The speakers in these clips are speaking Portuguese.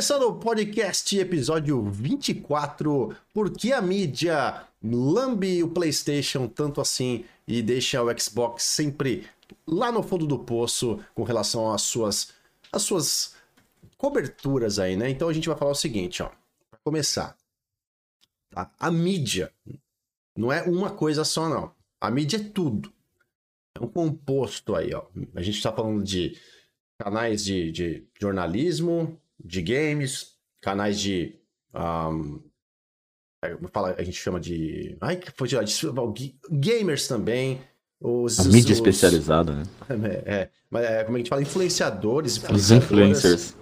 Começando o podcast episódio 24, por que a mídia lambe o PlayStation tanto assim e deixa o Xbox sempre lá no fundo do poço com relação às suas, às suas coberturas aí, né? Então a gente vai falar o seguinte, ó. Pra começar, tá? a mídia não é uma coisa só, não. A mídia é tudo. É um composto aí, ó. A gente tá falando de canais de, de jornalismo, de games, canais de. Um, a gente chama de. Ai, que foi de Gamers também. Os, a mídia os, especializada, né? É, é, mas é, como a gente fala, influenciadores. Os influencers.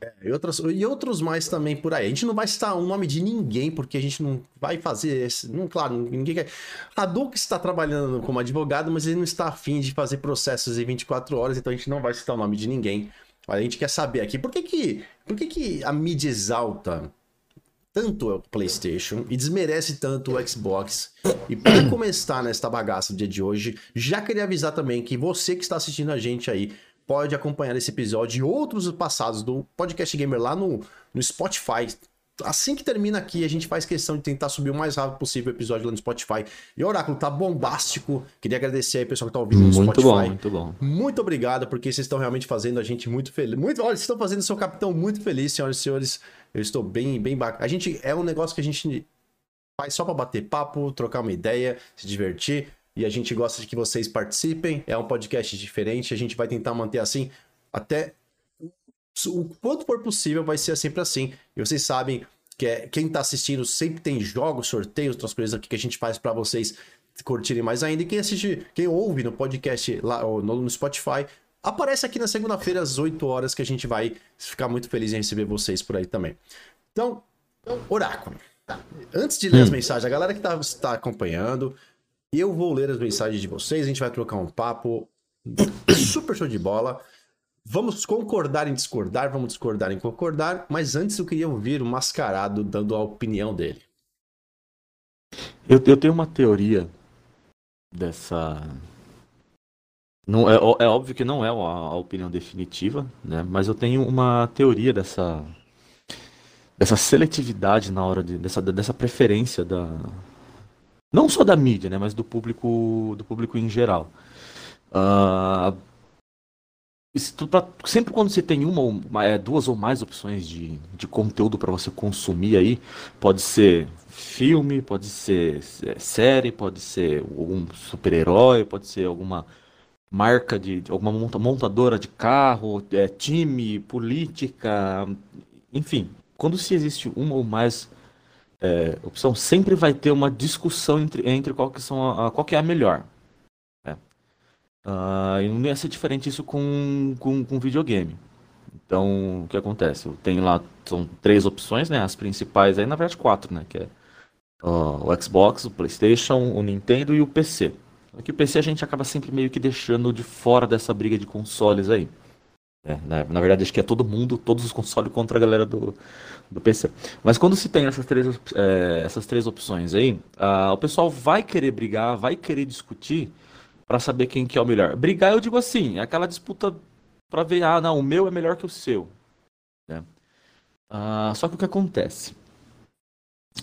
É, e, outros, e outros mais também por aí. A gente não vai citar o nome de ninguém, porque a gente não vai fazer esse. Não, claro, ninguém quer. A Duque está trabalhando como advogado, mas ele não está afim de fazer processos em 24 horas, então a gente não vai citar o nome de ninguém. A gente quer saber aqui por que, que, por que, que a mídia exalta tanto o PlayStation e desmerece tanto o Xbox. E para começar nesta bagaça do dia de hoje, já queria avisar também que você que está assistindo a gente aí pode acompanhar esse episódio e outros passados do Podcast Gamer lá no, no Spotify. Assim que termina aqui, a gente faz questão de tentar subir o mais rápido possível o episódio lá no Spotify. E o Oráculo tá bombástico. Queria agradecer aí pessoal que tá ouvindo no muito Spotify. Bom, muito bom. Muito obrigado, porque vocês estão realmente fazendo a gente muito feliz. Muito, olha, vocês estão fazendo o seu capitão muito feliz, senhoras e senhores. Eu estou bem, bem bacana. A gente é um negócio que a gente faz só para bater papo, trocar uma ideia, se divertir. E a gente gosta de que vocês participem. É um podcast diferente. A gente vai tentar manter assim até o quanto for possível, vai ser sempre assim. E vocês sabem que é, quem tá assistindo sempre tem jogos, sorteios, outras coisas aqui que a gente faz para vocês curtirem mais ainda. E quem assiste, quem ouve no podcast lá ou no, Spotify, aparece aqui na segunda-feira às 8 horas que a gente vai ficar muito feliz em receber vocês por aí também. Então, oráculo. Tá. Antes de ler hum. as mensagens, a galera que tá, tá acompanhando, eu vou ler as mensagens de vocês, a gente vai trocar um papo super show de bola. Vamos concordar em discordar, vamos discordar em concordar, mas antes eu queria ouvir o mascarado dando a opinião dele. Eu, eu tenho uma teoria dessa. Não, é, é óbvio que não é a, a, opinião definitiva, né? Mas eu tenho uma teoria dessa dessa seletividade na hora de dessa, dessa preferência da não só da mídia, né? Mas do público do público em geral. Uh, sempre quando você tem uma, uma é, duas ou mais opções de, de conteúdo para você consumir aí, pode ser filme, pode ser é, série, pode ser algum super-herói, pode ser alguma marca de, de alguma montadora de carro, é, time, política, enfim. Quando se existe uma ou mais é, opção, sempre vai ter uma discussão entre, entre qual que são a, qual que é a melhor. Uh, e não ia ser diferente isso com, com, com videogame. Então, o que acontece? Eu tenho lá, são três opções, né? As principais aí, na verdade, quatro, né? Que é uh, o Xbox, o Playstation, o Nintendo e o PC. Aqui o PC a gente acaba sempre meio que deixando de fora dessa briga de consoles aí. É, na, na, verdade, acho que é todo mundo, todos os consoles contra a galera do, do PC. Mas quando se tem essas três, é, essas três opções aí, uh, o pessoal vai querer brigar, vai querer discutir para saber quem que é o melhor. Brigar, eu digo assim, é aquela disputa para ver, ah, não, o meu é melhor que o seu. Né? Ah, só que o que acontece?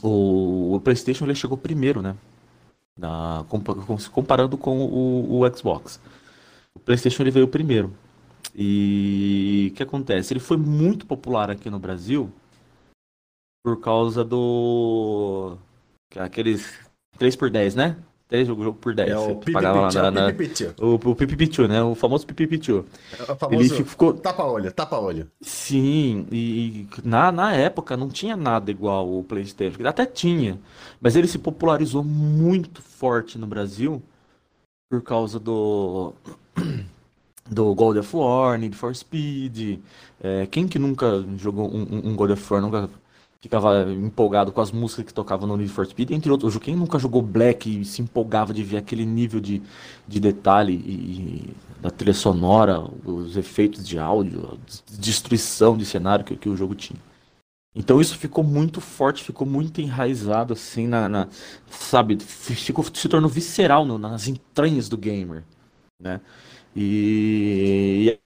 O, o, PlayStation ele chegou primeiro, né? Na, comparando com o, o Xbox. O PlayStation ele veio primeiro. E o que acontece? Ele foi muito popular aqui no Brasil por causa do. Aqueles 3 por 10 né? 10 o jogo por 10. É o Pipipichu. O, o Pipipichu, né? O famoso Pipipichu. É o famoso Ele ficou... tapa-olho, tapa-olho. Sim, e na, na época não tinha nada igual o Playstation. Até tinha, mas ele se popularizou muito forte no Brasil por causa do... do God of War, Need for Speed. É, quem que nunca jogou um, um God of War, nunca ficava empolgado com as músicas que tocavam no Need for Speed, entre outros. Quem nunca jogou Black e se empolgava de ver aquele nível de, de detalhe e, e da trilha sonora, os efeitos de áudio, a destruição de cenário que, que o jogo tinha. Então isso ficou muito forte, ficou muito enraizado assim na, na sabe, ficou, se tornou visceral no, nas entranhas do gamer, né? E,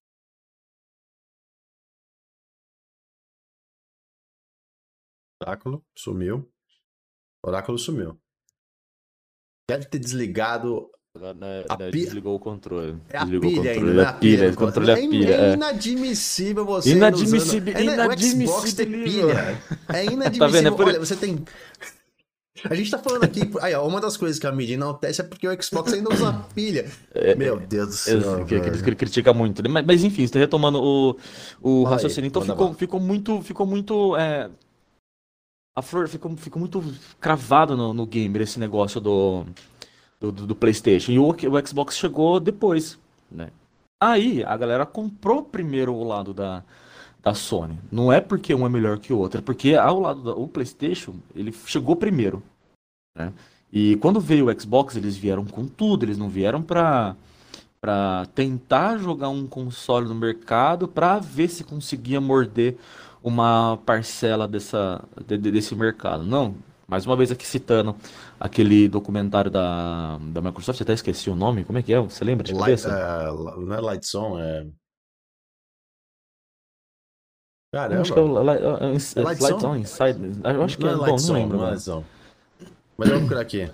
Oráculo sumiu. Oráculo sumiu. Deve ter desligado. Né, né, Desligou o controle. É a Desligou pilha o ainda, É é a pilha, o controle é É, a pilha. é é. inadmissível você. Inadmissível- usando- É, né, o Xbox ter inadmissível. pilha. É inadmissível. Tá vendo? É por- Olha, você tem. A gente tá falando aqui. Aí, ó, uma das coisas que a mídia enaltece é porque o Xbox ainda usa pilha. Meu Deus do céu. Que, que, ele critica muito. Mas, mas enfim, está retomando o, o raciocínio. Então ficou, ficou muito. Ficou muito. A flor ficou, ficou muito cravado no, no gamer esse negócio do, do, do- PlayStation. E o, o Xbox chegou depois. Né? Aí a galera comprou primeiro o lado da, da Sony. Não é porque um é melhor que o outro, é porque ao lado do PlayStation ele chegou primeiro. Né? E quando veio o Xbox, eles vieram com tudo, eles não vieram pra para tentar jogar um console no mercado para ver se conseguia morder uma parcela dessa, de- de- desse mercado. Não, mais uma vez aqui citando aquele documentário da, da Microsoft, até esqueci o nome, como é que é? Você lembra de Light, cabeça? é, não é Lightson, é. Eu acho que é o Caramba. É- é- Lights On? On Inside. Eu acho que Não é, é bom, Lightson, não lembro. não é. Lightson. Mas eu vou procurar aqui.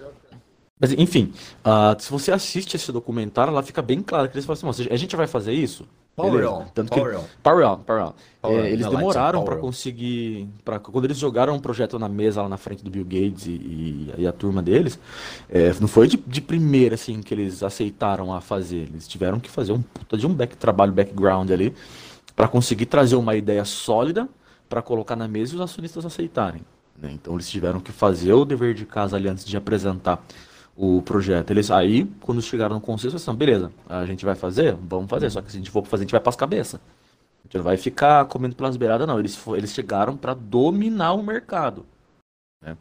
Mas enfim, ah, se você assiste esse documentário, lá fica bem claro que eles falam assim, "Ó, se a gente vai fazer isso. Power beleza." On. Tanto que Power On. Power On, Power On. Power É, On, eles demoraram para On. conseguir, para quando eles jogaram um projeto na mesa lá na frente do Bill Gates e, e- e a turma deles, é, não foi de, de primeira assim que eles aceitaram a fazer. Eles tiveram que fazer um puta de um back, trabalho background ali para conseguir trazer uma ideia sólida para colocar na mesa e os acionistas aceitarem. né? Então eles tiveram que fazer o dever de casa ali antes de apresentar o projeto. Eles aí, quando chegaram no consenso, eles falaram, beleza, a gente vai fazer? Vamos fazer, só que se a gente for fazer, a gente vai para as cabeças. A gente não vai ficar comendo pelas beiradas, não. Eles, eles chegaram para dominar o mercado. né?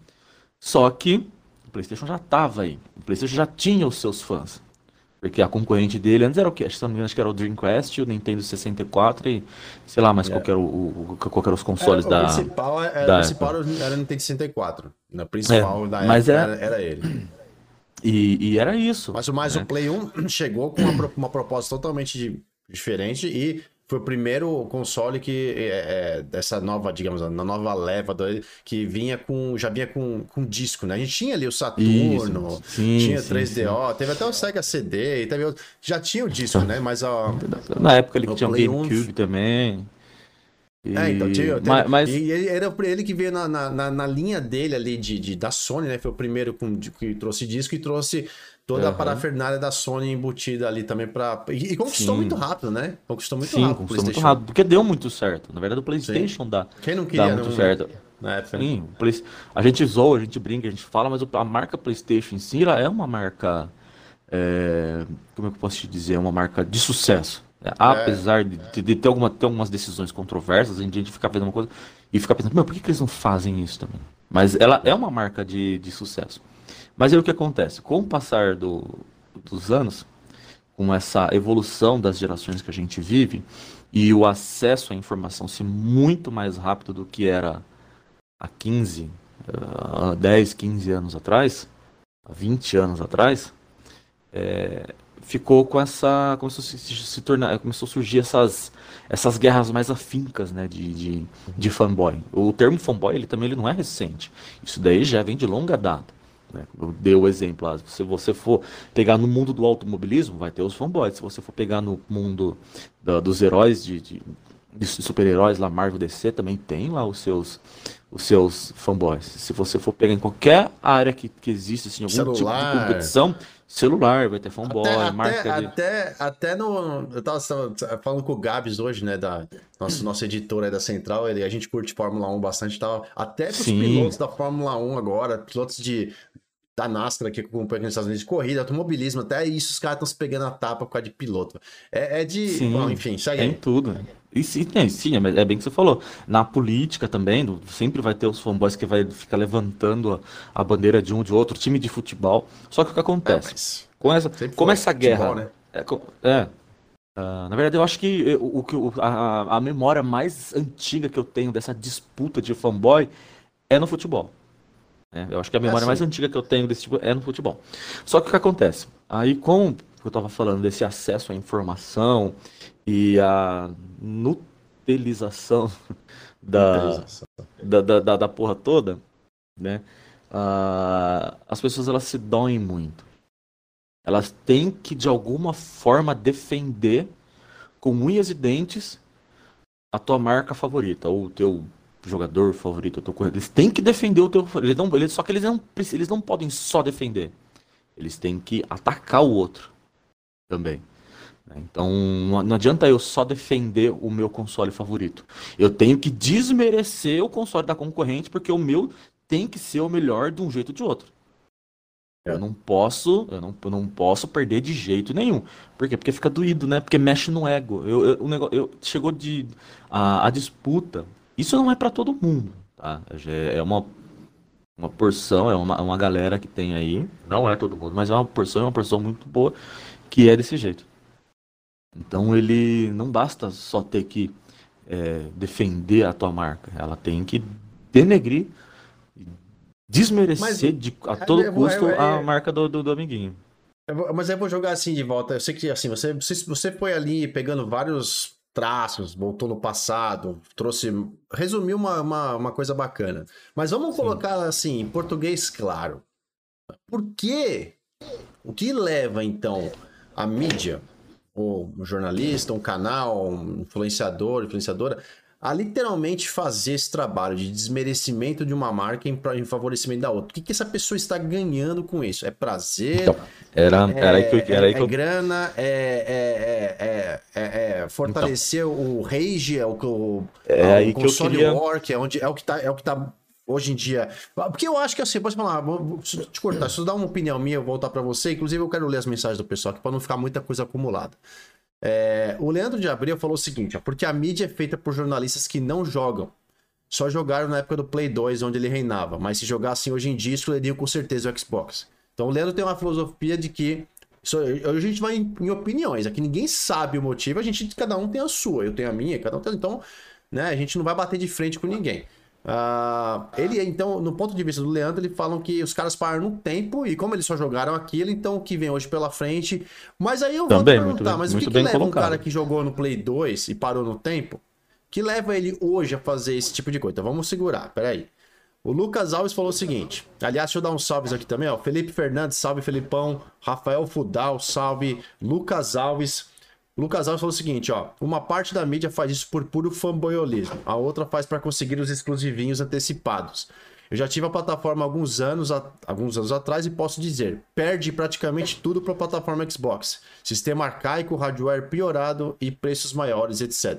Só que o PlayStation já estava aí. O PlayStation já tinha os seus fãs. Porque a concorrente dele antes era o quê? Acho que, se não me engano, acho que era o Dreamcast, o Nintendo 64 e sei lá mais É. qual era o, o- qual era os consoles É, da. O principal, é- da o principal era o Nintendo 64. O principal É, da mas época é- era, era ele. E, e era isso. Mas, o- mas né? o Play 1 chegou com uma, uma proposta totalmente di- diferente e foi o primeiro console que é, é, dessa nova, digamos, na nova leva do, que vinha com já vinha com, com disco, né? A gente tinha ali o Saturno, Isso. Sim, tinha sim, 3DO, teve até o Sega CD, teve outro- já tinha o disco, né? Mas ó, Na época ele tinha o Play 1 GameCube também. E... É, então tinha. Mas, mas- E ele, era ele que veio na, na, na- linha dele ali de, de- da Sony, né? Foi o primeiro com, de- que trouxe disco e trouxe toda a Aham. parafernália da Sony embutida ali também pra. E, e conquistou Sim. muito rápido, né? Conquistou muito sim, rápido. conquistou muito rápido, porque deu muito certo. Na verdade, o PlayStation dá, Quem não dá queria muito não- certo. na época? né? Sim, Play- a gente zoa, a gente brinca, a gente fala, mas a marca PlayStation em si, ela é uma marca, é, como é que eu posso te dizer, é uma marca de sucesso. Né? Apesar de, de- ter, alguma, ter algumas decisões controversas, a gente fica fazendo uma coisa e fica pensando, meu, por que, que eles não fazem isso também? Mas ela é uma marca de, de sucesso. Mas aí o que acontece? Com o passar do- dos anos, com essa evolução das gerações que a gente vive e o acesso à informação ser muito mais rápido do que era há 15, ah, 10, 15 anos atrás, há 20 anos atrás, é, ficou com essa. Começou a se, se- tornar. Começou a surgir essas, essas guerras mais afincas né, de, de, de fanboy. O termo fanboy ele também ele não é recente. Isso daí já vem de longa data. né? Eu dei o exemplo lá. Se você for pegar no mundo do automobilismo, vai ter os fanboys. Se você for pegar no mundo da- dos heróis de, de, de super-heróis lá, Marvel DC, também tem lá os seus, os seus fanboys. Se você for pegar em qualquer área que, que existe, assim, algum Celular. tipo de competição, celular, vai ter fanboy, Até, marca até, de... até, até no. Eu tava tava falando com o Gabs hoje, né? Da, nosso, nosso editor aí da Central, ele, a gente curte Fórmula 1 bastante. Tava, até pros Sim. pilotos da Fórmula 1 agora, pilotos de. Da NASCAR aqui que acompanha nos Estados Unidos de corrida, automobilismo, até isso os caras estão se pegando a tapa por causa de piloto. É, é de. Sim, Bom, enfim, segue em aí. tudo. E sim, é, sim, é é bem que você falou. Na política também, do- sempre vai ter os fanboys que vai ficar levantando a, a bandeira de um de outro, time de futebol. Só que o que É, acontece? mas Com essa, sempre como foi essa futebol, guerra. né? É, co- é. Ah, na verdade, eu acho que eh, o, o que o- a, a memória mais antiga que eu tenho dessa disputa de fanboy é no futebol. né? Eu acho que a memória sim. mais antiga que eu tenho desse tipo é no futebol. Só que o que acontece? Aí, com o que eu estava falando desse acesso à informação e a nutelização da, da, da, da, da porra toda, né? Uh, as pessoas elas se doem muito. Elas têm que de alguma forma defender com unhas e dentes a tua marca favorita ou o teu jogador favorito, o teu corredor. Eles têm que defender o teu, eles não, eles, só que eles não eles não podem só defender. Eles têm que atacar o outro também. Né? Então não adianta eu só defender o meu console favorito. Eu tenho que desmerecer o console da concorrente porque o meu tem que ser o melhor de um jeito ou de outro. Eu não posso, eu não, eu não posso perder de jeito nenhum. Por quê? Porque fica doído, né? Porque mexe no ego. Eu, eu, o negócio, eu, chegou de a, a disputa. Isso não é para todo mundo, tá? É uma uma porção, é uma, uma galera que tem aí. Não é todo mundo, mas é uma porção, é uma porção muito boa que é desse jeito. Então ele não basta só ter que é, defender a tua marca, ela tem que denegrir, desmerecer mas, de, a todo eu, custo eu, a marca do, do, do amiguinho. mas eu vou jogar assim de volta. Eu sei que assim, você, você, foi ali pegando vários traços, voltou no passado, trouxe. Resumiu uma, uma, uma coisa bacana. Mas vamos Sim. colocar assim, em português claro. Por que? O que leva, então, a mídia um jornalista, um canal, um influenciador, influenciadora, a literalmente fazer esse trabalho de desmerecimento de uma marca em, em favorecimento da outra. O que, que essa pessoa está ganhando com isso? É prazer? Então, era, é, era aí que era aí que eu... é grana? É, é, é fortalecer então, o Rage? É o, o, é aí que eu queria... War, que é, onde, é o que está é o que tá hoje em dia. Porque eu acho que assim, pode falar, vou te cortar, se eu dar uma opinião minha, eu voltar para você. Inclusive, eu quero ler as mensagens do pessoal aqui para não ficar muita coisa acumulada. É, o Leandro de Abreu falou o seguinte: ó, porque a mídia é feita por jornalistas que não jogam. Só jogaram na época do Play 2, onde ele reinava. Mas se jogassem hoje em dia, escolheriam com certeza o Xbox. Então o Leandro tem uma filosofia de que. Isso, a gente vai em, em, opiniões. Aqui ninguém sabe o motivo, a gente, cada um tem a sua. Eu tenho a minha, cada um tem. Então, né, a gente não vai bater de frente com ninguém. Uh, ele, então, no ponto de vista do Leandro, ele falam que os caras pararam no tempo e como eles só jogaram aquilo, então o que vem hoje pela frente. Mas aí eu vou Também, perguntar, bem, mas o que, que leva colocado. um cara que jogou no Play 2 e parou no tempo? Que leva ele hoje a fazer esse tipo de coisa? Então vamos segurar, peraí. O Lucas Alves falou o seguinte. Aliás, deixa eu dar uns salves aqui também, ó. Felipe Fernandes, salve Felipão. Rafael Fudal, salve. Lucas Alves. Lucas Alves falou o seguinte, ó. Uma parte da mídia faz isso por puro fanboyolismo. A outra faz para conseguir os exclusivinhos antecipados. Eu já tive a plataforma há alguns anos, alguns anos atrás e posso dizer, perde praticamente tudo para a plataforma Xbox. Sistema arcaico, hardware piorado e preços maiores, etc.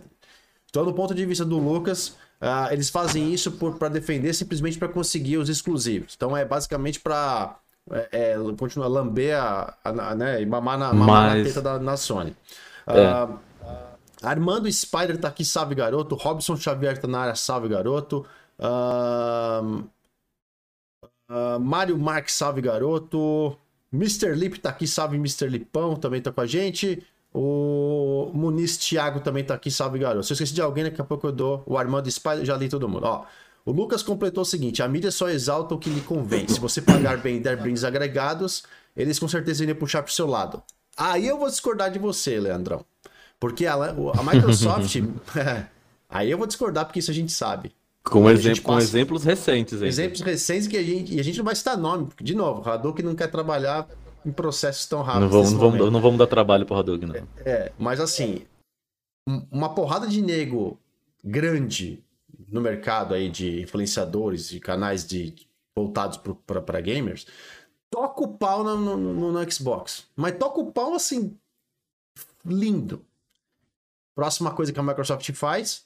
Então, do ponto de vista do Lucas, uh, eles fazem isso para defender simplesmente para conseguir os exclusivos. Então, é basicamente para é, é, continuar a lamber a, a, né, e mamar na, mamar Mas... na teta da na Sony. Uh, Armando Spider tá aqui, salve garoto. Robson Xavier tá na área, salve garoto. Uh, uh, Mário salve garoto. Mr. Lip tá aqui, salve Mr. Lipão, também tá com a gente. O Muniz Thiago também tá aqui, salve garoto. Se eu esqueci de alguém, daqui a pouco eu dou. O Armando Spider, já li todo mundo. Ó, o Lucas completou o seguinte: a mídia só exalta o que lhe convém. Se você pagar bem e der brindes agregados, eles com certeza iriam puxar pro seu lado. Aí eu vou discordar de você, Leandrão. Porque a, a Microsoft. aí eu vou discordar, porque isso a gente sabe. Com, exemplo, com exemplos recentes. Aí. Exemplos recentes que a gente. E a gente não vai citar nome, porque, de novo, o Hadouken não quer trabalhar em processos tão rápidos. Não vamos, não vamos, não vamos dar trabalho pro Hadouken, não. É, é, mas assim, uma porrada de nego grande no mercado aí de influenciadores, de canais de, voltados para gamers, toca o pau no, no, no, Xbox. Mas toca o pau assim, lindo. Próxima coisa que a Microsoft faz,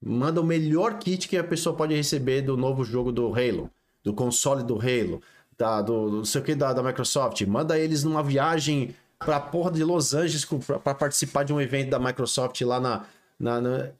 manda o melhor kit que a pessoa pode receber do novo jogo do Halo, do console do Halo, da, do não sei o que da, da Microsoft. Manda eles numa viagem pra porra de Los Angeles para participar de um evento da Microsoft lá na, na, na...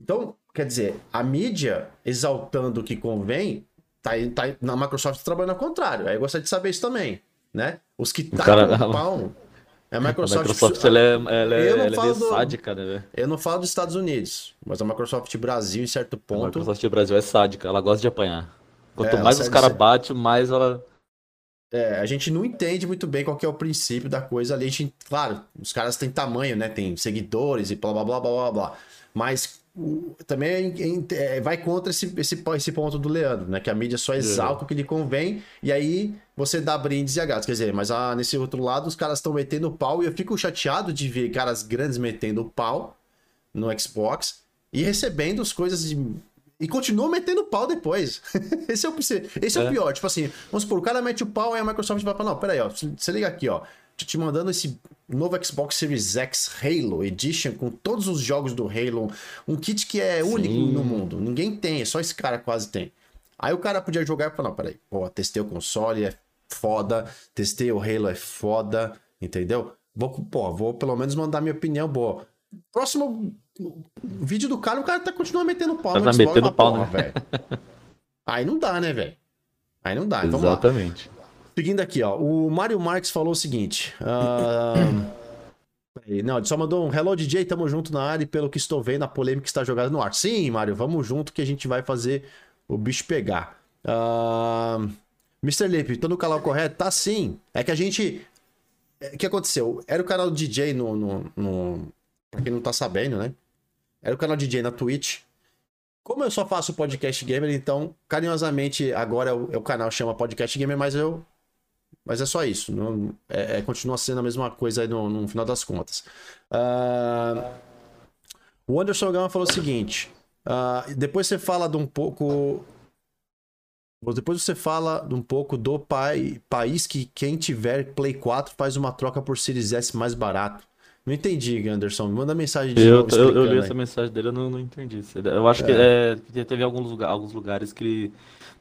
Então, quer dizer, a mídia exaltando o que convém Tá, tá, na Microsoft trabalhando ao contrário. Aí eu gostaria de saber isso também, né? Os que tá cara... com pau. É a Microsoft. A Microsoft ela é, ela é, ela é do... sádica, né? Eu não falo dos Estados Unidos, mas a Microsoft Brasil, em certo ponto. A Microsoft Brasil é sádica, ela gosta de apanhar. Quanto é, mais os caras batem, mais ela. É, a gente não entende muito bem qual é o princípio da coisa ali. A gente, claro, os caras têm tamanho, né? Tem seguidores e blá blá blá blá blá blá. Mas também é, é, vai contra esse, esse, esse ponto do Leandro, né? Que a mídia só exalta o que lhe convém, e aí você dá brindes e agatos. Quer dizer, mas ah, nesse outro lado, os caras estão metendo pau, e eu fico chateado de ver caras grandes metendo pau no Xbox e recebendo as coisas de e continua metendo pau depois. esse é, o, esse é, é, o pior. Tipo assim, vamos supor, o cara mete o pau e a Microsoft vai falar: não, peraí, ó, você liga aqui, ó. Tô te mandando esse novo Xbox Series X Halo Edition com todos os jogos do Halo. Um kit que é único Sim. no mundo. Ninguém tem, só esse cara quase tem. Aí o cara podia jogar e falar: não, peraí, pô, testei o console, é foda. Testei o Halo, é foda. Entendeu? Vou, pô, vou pelo menos mandar minha opinião boa. Próximo vídeo do cara, o cara tá continuando metendo pau. Tá metendo pau, né? velho. Aí não dá, né, velho? Aí não dá. Exatamente. Seguindo aqui, ó. O Mário Marques falou o seguinte. Uh... Não, ele só mandou um Hello DJ, tamo junto na área e pelo que estou vendo, a polêmica está jogada no ar. Sim, Mário, vamos junto que a gente vai fazer o bicho pegar. Uh... Mr. Lip, tô no canal correto? Tá sim. É que a gente. É, o que aconteceu? Era o canal DJ no, no, no... Pra quem não tá sabendo, né? Era o canal DJ na Twitch. Como eu só faço podcast gamer, então, carinhosamente, agora é o, é o canal chama Podcast Gamer, mas eu. Mas é só isso. Não, é, é, continua sendo a mesma coisa aí no, no final das contas. Uh, o Anderson Gama falou o seguinte: uh, depois você fala de um pouco. Depois você fala um pouco do pai, país que quem tiver Play 4 faz uma troca por Series S mais barato. Não entendi, Anderson. Me manda mensagem de eu, novo eu, eu li aí. essa mensagem dele, eu não, não entendi. Eu acho é. que é, teve alguns, lugar, alguns lugares que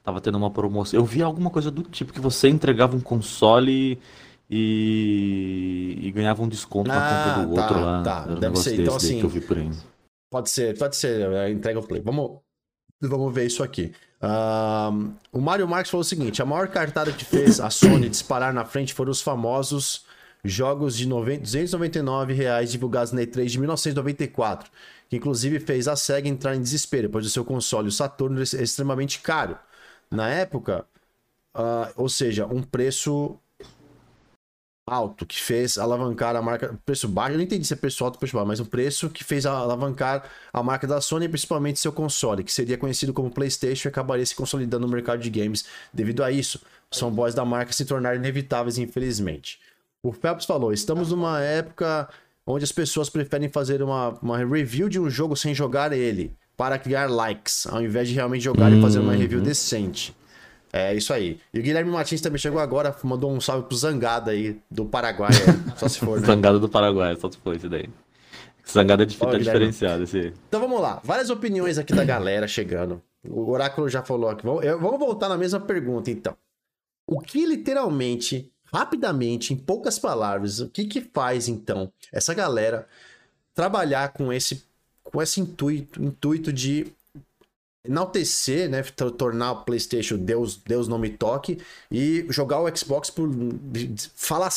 tava tendo uma promoção. Eu vi alguma coisa do tipo que você entregava um console e, e ganhava um desconto ah, na conta do tá, outro lá. Tá, um deve ser. Então, assim, que eu vi por aí. Pode ser, pode ser. É, entrega o play. Vamos, vamos ver isso aqui. Um, o Mario Marques falou o seguinte: a maior cartada que fez a Sony disparar na frente foram os famosos jogos de 90, 299 reais divulgados na E3 de 1994, que inclusive fez a SEGA entrar em desespero, pois o seu console, o Saturno, é extremamente caro. Na época, uh, ou seja, um preço alto que fez alavancar a marca. Preço baixo, eu não entendi se é preço alto ou preço baixo, mas um preço que fez alavancar a marca da Sony, principalmente seu console, que seria conhecido como PlayStation e acabaria se consolidando no mercado de games. Devido a isso, os fanboys da marca se tornaram inevitáveis, infelizmente. O Phelps falou: estamos numa época onde as pessoas preferem fazer uma, uma review de um jogo sem jogar ele, para criar likes, ao invés de realmente jogar uhum. e fazer uma review uhum. decente. É isso aí. E o Guilherme Martins também chegou agora, mandou um salve pro Zangada aí, do Paraguai, só se for. Né? Zangada do Paraguai, só se for esse daí. Zangada é de fita diferenciada, esse Então vamos lá, várias opiniões aqui da galera chegando. O Oráculo já falou aqui. Vamos voltar na mesma pergunta, então. O que literalmente rapidamente, em poucas palavras, o que que faz então essa galera trabalhar com esse com esse intuito, intuito de enaltecer, né, tornar o PlayStation Deus, Deus não me toque e jogar o Xbox por falar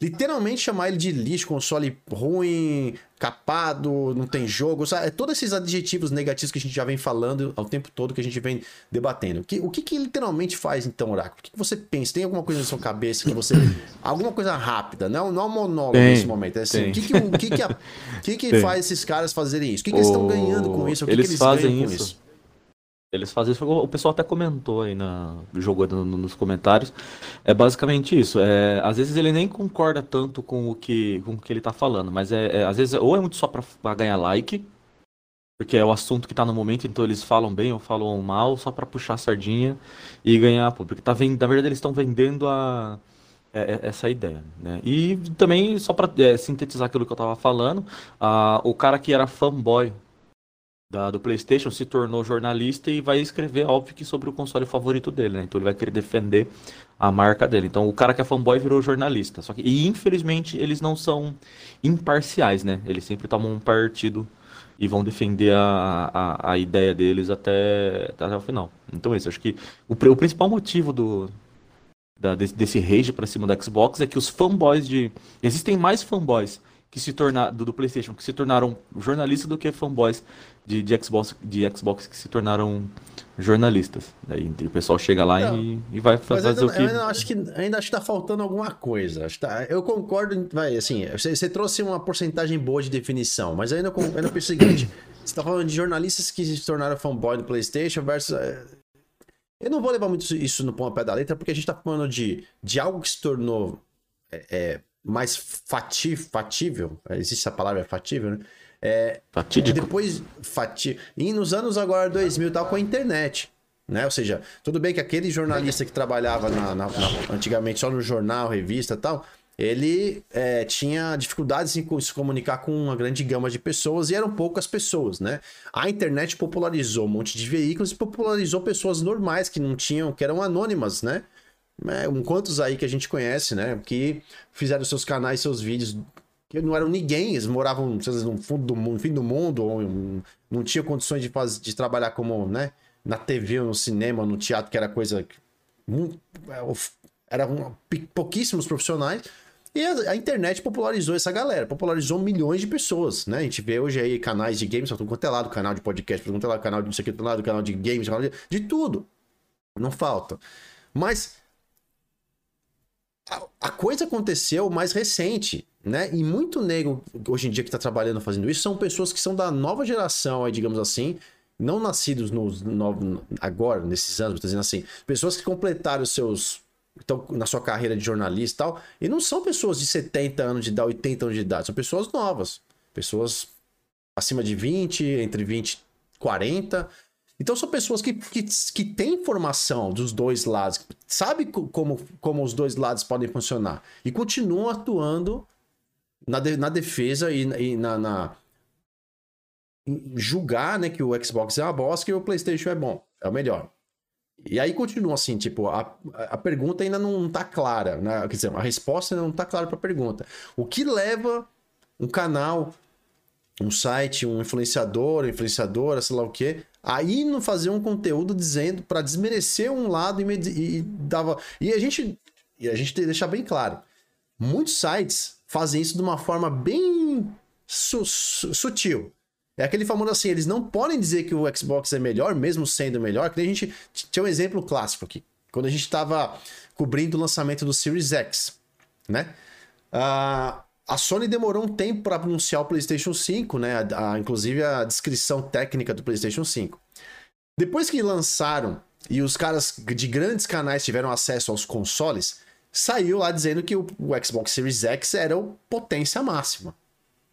literalmente chamar ele de lixo, console ruim, capado, não tem jogo, sabe? É todos esses adjetivos negativos que a gente já vem falando ao tempo todo que a gente vem debatendo. Que, o que que literalmente faz então, Oráculo? O que, que você pensa? Tem alguma coisa na sua cabeça que você alguma coisa rápida, não, não é um monólogo tem, nesse momento, é assim, o que que, o que que, a, que, que faz esses caras fazerem isso? O que, que eles estão ganhando com isso? O que eles, que eles fazem isso? isso? Eles fazem isso. O pessoal até comentou aí na jogando nos comentários. É basicamente isso. É, às vezes ele nem concorda tanto com o que com o que ele tá falando, mas é, é às vezes ou é muito só para ganhar like, porque é o assunto que tá no momento, então eles falam bem ou falam mal só para puxar a sardinha e ganhar público. Tá vendo, na verdade eles estão vendendo a é, é, essa ideia, né? E também só para é, sintetizar aquilo que eu tava falando, a, o cara que era fanboy da, do PlayStation se tornou jornalista e vai escrever, óbvio, que sobre o console favorito dele, né? Então ele vai querer defender a marca dele. Então o cara que é fanboy virou jornalista. Só que, e infelizmente eles não são imparciais, né? Eles sempre tomam um partido e vão defender a, a, a ideia deles até, até o final. Então, isso. Acho que o, o principal motivo do, da, desse, desse rage para cima da Xbox é que os fanboys de. Existem mais fanboys que se tornaram do, do, PlayStation que se tornaram jornalistas do que fanboys de, de, Xbox, de Xbox que se tornaram jornalistas. Daí o pessoal chega lá e, e, vai fazer ainda, o que. Ainda acho que ainda acho que tá faltando alguma coisa. Tá, eu concordo, vai, assim, você, você, trouxe uma porcentagem boa de definição, mas ainda, ainda penso o seguinte: Você tá falando de jornalistas que se tornaram fanboy do PlayStation versus. é, Eu não vou levar muito isso no pé da letra, porque a gente tá falando de, de algo que se tornou é, é, mais fati, fatível. Existe essa palavra, é fatível, né? É, Fatídico. depois, fati... e nos anos agora 2000 tal, com a internet. Né? Ou seja, tudo bem que aquele jornalista que trabalhava na- na- na- antigamente só no jornal, revista e tal, ele é, tinha dificuldades em se comunicar com uma grande gama de pessoas e eram poucas pessoas, né? A internet popularizou um monte de veículos e popularizou pessoas normais que não tinham, que eram anônimas, né? É, um quantos aí que a gente conhece, né? Que fizeram seus canais, seus vídeos, que não eram ninguém, eles moravam lá, no fundo do mundo, no fim do mundo, ou um- não tinham condições de, fazer, de trabalhar como, né? Na TV, no cinema, no teatro, que era coisa. que mu- é, Eram pi- pouquíssimos profissionais. E a, a internet popularizou essa galera, popularizou milhões de pessoas, né? A gente vê hoje aí canais de games, tudo quanto é lado, canal de podcast, tudo quanto é lado, canal de não sei o que, todo lado, canal de games, canal de, de tudo. Não falta. Mas a, a coisa aconteceu mais recente, né? E muito nego hoje em dia que tá trabalhando fazendo isso são pessoas que são da nova geração, aí, digamos assim, não nascidos nos novos agora, nesses anos, tô dizendo assim, pessoas que completaram os seus estão na sua carreira de jornalista e tal, e não são pessoas de 70 anos de idade, 80 anos de idade, são pessoas novas, pessoas acima de 20, entre 20 e 40. Então são pessoas que, que, que têm informação dos dois lados, sabe co- como, como os dois lados podem funcionar e continuam atuando na, de- na defesa e, e na, na- julgar né, que o Xbox é uma bosta e o PlayStation é bom, é o melhor. E aí continua assim, tipo, a, a pergunta ainda não tá clara, né? Quer dizer, a resposta ainda não tá clara para a pergunta. O que leva um canal, um site, um influenciador, influenciadora, sei lá o quê, aí não fazer um conteúdo dizendo para desmerecer um lado e, e dava. E a gente, e a gente deixar bem claro, muitos sites fazem isso de uma forma bem su- su- sutil. É aquele famoso assim, eles não podem dizer que o Xbox é melhor, mesmo sendo melhor, que a gente tinha um exemplo clássico aqui. Quando a gente estava cobrindo o lançamento do Series X, né? Ah, a Sony demorou um tempo para anunciar o PlayStation 5, né? A- a- inclusive a descrição técnica do PlayStation 5. Depois que lançaram e os caras de grandes canais tiveram acesso aos consoles, saiu lá dizendo que o, o Xbox Series X era o potência máxima.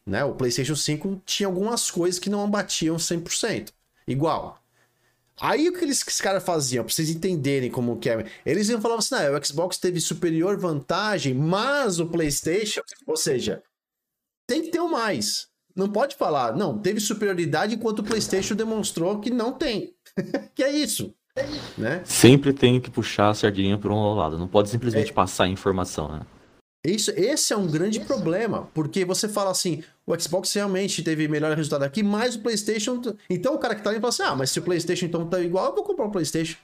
Né? O PlayStation 5 tinha algumas coisas que não batiam 100%. Igual. Aí o que eles, que caras faziam, pra vocês entenderem como que é, eles iam falar assim, não, o Xbox teve superior vantagem, mas o PlayStation, ou seja, tem que ter o mais. Não pode falar, não, teve superioridade enquanto o PlayStation demonstrou que não tem. que é isso, né? Sempre tem que puxar a sardinha por um lado. Não pode É. simplesmente passar a informação, né? Isso, esse é um grande problema, porque você fala assim, o Xbox realmente teve melhor resultado aqui, mas o PlayStation. Então o cara que tá ali fala assim: ah, mas se o PlayStation então tá igual, eu vou comprar o PlayStation.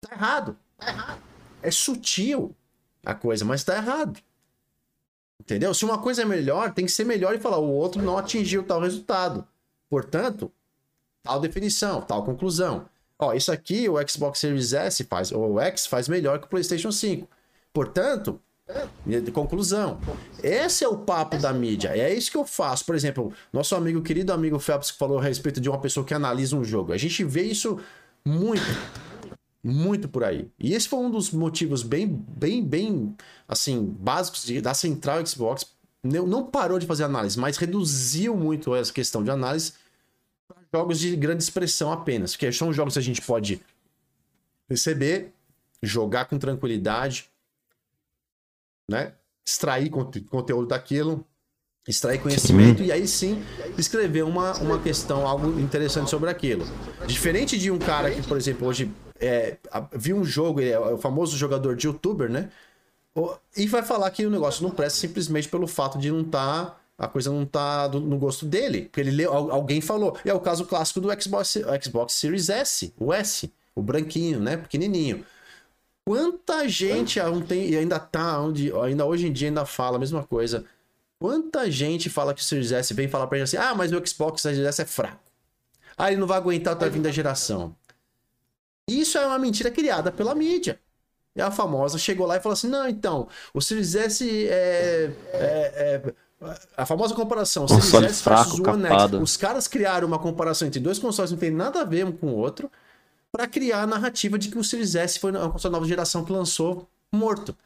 Tá errado. Tá errado. É sutil a coisa, mas tá errado. Entendeu? Se uma coisa é melhor, tem que ser melhor e falar, o outro não atingiu tal resultado. Portanto, tal definição, tal conclusão. Ó, isso aqui o Xbox Series S faz, ou o X faz melhor que o PlayStation 5. Portanto, de conclusão. Esse é o papo da mídia. É isso que eu faço. Por exemplo, nosso amigo, querido amigo Phelps, que falou a respeito de uma pessoa que analisa um jogo. A gente vê isso muito. Muito por aí. E esse foi um dos motivos bem, bem, bem, assim, básicos de- da Central Xbox. Não, não parou de fazer análise, mas reduziu muito essa questão de análise jogos de grande expressão apenas. Porque são jogos que a gente pode receber, jogar com tranquilidade, né? Extrair conte- conteúdo daquilo, extrair conhecimento e aí sim escrever uma, uma questão, algo interessante sobre aquilo. Diferente de um cara que, por exemplo, hoje é, viu um jogo, ele é o famoso jogador de youtuber, né? E vai falar que o negócio não presta simplesmente pelo fato de não estar. A coisa não tá do- no gosto dele. Porque ele leu, al- alguém falou. E é o caso clássico do Xbox, Xbox Series S, o S, o branquinho, né? Pequenininho. Quanta gente ontem, e ainda tá, onde, ainda hoje em dia ainda fala a mesma coisa. Quanta gente fala que o Series S vem falar pra gente assim: ah, mas o Xbox Series S é fraco. Ah, ele não vai aguentar outra vinda geração. Isso é uma mentira criada pela mídia. E a famosa chegou lá e falou assim: não, então, o Series S é. é- é- A famosa comparação, Console Series S versus One X. Os caras criaram uma comparação entre dois consoles que não tem nada a ver um com o outro para criar a narrativa de que o Series S foi uma console nova geração que lançou morto.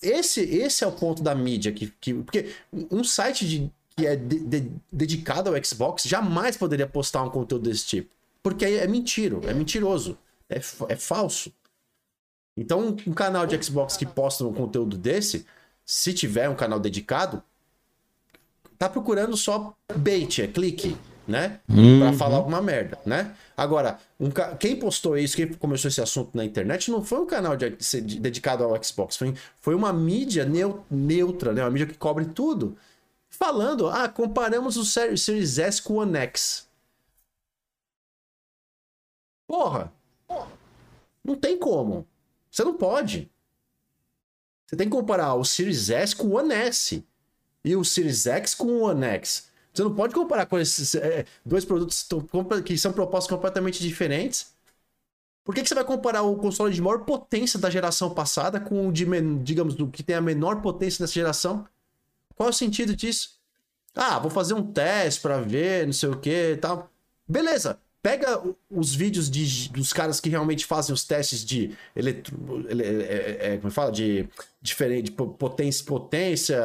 Esse, esse é o ponto da mídia que, que porque um site de, que é de- de- dedicado ao Xbox jamais poderia postar um conteúdo desse tipo, porque é, é mentira, é mentiroso, é, é falso. Então, um canal de Xbox que posta um conteúdo desse, se tiver um canal dedicado, tá procurando só bait, é clique, né? Pra falar alguma merda, né? Agora, um ca- quem postou isso, quem começou esse assunto na internet, não foi um canal de- de- dedicado ao Xbox, foi, foi uma mídia neu- neutra, né? Uma mídia que cobre tudo. Falando, ah, comparamos o Ser- Series S com o One X. Porra! Não tem como. Você não pode. Você tem que comparar o Series S com o One S e o Series X com o One X. Você não pode comparar com esses é, dois produtos que são propostos completamente diferentes. Por que, que você vai comparar o console de maior potência da geração passada com o de, digamos, do que tem a menor potência dessa geração? Qual é o sentido disso? Ah, vou fazer um teste pra ver, não sei o que e tal. Beleza. Pega os vídeos de- dos caras que realmente fazem os testes de eletro, ele- é- é- como fala de diferente po- potência, potência,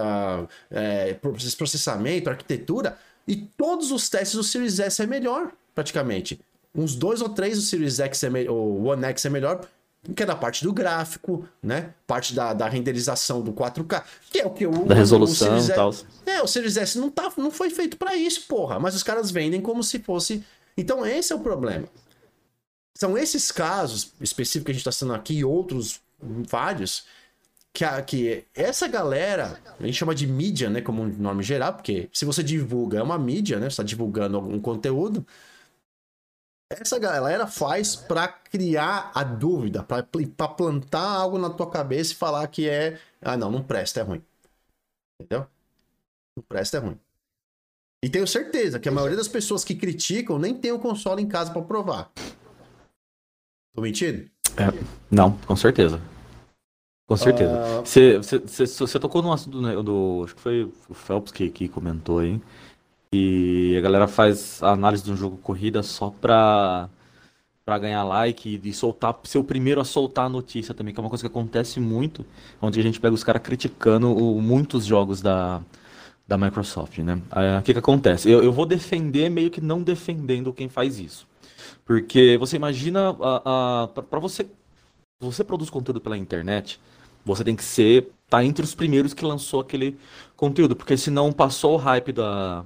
é, pro- processamento, arquitetura e todos os testes do Series S é melhor, praticamente. Uns dois ou três o Series X é me- o One X é melhor, que é da parte do gráfico, né? Parte da, da renderização do 4K, que é o que o Da o resolução Series e S- tal. é, o Series S não, tá, não foi feito pra isso, porra. Mas os caras vendem como se fosse. Então, esse é o problema. São esses casos específicos que a gente tá citando aqui e outros vários. Que, a- que essa galera, a gente chama de mídia, né? Como um nome geral, porque se você divulga, é uma mídia, né? Você tá divulgando algum conteúdo. Essa galera faz pra criar a dúvida, pra plantar algo na tua cabeça e falar que é. Ah, não, não presta, é ruim. Entendeu? Não presta, é ruim. E tenho certeza que a maioria das pessoas que criticam nem tem o console em casa pra provar. Tô mentindo? Não, com certeza. Com certeza. Ah, Você, você, você, você tocou no assunto né, do. Acho que foi o Phelps que, que comentou aí. E a galera faz a análise de um jogo corrida só pra, pra ganhar like e, e soltar, ser o primeiro a soltar a notícia também, que é uma coisa que acontece muito, onde a gente pega os caras criticando o- muitos jogos da, da Microsoft, né? O que que acontece? Eu, eu vou defender meio que não defendendo quem faz isso. Porque você imagina, para você, você produz conteúdo pela internet, você tem que ser, tá entre os primeiros que lançou aquele conteúdo, porque senão passou o hype da,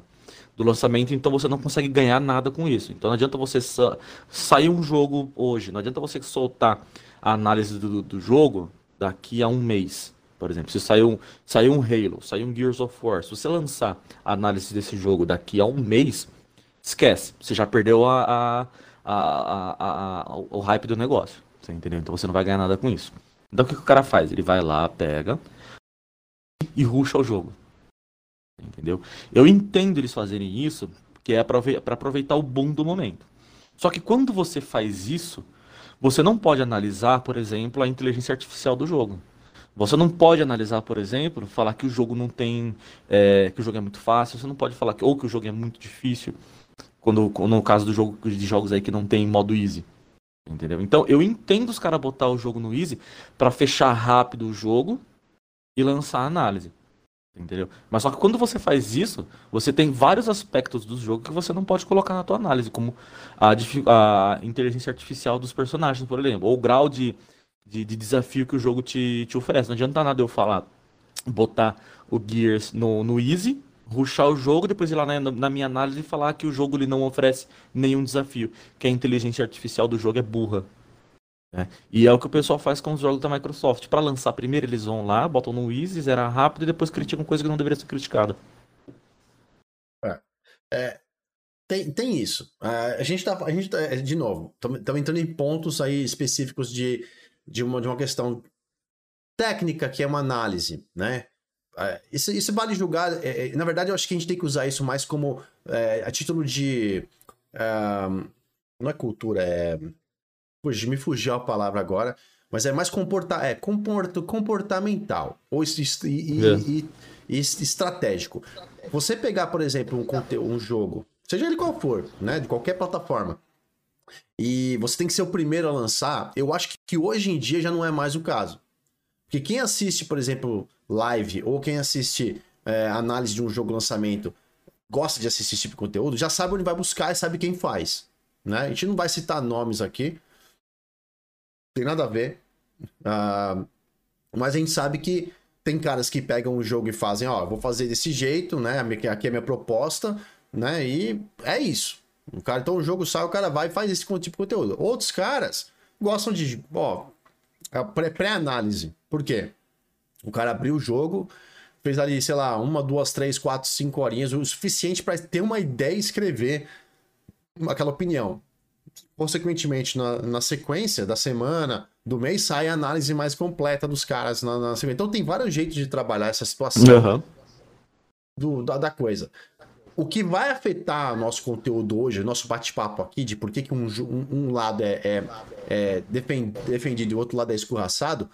do lançamento, então você não consegue ganhar nada com isso. Então não adianta você sa sair um jogo hoje, não adianta você soltar a análise do, do jogo daqui a um mês. Por exemplo, se saiu, um- saiu um Halo, saiu um Gears of War, se você lançar a análise desse jogo daqui a um mês, esquece, você já perdeu a, a, a, a- o hype do negócio. Você entendeu? Então você não vai ganhar nada com isso. Então o que, que o cara faz? Ele vai lá, pega e ruxa o jogo. Entendeu? Eu entendo eles fazerem isso, que é para aproveitar o boom do momento. Só que quando você faz isso, você não pode analisar, por exemplo, a inteligência artificial do jogo. Você não pode analisar, por exemplo, falar que o jogo não tem, é, que o jogo é muito fácil. Você não pode falar que ou que o jogo é muito difícil, quando no caso do jogo de jogos aí que não tem modo easy. Entendeu? Então eu entendo os caras botar o jogo no easy para fechar rápido o jogo e lançar a análise. Entendeu? Mas só que quando você faz isso, você tem vários aspectos do jogo que você não pode colocar na tua análise, como a, a inteligência artificial dos personagens, por exemplo, ou o grau de, de, de desafio que o jogo te, te oferece. Não adianta nada eu falar, botar o Gears no, no easy, ruxar o jogo, depois ir lá na, na minha análise e falar que o jogo ele não oferece nenhum desafio, que a inteligência artificial do jogo é burra. né? E é o que o pessoal faz com os jogos da Microsoft. Para lançar primeiro, eles vão lá, botam no easy, zera rápido e depois criticam coisa que não deveria ser criticada. Tem, tem isso. A gente tá, a gente tá, de novo, estamos entrando em pontos aí específicos de, de, uma, de uma questão técnica, que é uma análise, né? Ah, isso, isso vale julgar. é, é, na verdade, eu acho que a gente tem que usar isso mais como é, a título de. ah, não é cultura, é. Fugi, me fugiu a palavra agora. mas é mais comporta é, comporto, comportamental ou e, e, É. e- e estratégico. Você pegar, por exemplo, um, um jogo, seja ele qual for, né, de qualquer plataforma, e você tem que ser o primeiro a lançar, eu acho que, hoje em dia já não é mais o caso. Porque quem assiste, por exemplo, live, ou quem assiste é, análise de um jogo lançamento, gosta de assistir esse tipo de conteúdo, já sabe onde vai buscar e sabe quem faz. Né? A gente não vai citar nomes aqui. Tem nada a ver. Ah, mas a gente sabe que tem caras que pegam o jogo e fazem, ó, vou fazer desse jeito, né? Aqui é a minha proposta, né? E é isso. O cara, então o jogo sai, o cara vai e faz esse tipo de conteúdo. Outros caras gostam de, ó, pré- pré-análise. Por quê? O cara abriu o jogo, fez ali, sei lá, uma, duas, três, quatro, cinco horinhas, o suficiente para ter uma ideia e escrever aquela opinião. Consequentemente, na, na sequência da semana, do mês, sai a análise mais completa dos caras na, na sequência. Então tem vários jeitos de trabalhar essa situação Aham. do- da, da coisa. O que vai afetar nosso conteúdo hoje, nosso bate-papo aqui, de por que, que um, um- um lado é, é- é defen- defendido e o outro lado é escorraçado,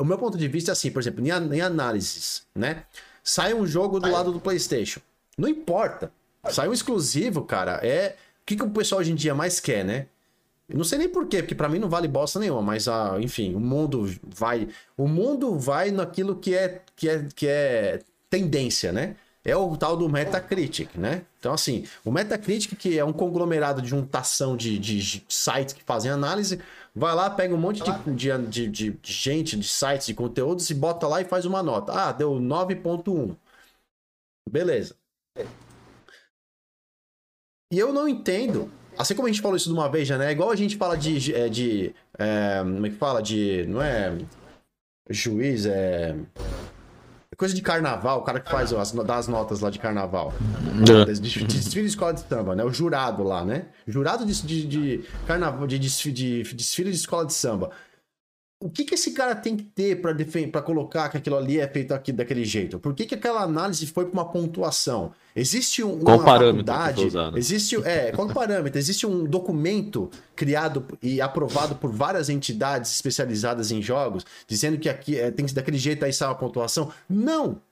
o meu ponto de vista é assim, por exemplo, em, em análises, né? Sai um jogo do lado do PlayStation. Não importa. Sai um exclusivo, cara. É. O que, que o pessoal hoje em dia mais quer, né? Eu não sei nem porquê, porque pra mim não vale bosta nenhuma, mas ah, enfim, o mundo vai, o mundo vai naquilo que é que é que é tendência, né? É o tal do Metacritic, né? Então assim, o Metacritic que é um conglomerado de juntação de, de sites que fazem análise, vai lá, pega um monte de, de, de, gente, de sites, de conteúdos e bota lá e faz uma nota. Ah, deu 9.1. Beleza. E eu não entendo. Assim como a gente falou isso de uma vez já, né? É igual a gente fala de. é, de é, como é que fala? De. Não é. Juiz, é. Coisa de carnaval, o cara que faz as, dá as notas lá de carnaval. É. De, de desfile de escola de samba, né? O jurado lá, né? Jurado de, de, de carnaval, de desfile, de desfile de escola de samba. O que, que esse cara tem que ter defen- pra colocar que aquilo ali é feito aqui daquele jeito? Por que, que aquela análise foi pra uma pontuação? Existe um, Qual uma faculdade, existe é qual parâmetro? Existe um documento criado e aprovado por várias entidades especializadas em jogos, dizendo que aqui é, tem que ser daquele jeito aí sai uma pontuação? Não.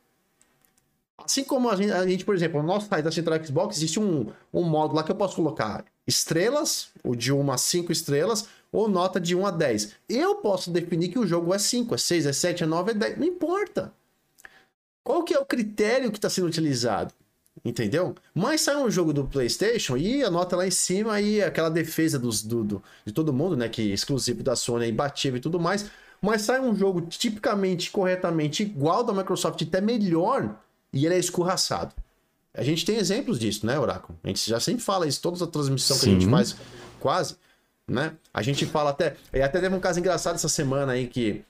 Assim como a gente, a gente, por exemplo, no nosso site da Central Xbox, existe um, um modo lá que eu posso colocar estrelas, o de 1 a 5 estrelas, ou nota de 1 a 10. Eu posso definir que o jogo é 5, é 6, é 7, é 9, é 10. Não importa. Qual que é o critério que está sendo utilizado? Entendeu? Mas sai um jogo do PlayStation e a nota lá em cima e aquela defesa dos, do, do- de todo mundo, né? Que é exclusivo da Sony, é imbatível e tudo mais. Mas sai um jogo tipicamente, corretamente igual da Microsoft, até melhor, e ele é escorraçado. A gente tem exemplos disso, né, Oráculo? A gente já sempre fala isso, toda a transmissão que a gente Sim. faz, quase, né? A gente fala até. E até teve um caso engraçado essa semana aí que.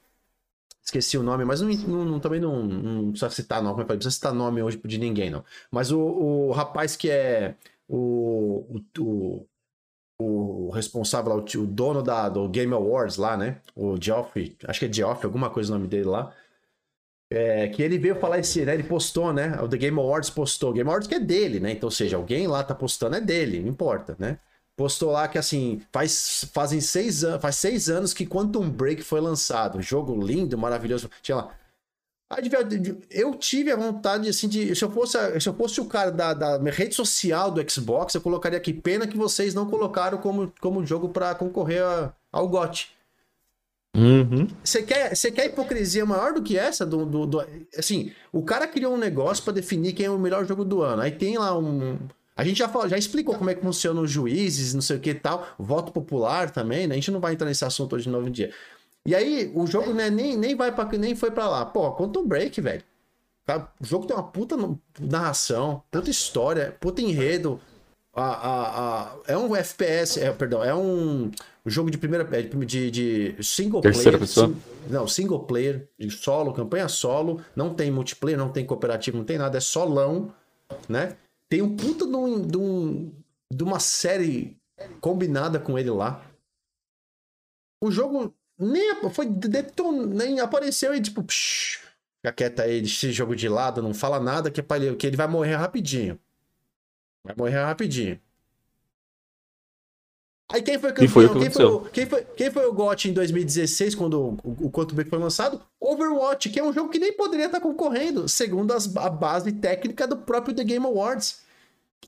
Esqueci o nome, mas não, não- também não, não precisa citar nome, não precisa citar nome hoje de ninguém, não. Mas o, o rapaz que é o, o, o, responsável, o, dono da, do Game Awards lá, né? O Geoffrey, acho que é Geoffrey, alguma coisa o nome dele lá. É, que ele veio falar esse, né? Ele postou, né? O The Game Awards postou. Game Awards que é dele, né? Então, ou seja, alguém lá tá postando é dele, não importa, né? Postou lá que assim, faz, fazem seis anos, faz seis anos que Quantum Break foi lançado. Jogo lindo, maravilhoso. Tinha lá. Eu tive a vontade, assim, de. Se eu fosse, se eu fosse o cara da, da rede social do Xbox, eu colocaria aqui. Pena que vocês não colocaram como, como jogo pra concorrer a- ao GOT. Uhum. Você quer, você quer hipocrisia maior do que essa? Do, do, do- assim, o cara criou um negócio pra definir quem é o melhor jogo do ano. Aí tem lá um. A gente já, falou, já explicou como é que funciona os juízes, não sei o que e tal. Voto popular também, né? A gente não vai entrar nesse assunto hoje de novo em dia. E aí, o jogo né, nem, nem, vai pra, nem foi pra lá. Pô, Quantum Break, velho. Tá? O jogo tem uma puta narração, puta história, puta enredo. A, a, a- é um FPS, é, perdão, é um jogo de primeira. é De, de single Terceira player. pessoa? sim- não, single player, de solo, campanha solo. Não tem multiplayer, não tem cooperativo, não tem nada, é solão, né? Tem um puta de, um, de, um- de uma série combinada com ele lá. O jogo nem foi deton, nem apareceu e tipo, psh, fica quieto aí, deixa esse jogo de lado, não fala nada que, é ele, que ele vai morrer rapidinho. Vai morrer rapidinho. Aí quem foi campeão? foi o que quem, foi o, quem, foi, quem foi o GOT em 2016, quando o, o Quantum Break foi lançado? Overwatch, que é um jogo que nem poderia estar concorrendo, segundo as- a base técnica do próprio The Game Awards.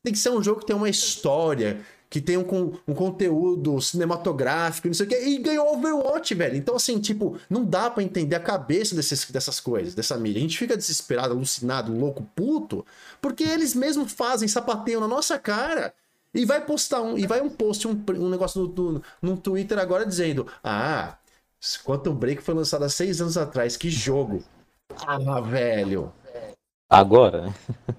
Tem que ser um jogo que tem uma história, que tem um, um conteúdo cinematográfico, não sei o quê, e ganhou Overwatch, velho. Então, assim, tipo, não dá pra entender a cabeça desses, dessas coisas, dessa mídia. A gente fica desesperado, alucinado, louco, puto, porque eles mesmos fazem, sapateiam na nossa cara. E vai postar um, e vai um post, um, um negócio no, no, no Twitter agora dizendo: Ah, Quantum Break foi lançado há seis anos atrás, que jogo. Ah, velho. Agora, né?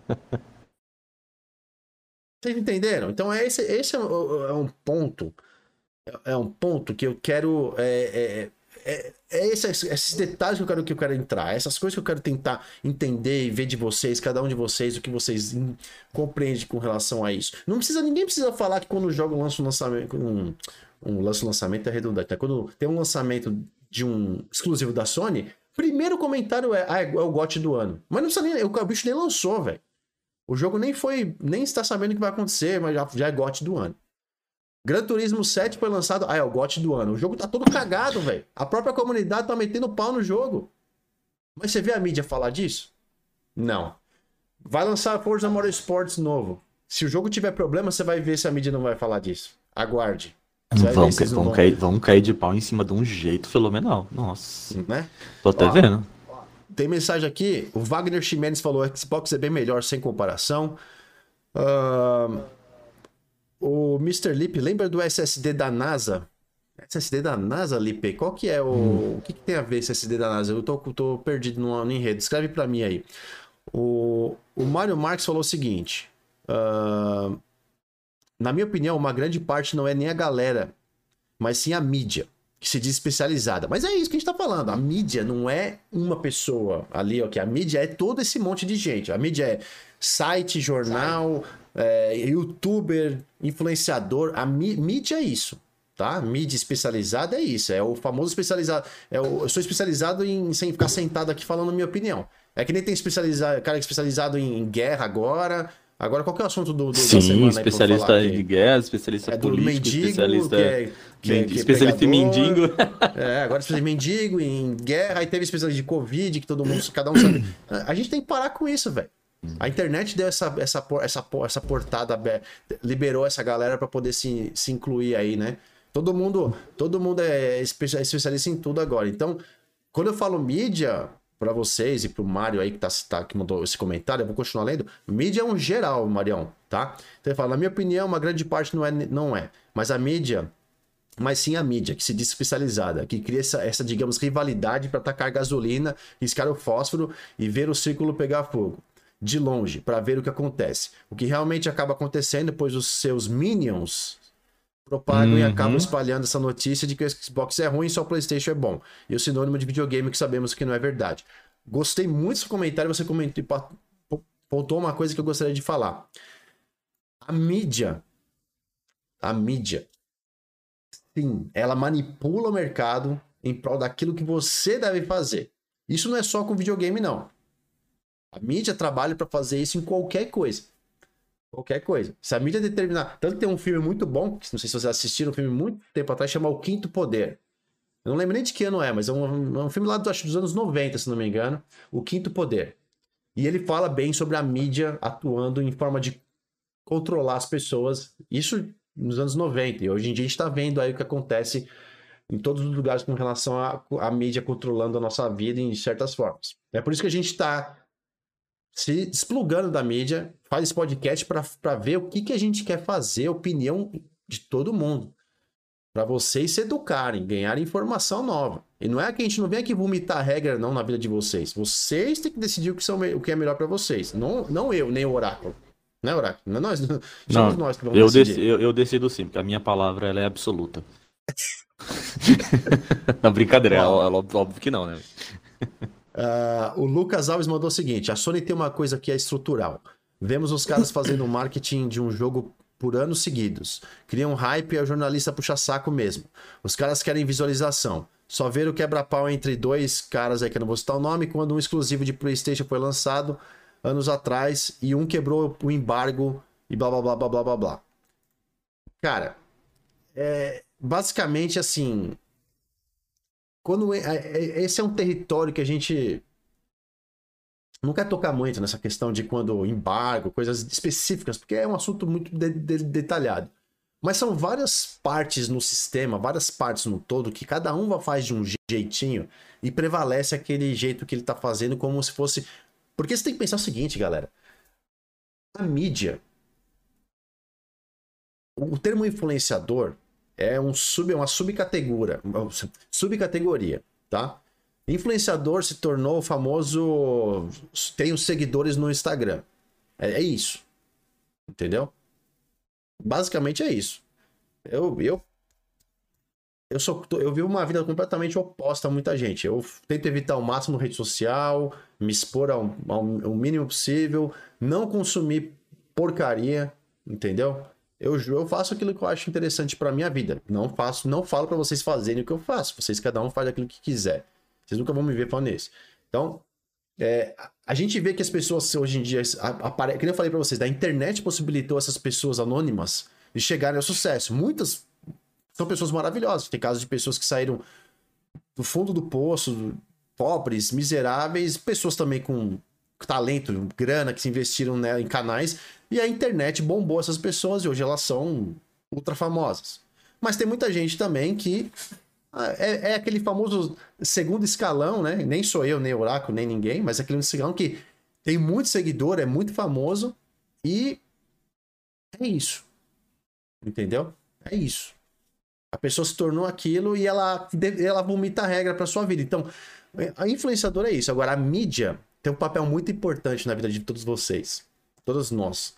Vocês entenderam? Então é esse, esse é, um- é um ponto. É um ponto que eu quero. É, é, é, é esses, esses detalhes que eu, quero, que eu quero entrar. Essas coisas que eu quero tentar entender e ver de vocês, cada um de vocês, o que vocês compreendem com relação a isso. Não precisa, ninguém precisa falar que quando o jogo lança um lançamento. Um, um lance lançamento é redundante. Né? Quando tem um lançamento de um exclusivo da Sony, primeiro comentário é, ah, é o GOT do ano. Mas não precisa nem. O bicho nem lançou, velho. O jogo nem foi, nem está sabendo o que vai acontecer, mas já, já é GOT do ano. Gran Turismo 7 foi lançado, ah, é o GOT do ano. O jogo tá todo cagado, velho. A própria comunidade tá metendo pau no jogo. Mas você vê a mídia falar disso? Não. Vai lançar Forza Motorsports novo. Se o jogo tiver problema, você vai ver se a mídia não vai falar disso. Aguarde. Vão, ver vão, vão- cair, vão cair de pau em cima de um jeito fenomenal. Nossa, Né? tô até Ó, vendo. Tem mensagem aqui. O Wagner Ximenes falou: Xbox é bem melhor sem comparação. Ahn, o Mr. Lip, lembra do SSD da NASA? SSD da NASA, Lipe? Qual que é o. O que, que tem a ver esse SSD da NASA? Eu tô, tô perdido no, no enredo. Escreve pra mim aí. O, o Mário Marques falou o seguinte: ahn, Na minha opinião, uma grande parte não é nem a galera, mas sim a mídia que se diz especializada. Mas é isso que a gente tá falando. A mídia não é uma pessoa ali, ok? A mídia é todo esse monte de gente. A mídia é site, jornal, é, youtuber, influenciador. A mí- mídia é isso, tá? Mídia especializada é isso. É o famoso especializado. É o- eu sou especializado em sem ficar sentado aqui falando minha opinião. É que nem tem especializado, cara especializado em, em guerra agora. Agora, qual é o assunto do, do da Sim, aí especialista aqui? em guerra, especialista É do político, mendigo, especialista, que é, que é- men- que é especialista em pegador. mendigo. É, agora especialista em mendigo, em guerra, aí teve especialista de Covid, que todo mundo, cada um sabe. A gente tem que parar com isso, velho. A internet deu essa, essa, essa, essa portada aberta, liberou essa galera pra poder se, se incluir aí, né? Todo mundo, todo mundo é é especialista em tudo agora. Então, quando eu falo mídia pra vocês e pro Mário aí que, tá, tá- que mandou esse comentário, eu vou continuar lendo. Mídia é um geral, Marião, tá? Então ele fala, na minha opinião, uma grande parte não é, não é. Mas a mídia mas sim a mídia, que se diz especializada, que cria essa, essa digamos, rivalidade para tacar gasolina, riscar o fósforo e ver o círculo pegar fogo. De longe, para ver o que acontece. O que realmente acaba acontecendo, pois os seus minions propagam e Uhum. acabam espalhando essa notícia de que o Xbox é ruim e só o PlayStation é bom. E o sinônimo de videogame que sabemos que não é verdade. Gostei muito do seu comentário, você comentou, pontuou uma coisa que eu gostaria de falar. A mídia, a mídia, sim, ela manipula o mercado em prol daquilo que você deve fazer. Isso não é só com videogame, não. A mídia trabalha para fazer isso em qualquer coisa. Qualquer coisa. Se a mídia determinar. Tanto tem um filme muito bom, que não sei se vocês assistiram, um filme muito tempo atrás, chama O Quinto Poder. Eu não lembro nem de que ano é, mas é um, é um filme lá do, acho, dos anos 90, se não me engano. O Quinto Poder. E ele fala bem sobre a mídia atuando em forma de controlar as pessoas. Isso nos anos 90. E hoje em dia a gente está vendo aí o que acontece em todos os lugares com relação à mídia controlando a nossa vida em certas formas. É por isso que a gente está se desplugando da mídia, faz esse podcast para ver o que, que a gente quer fazer, opinião de todo mundo. Para vocês se educarem, ganharem informação nova. E não é que a gente não vem aqui vomitar regra não na vida de vocês. Vocês têm que decidir o que, são, o que é melhor para vocês. Não, não eu, nem o oráculo. Não é oráculo? Não é nós. Somos Não, nós que vamos eu, decidir. deci- eu, eu decido sim, porque a minha palavra ela é absoluta. não, brincadeira, é, é óbvio que não, né? Ah, o Lucas Alves mandou o seguinte: a Sony tem uma coisa que é estrutural. Vemos os caras fazendo marketing de um jogo por anos seguidos. Criam hype e o jornalista puxa saco mesmo. Os caras querem visualização. Só ver o quebra-pau entre dois caras aí que eu não vou citar o nome, quando um exclusivo de PlayStation foi lançado anos atrás e um quebrou o embargo e blá blá blá blá blá blá blá. Cara, é, basicamente assim. Quando é, é, esse é um território que a gente não quer tocar muito nessa questão de quando embargo, coisas específicas, porque é um assunto muito de, de, detalhado. Mas são várias partes no sistema, várias partes no todo, que cada uma faz de um jeitinho e prevalece aquele jeito que ele tá fazendo como se fosse. Porque você tem que pensar o seguinte, galera. A mídia. O termo influenciador é um sub, uma subcategoria, subcategoria, tá? Influenciador se tornou o famoso tem os seguidores no Instagram. É, é isso. Entendeu? Basicamente é isso. Eu, eu, eu, sou, eu vi uma vida completamente oposta a muita gente. Eu tento evitar ao máximo rede social, me expor ao, ao, ao mínimo possível, não consumir porcaria, entendeu? Eu, eu faço aquilo que eu acho interessante para minha vida. Não faço, não falo para vocês fazerem o que eu faço. Vocês cada um faz aquilo que quiser. Vocês nunca vão me ver falando isso. Então, é, a gente vê que as pessoas hoje em dia, apare... que eu falei para vocês, da internet possibilitou essas pessoas anônimas de chegarem ao sucesso. Muitas são pessoas maravilhosas. Tem casos de pessoas que saíram do fundo do poço, pobres, miseráveis, pessoas também com talento, grana, que se investiram né, em canais, e a internet bombou essas pessoas e hoje elas são ultra famosas. Mas tem muita gente também que ah, é, é, aquele famoso segundo escalão, né? Nem sou eu, nem Oráculo, nem ninguém, mas é aquele escalão que tem muito seguidor, é muito famoso e é isso. Entendeu? É isso. A pessoa se tornou aquilo e ela, ela vomita a regra para sua vida. Então, a influenciadora é isso. Agora, a mídia tem um papel muito importante na vida de todos vocês, todos nós,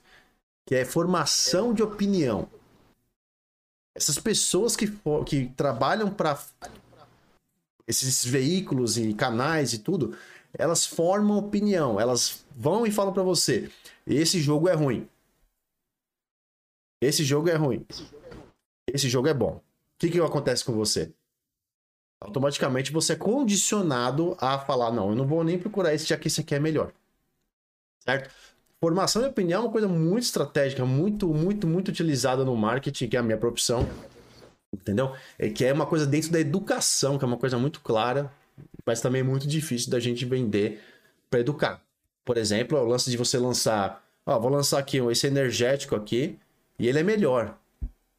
que é formação de opinião. Essas pessoas que, que trabalham para esses veículos e canais e tudo, elas formam opinião, elas vão e falam para você: esse jogo é ruim. Esse jogo é ruim. Esse jogo é bom. O que, que acontece com você? Automaticamente você é condicionado a falar: não, eu não vou nem procurar esse, já que esse aqui é melhor. Certo? Formação de opinião é uma coisa muito estratégica, muito, muito, muito utilizada no marketing, que é a minha profissão. Entendeu? É que é uma coisa dentro da educação, que é uma coisa muito clara, mas também é muito difícil da gente vender para educar. Por exemplo, o lance de você lançar, ó, vou lançar aqui esse energético aqui e ele é melhor.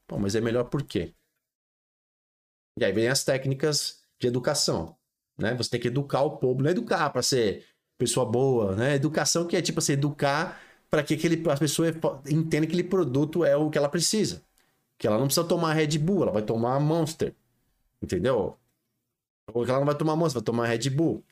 Bom, mas é melhor por quê? E aí vem as técnicas de educação, né? Você tem que educar o povo, não é educar para ser pessoa boa, né? Educação que é tipo assim, educar para que aquele, a pessoa entenda que aquele produto é o que ela precisa. Que ela não precisa tomar Red Bull, ela vai tomar Monster. Entendeu? Ou que ela não vai tomar Monster, vai tomar Red Bull.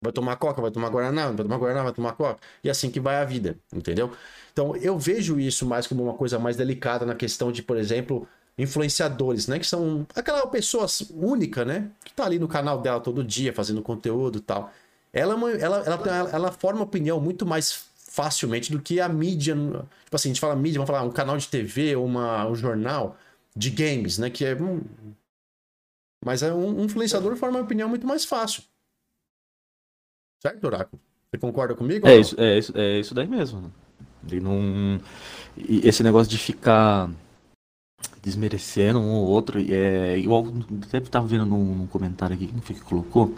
Vai tomar Coca, vai tomar Guaraná, vai tomar Guaraná, vai tomar Coca. E assim que vai a vida, entendeu? Então eu vejo isso mais como uma coisa mais delicada na questão de, por exemplo, influenciadores, né? Que são aquela pessoa única, né? Que tá ali no canal dela todo dia fazendo conteúdo e tal ela, é ela, ela, ela, forma opinião muito mais facilmente do que a mídia. Tipo assim, a gente fala mídia, vamos falar um canal de TV ou uma, um jornal de games, né? Que é. Um, mas é um, um influenciador forma uma opinião muito mais fácil. Certo, Oráculo? Você concorda comigo? É isso, é, isso, é isso daí mesmo. Ele não. E esse negócio de ficar desmerecendo um ou outro, é igual. Deve estar vendo num, num comentário aqui, quem foi que colocou?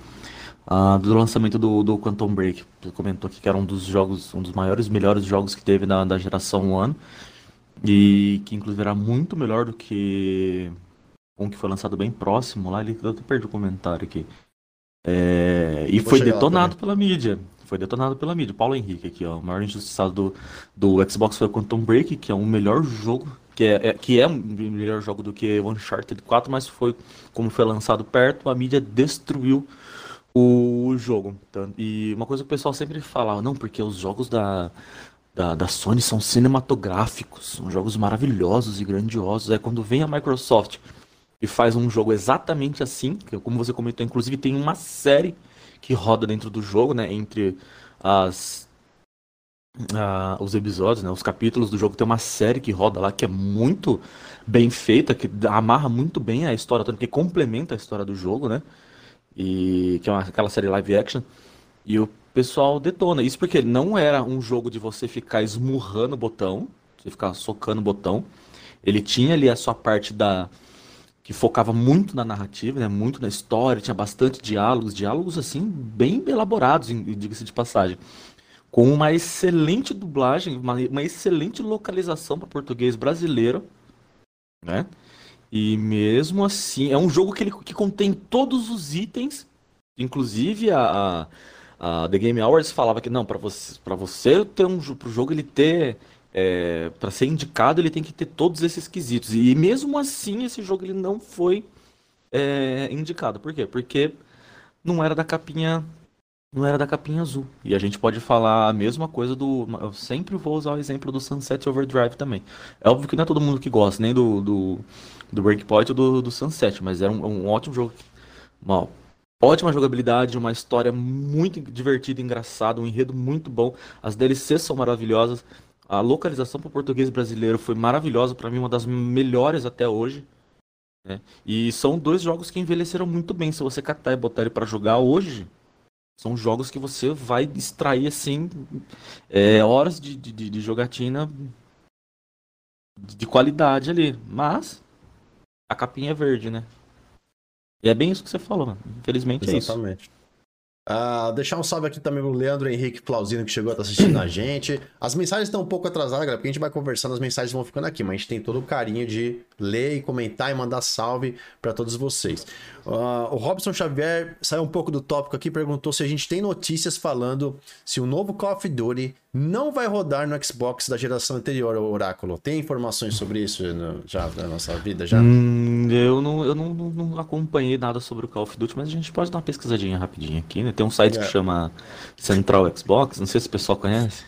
Uh, do lançamento do, do Quantum Break. Você comentou aqui que era um dos jogos, um dos maiores, melhores jogos que teve na, da geração One. E que inclusive era muito melhor do que um que foi lançado bem próximo lá. Ele, eu até perdi o comentário aqui. É, e foi detonado pela mídia. Foi detonado pela mídia. Paulo Henrique aqui, ó. O maior injustiçado do, do Xbox foi o Quantum Break, que é um melhor jogo. Que é, é, que é um melhor jogo do que Uncharted 4, mas foi como foi lançado perto, a mídia destruiu o jogo. E uma coisa que o pessoal sempre fala, não, porque os jogos da, da, da Sony são cinematográficos, são jogos maravilhosos e grandiosos. É quando vem a Microsoft e faz um jogo exatamente assim, que como você comentou, inclusive tem uma série que roda dentro do jogo, né, entre as uh, os episódios, né, os capítulos do jogo, tem uma série que roda lá que é muito bem feita, que amarra muito bem a história, que complementa a história do jogo, né? E que é uma, aquela série live action, e o pessoal detona. Isso porque não era um jogo de você ficar esmurrando o botão, você ficar socando o botão. Ele tinha ali a sua parte da, que focava muito na narrativa, né? Muito na história, tinha bastante diálogos, diálogos assim bem elaborados, diga-se de passagem, com uma excelente dublagem, uma, uma excelente localização para português brasileiro, né? E mesmo assim, é um jogo que ele que contém todos os itens, inclusive a, a, a The Game Awards falava que não, para você, você ter um pro jogo ele ter é, para ser indicado, ele tem que ter todos esses quesitos. E mesmo assim, esse jogo ele não foi é, indicado. Por quê? Porque não era da capinha não era da capinha azul. E a gente pode falar a mesma coisa do. Eu sempre vou usar o exemplo do Sunset Overdrive também. É óbvio que não é todo mundo que gosta, nem do, do, do Breakpoint ou do, do Sunset, mas era um, um ótimo jogo. Mal. Ótima jogabilidade, uma história muito divertida, engraçada, um enredo muito bom. As DLCs são maravilhosas. A localização para o português brasileiro foi maravilhosa, para mim uma das melhores até hoje. Né? E são dois jogos que envelheceram muito bem. Se você catar e botar ele para jogar hoje, são jogos que você vai extrair assim é, horas de, de, de jogatina de qualidade ali. Mas a capinha é verde, né? E é bem isso que você falou, mano. Infelizmente Exatamente. é isso. Exatamente. Uh, deixar um salve aqui também pro Leandro Henrique Flauzino, que chegou a estar tá assistindo a gente. As mensagens estão um pouco atrasadas, galera, porque a gente vai conversando, as mensagens vão ficando aqui, mas a gente tem todo o carinho de ler e comentar e mandar salve para todos vocês. Uh, o Robson Xavier saiu um pouco do tópico aqui, perguntou se a gente tem notícias falando se o novo Call of Duty não vai rodar no Xbox da geração anterior, o Oráculo. Tem informações sobre isso no, já na nossa vida? já? Hum, eu não, eu não, não, não, acompanhei nada sobre o Call of Duty, mas a gente pode dar uma pesquisadinha rapidinho aqui, né? Tem um site é. que chama Central Xbox, não sei se o pessoal conhece.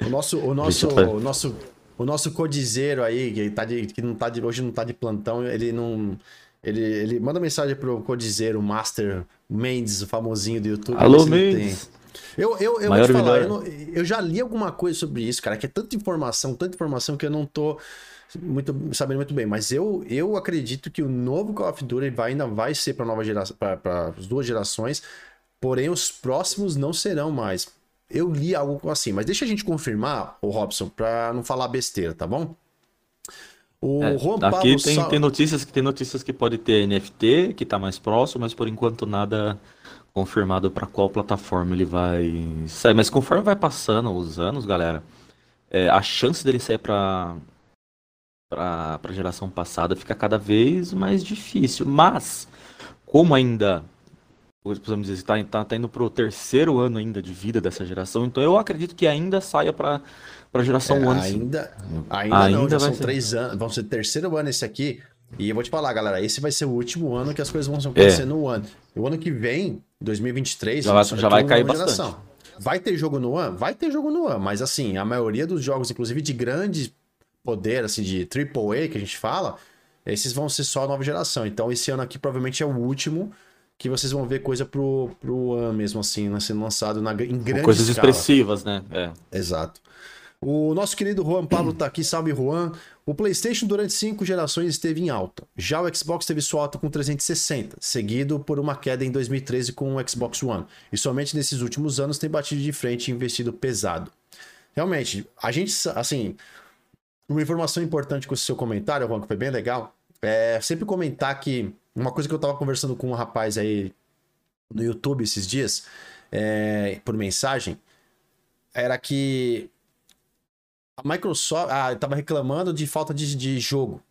O nosso, o nosso, o nosso, o nosso codizeiro aí, que, tá de, que não tá de, hoje não tá de plantão, ele não ele, ele manda mensagem pro codizeiro Master Mendes, o famosinho do YouTube. Alô, Mendes! Eu, eu, eu vou te falar, eu, não, eu, já li alguma coisa sobre isso, cara, que é tanta informação, tanta informação que eu não tô muito, sabendo muito bem. Mas eu, eu acredito que o novo Call of Duty vai, ainda vai ser para nova geração, para as duas gerações, porém os próximos não serão mais. Eu li algo assim, mas deixa a gente confirmar, o Robson, para não falar besteira, tá bom? O é, Juan aqui tem, Sal... tem notícias que tem notícias que pode ter NFT, que está mais próximo, mas por enquanto nada confirmado para qual plataforma ele vai sair. Mas conforme vai passando os anos, galera, é, a chance dele sair para para a geração passada fica cada vez mais difícil. Mas, como ainda, podemos dizer, está tá, tá indo para o terceiro ano ainda de vida dessa geração, então eu acredito que ainda saia para para geração é, One. Ainda, ainda, ainda não, já são ser. três anos. Vão ser terceiro ano esse aqui. E eu vou te falar, galera, esse vai ser o último ano que as coisas vão acontecer é. no One. O ano que vem, 2023, já vai, já vai cair bastante. Geração. Vai ter jogo no One? Vai ter jogo no One, mas assim, a maioria dos jogos, inclusive de grande poder, assim, de AAA que a gente fala, esses vão ser só nova geração. Então esse ano aqui provavelmente é o último que vocês vão ver coisa pro, pro One mesmo, assim, né, sendo lançado na, em grande Coisas escala. expressivas, né? É. Exato. O nosso querido Juan Pablo tá aqui, salve Juan. O PlayStation durante cinco gerações esteve em alta. Já o Xbox teve sua alta com 360, seguido por uma queda em 2013 com o Xbox One. E somente nesses últimos anos tem batido de frente e investido pesado. Realmente, a gente, assim, uma informação importante com o seu comentário, Juan, que foi bem legal, é sempre comentar que uma coisa que eu tava conversando com um rapaz aí no YouTube esses dias, é, por mensagem, era que a Microsoft ah, estava reclamando de falta de, de jogo.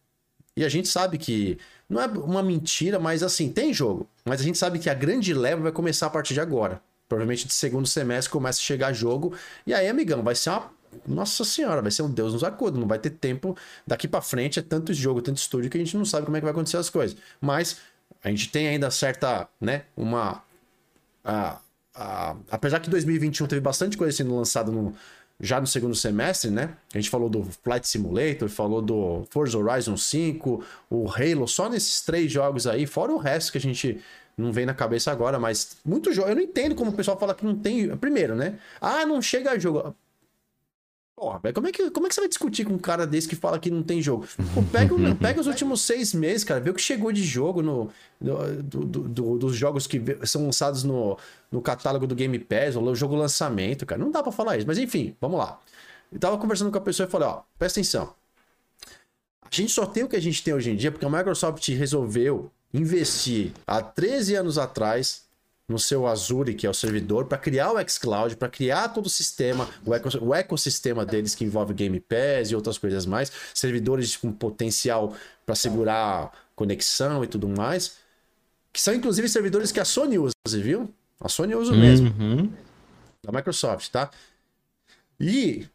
E a gente sabe que não é uma mentira, mas assim, tem jogo. Mas a gente sabe que a grande leva vai começar a partir de agora. Provavelmente de segundo semestre começa a chegar jogo. E aí, amigão, vai ser uma. Nossa senhora, vai ser um Deus nos acuda. Não vai ter tempo daqui para frente. É tanto jogo, tanto estúdio que a gente não sabe como é que vai acontecer as coisas. Mas a gente tem ainda certa, né? Uma. A, a, apesar que 2021 teve bastante coisa sendo lançada no, já no segundo semestre, né? A gente falou do Flight Simulator, falou do Forza Horizon 5, o Halo, só nesses três jogos aí, fora o resto que a gente não vem na cabeça agora, mas muito jogo. Eu não entendo como o pessoal fala que não tem. Primeiro, né? Ah, não chega a jogo. Porra, como é, que, como é que você vai discutir com um cara desse que fala que não tem jogo? Pô, pega, pega os últimos seis meses, cara, vê o que chegou de jogo no, do, do, do, dos jogos que são lançados no, no catálogo do Game Pass, ou o jogo lançamento, cara. Não dá para falar isso, mas enfim, vamos lá. Eu tava conversando com a pessoa e falei, ó, presta atenção. A gente só tem o que a gente tem hoje em dia porque a Microsoft resolveu investir há 13 anos atrás no seu Azure, que é o servidor, para criar o xCloud, para criar todo o sistema, o, o, ecossistema deles que envolve Game Pass e outras coisas mais, servidores com potencial para segurar conexão e tudo mais, que são inclusive servidores que a Sony usa, viu? A Sony usa mesmo. Uhum. Da Microsoft, tá? E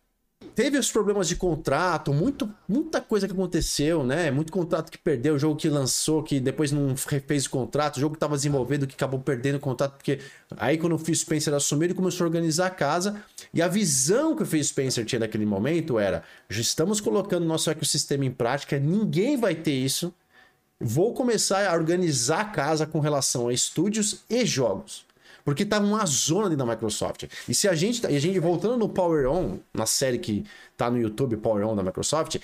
teve os problemas de contrato, muito, muita coisa que aconteceu, né? Muito contrato que perdeu, jogo que lançou, que depois não refez o contrato, jogo que estava desenvolvendo, que acabou perdendo o contrato, porque aí quando o Phil Spencer assumiu, ele começou a organizar a casa, e a visão que o Phil Spencer tinha naquele momento era, já estamos colocando nosso ecossistema em prática, ninguém vai ter isso, vou começar a organizar a casa com relação a estúdios e jogos. Porque tá uma zona ali da Microsoft. E se a gente, tá, a gente voltando no Power On, na série que tá no YouTube, Power On da Microsoft,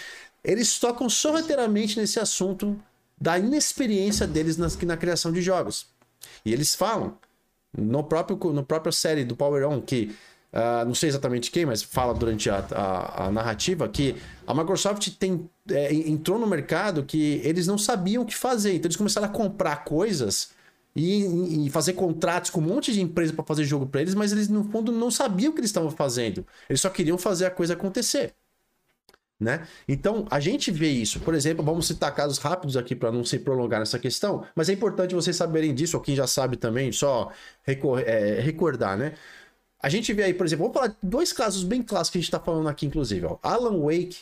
eles tocam sorrateiramente nesse assunto da inexperiência deles na, na criação de jogos. E eles falam no próprio no própria série do Power On que Uh, não sei exatamente quem, mas fala durante a, a, a narrativa que a Microsoft tem, é, entrou no mercado que eles não sabiam o que fazer. Então eles começaram a comprar coisas e, e, fazer contratos com um monte de empresa para fazer jogo para eles, mas eles no fundo não sabiam o que eles estavam fazendo. Eles só queriam fazer a coisa acontecer. Né? Então, a gente vê isso. Por exemplo, vamos citar casos rápidos aqui para não se prolongar nessa questão, mas é importante vocês saberem disso, ou quem já sabe também, só é, recordar, né? A gente vê aí, por exemplo, vamos falar de dois casos bem clássicos que a gente está falando aqui, inclusive, ó. Alan Wake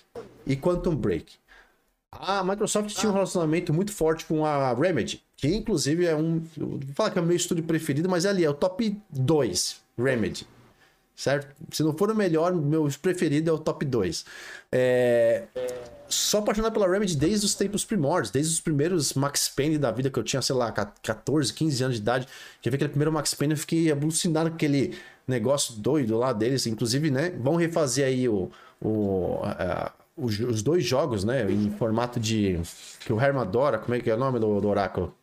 e Quantum Break. A Microsoft tinha um relacionamento muito forte com a Remedy, que inclusive é um. Vou falar que é o meu estúdio preferido, mas é ali, é o top 2 Remedy. Certo? Se não for o melhor, meu preferido é o top 2. É... Só apaixonado pela Remedy desde os tempos primórdios, desde os primeiros Max Payne da vida que eu tinha, sei lá, 14, 15 anos de idade. Quer ver aquele primeiro Max Payne, eu fiquei alucinado com aquele negócio doido lá deles. Inclusive, né? Vão refazer aí o, o, a, os, dois jogos, né? Em formato de. Que o Herman adora. Como é que é o nome do, do oráculo?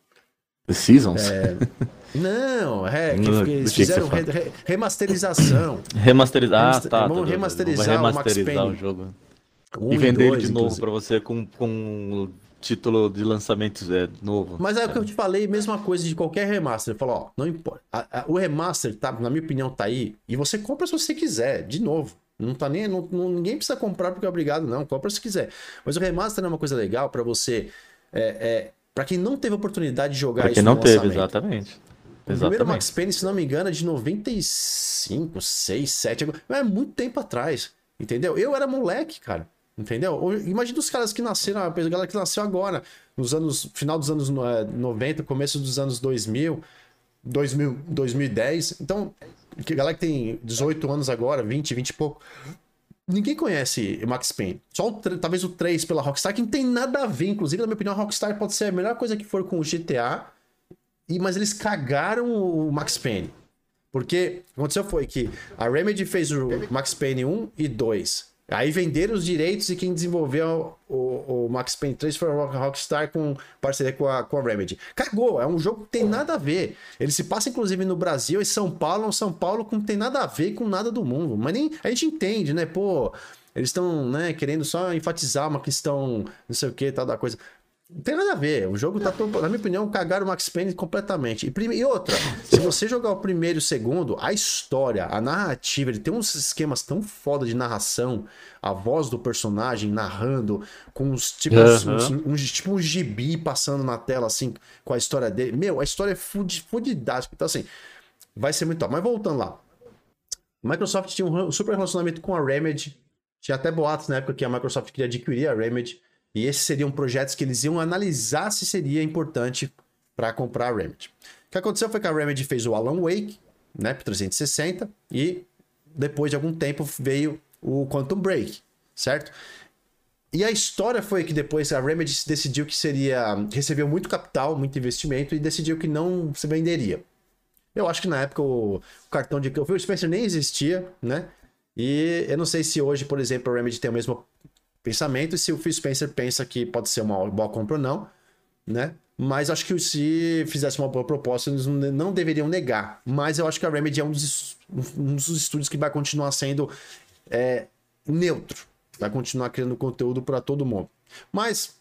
The Seasons? É... Não, é, que, eles fizeram re, re, remasterização. Remasterizar, ah, tá. Vamos remasterizar, remasterizar o, o jogo. Um e vender ele de novo para você com, com título de lançamento é, novo. Mas é, é o que eu te falei, mesma coisa de qualquer remaster. Falou, ó, não importa. A, a, o remaster, tá, na minha opinião, tá aí. E você compra se você quiser, de novo. Não tá nem. Não, ninguém precisa comprar porque é obrigado, não. Compra se quiser. Mas o remaster é uma coisa legal para você. É, é para quem não teve oportunidade de jogar pra quem isso não teve, exatamente. O primeiro Max Payne, se não me engano, é de 95, 6, 7. É muito tempo atrás. Entendeu? Eu era moleque, cara. Entendeu? Imagina os caras que nasceram, a galera que nasceu agora, nos anos. Final dos anos 90, começo dos anos 2000, 2000 2010. Então, que galera que tem 18 anos agora, 20, 20 e pouco. Ninguém conhece Max Payne. Só o, talvez o 3 pela Rockstar, que não tem nada a ver. Inclusive, na minha opinião, a Rockstar pode ser a melhor coisa que for com o GTA. E, mas eles cagaram o Max Payne. Porque o que aconteceu foi que a Remedy fez o Max Payne 1 e 2. Aí venderam os direitos e quem desenvolveu o, o Max Payne 3 foi a Rockstar com parceria com a, com a Remedy. Cagou, é um jogo que tem nada a ver. Ele se passa inclusive no Brasil e São Paulo, é um São Paulo que não tem nada a ver com nada do mundo. Mas nem a gente entende, né? Pô, eles estão, né, querendo só enfatizar uma questão, não sei o que, tal da coisa. Não tem nada a ver. O jogo tá, todo, na minha opinião, cagaram o Max Payne completamente. E, e, outra, se você jogar o primeiro e o segundo, a história, a narrativa, ele tem uns esquemas tão foda de narração, a voz do personagem narrando, com os tipos, uhum. uns, uns, tipo um gibi passando na tela, assim, com a história dele. Meu, a história é fud, fudidástica. Então, assim, vai ser muito top. Mas voltando lá. Microsoft tinha um super relacionamento com a Remedy. Tinha até boatos na época que a Microsoft queria adquirir a Remedy. E esses seriam projetos que eles iam analisar se seria importante para comprar a Remedy. O que aconteceu foi que a Remedy fez o Alan Wake, né, para 360, e depois de algum tempo veio o Quantum Break, certo? E a história foi que depois a Remedy decidiu que seria. recebeu muito capital, muito investimento e decidiu que não se venderia. Eu acho que na época o, o cartão de. O Phil Spencer nem existia, né? E eu não sei se hoje, por exemplo, a Remedy tem o mesmo pensamento e se o Phil Spencer pensa que pode ser uma boa compra ou não, né? Mas acho que se fizesse uma boa proposta, eles não deveriam negar. Mas eu acho que a Remedy é um dos, um dos estúdios que vai continuar sendo é, neutro. Vai continuar criando conteúdo para todo mundo. Mas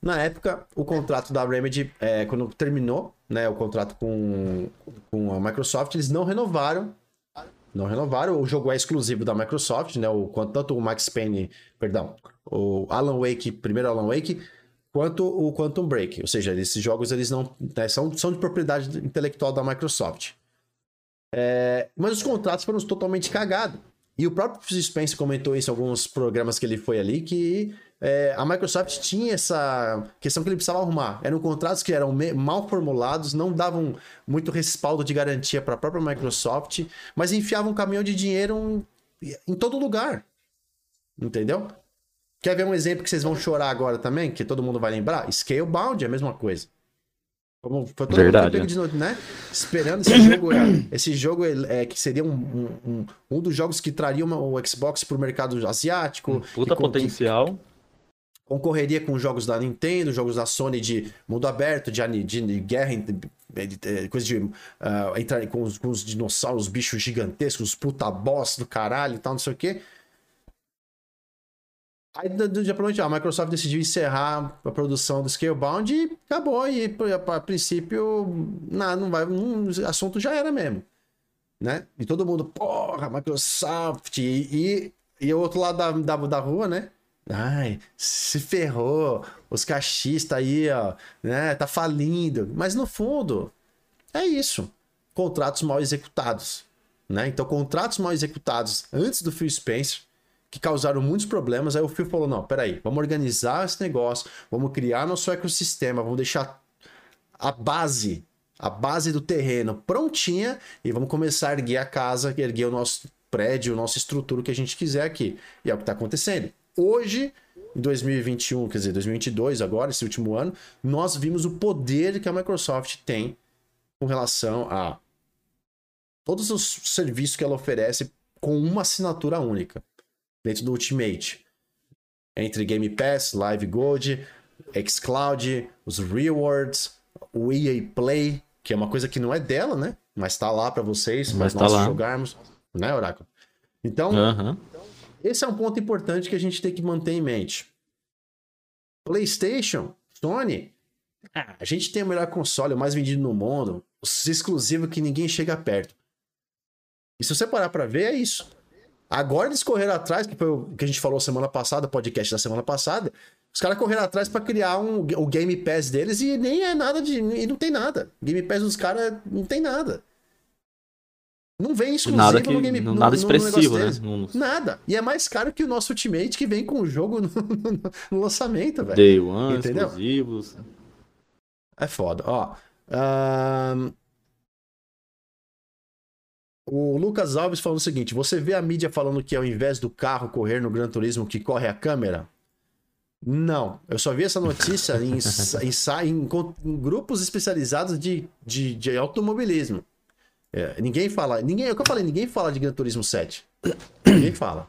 Na época, o contrato da Remedy, é, quando terminou, né, o contrato com, com a Microsoft, eles não renovaram. Não renovaram. O jogo é exclusivo da Microsoft, né? O, tanto o Max Payne, perdão, o Alan Wake, primeiro Alan Wake, quanto o Quantum Break. Ou seja, esses jogos eles não né, são, são de propriedade intelectual da Microsoft. É, mas os contratos foram totalmente cagados. E o próprio Spencer comentou isso em alguns programas que ele foi ali, que é, a Microsoft tinha essa questão que ele precisava arrumar. Eram contratos que eram mal formulados, não davam muito respaldo de garantia para a própria Microsoft, mas enfiavam um caminhão de dinheiro em todo lugar. Entendeu? Quer ver um exemplo que vocês vão chorar agora também, que todo mundo vai lembrar? Scalebound é a mesma coisa. Como foi todo Verdade. mundo de, né? Esperando esse jogo. esse jogo é, que seria um, um, um, dos jogos que traria uma, o Xbox para o mercado asiático. Um puta que, potencial. Que concorreria com jogos da Nintendo, jogos da Sony de mundo aberto, de, de, de guerra, de, coisa de uh, entrar com os, com os dinossauros, bichos gigantescos, puta boss do caralho e tal, não sei o quê. Aí, do dia noite, a Microsoft decidiu encerrar a produção do Scalebound e acabou. E, a, princípio, não, não vai, o assunto já era mesmo. Né? E todo mundo, porra, Microsoft. E, e, o outro lado da, da, da rua, né? Ai, se ferrou. Os cachistas aí, ó, né? Tá falindo. Mas no fundo, é isso. Contratos mal executados. Né? Então, contratos mal executados antes do Phil Spencer que causaram muitos problemas. Aí o Phil falou: não, peraí, vamos organizar esse negócio, vamos criar nosso ecossistema, vamos deixar a base, a base do terreno prontinha e vamos começar a erguer a casa, erguer o nosso prédio, a nossa estrutura que a gente quiser aqui. E é o que está acontecendo. Hoje, em 2021, quer dizer, 2022, agora, esse último ano, nós vimos o poder que a Microsoft tem com relação a todos os serviços que ela oferece com uma assinatura única dentro do Ultimate. Entre Game Pass, Live Gold, xCloud, os rewards, o EA Play, que é uma coisa que não é dela, né? Mas tá lá para vocês, para tá nós lá. jogarmos, né, Oráculo? Então, uhum. Esse é um ponto importante que a gente tem que manter em mente. PlayStation, Sony, ah, a gente tem o melhor console, o mais vendido no mundo, os exclusivos que ninguém chega perto. E se você parar para ver, é isso. Agora eles correram atrás, que foi o que a gente falou semana passada, podcast da semana passada. Os caras correram atrás para criar um, o Game Pass deles e nem é nada de. E não tem nada. Game Pass dos caras não tem nada. Não vem exclusivo nada que, no Game no, Nada no, expressivo, né? No... Nada. E é mais caro que o nosso Ultimate que vem com o jogo no, no lançamento, velho. Day One, Entendeu? exclusivos. É foda. Ó. Um... O Lucas Alves falou o seguinte: você vê a mídia falando que ao invés do carro correr no Gran Turismo que corre a câmera? Não, eu só vi essa notícia em, em, em, em grupos especializados de, de, de automobilismo. É, ninguém fala, ninguém, é o que eu falei, ninguém fala de Gran Turismo 7. ninguém fala,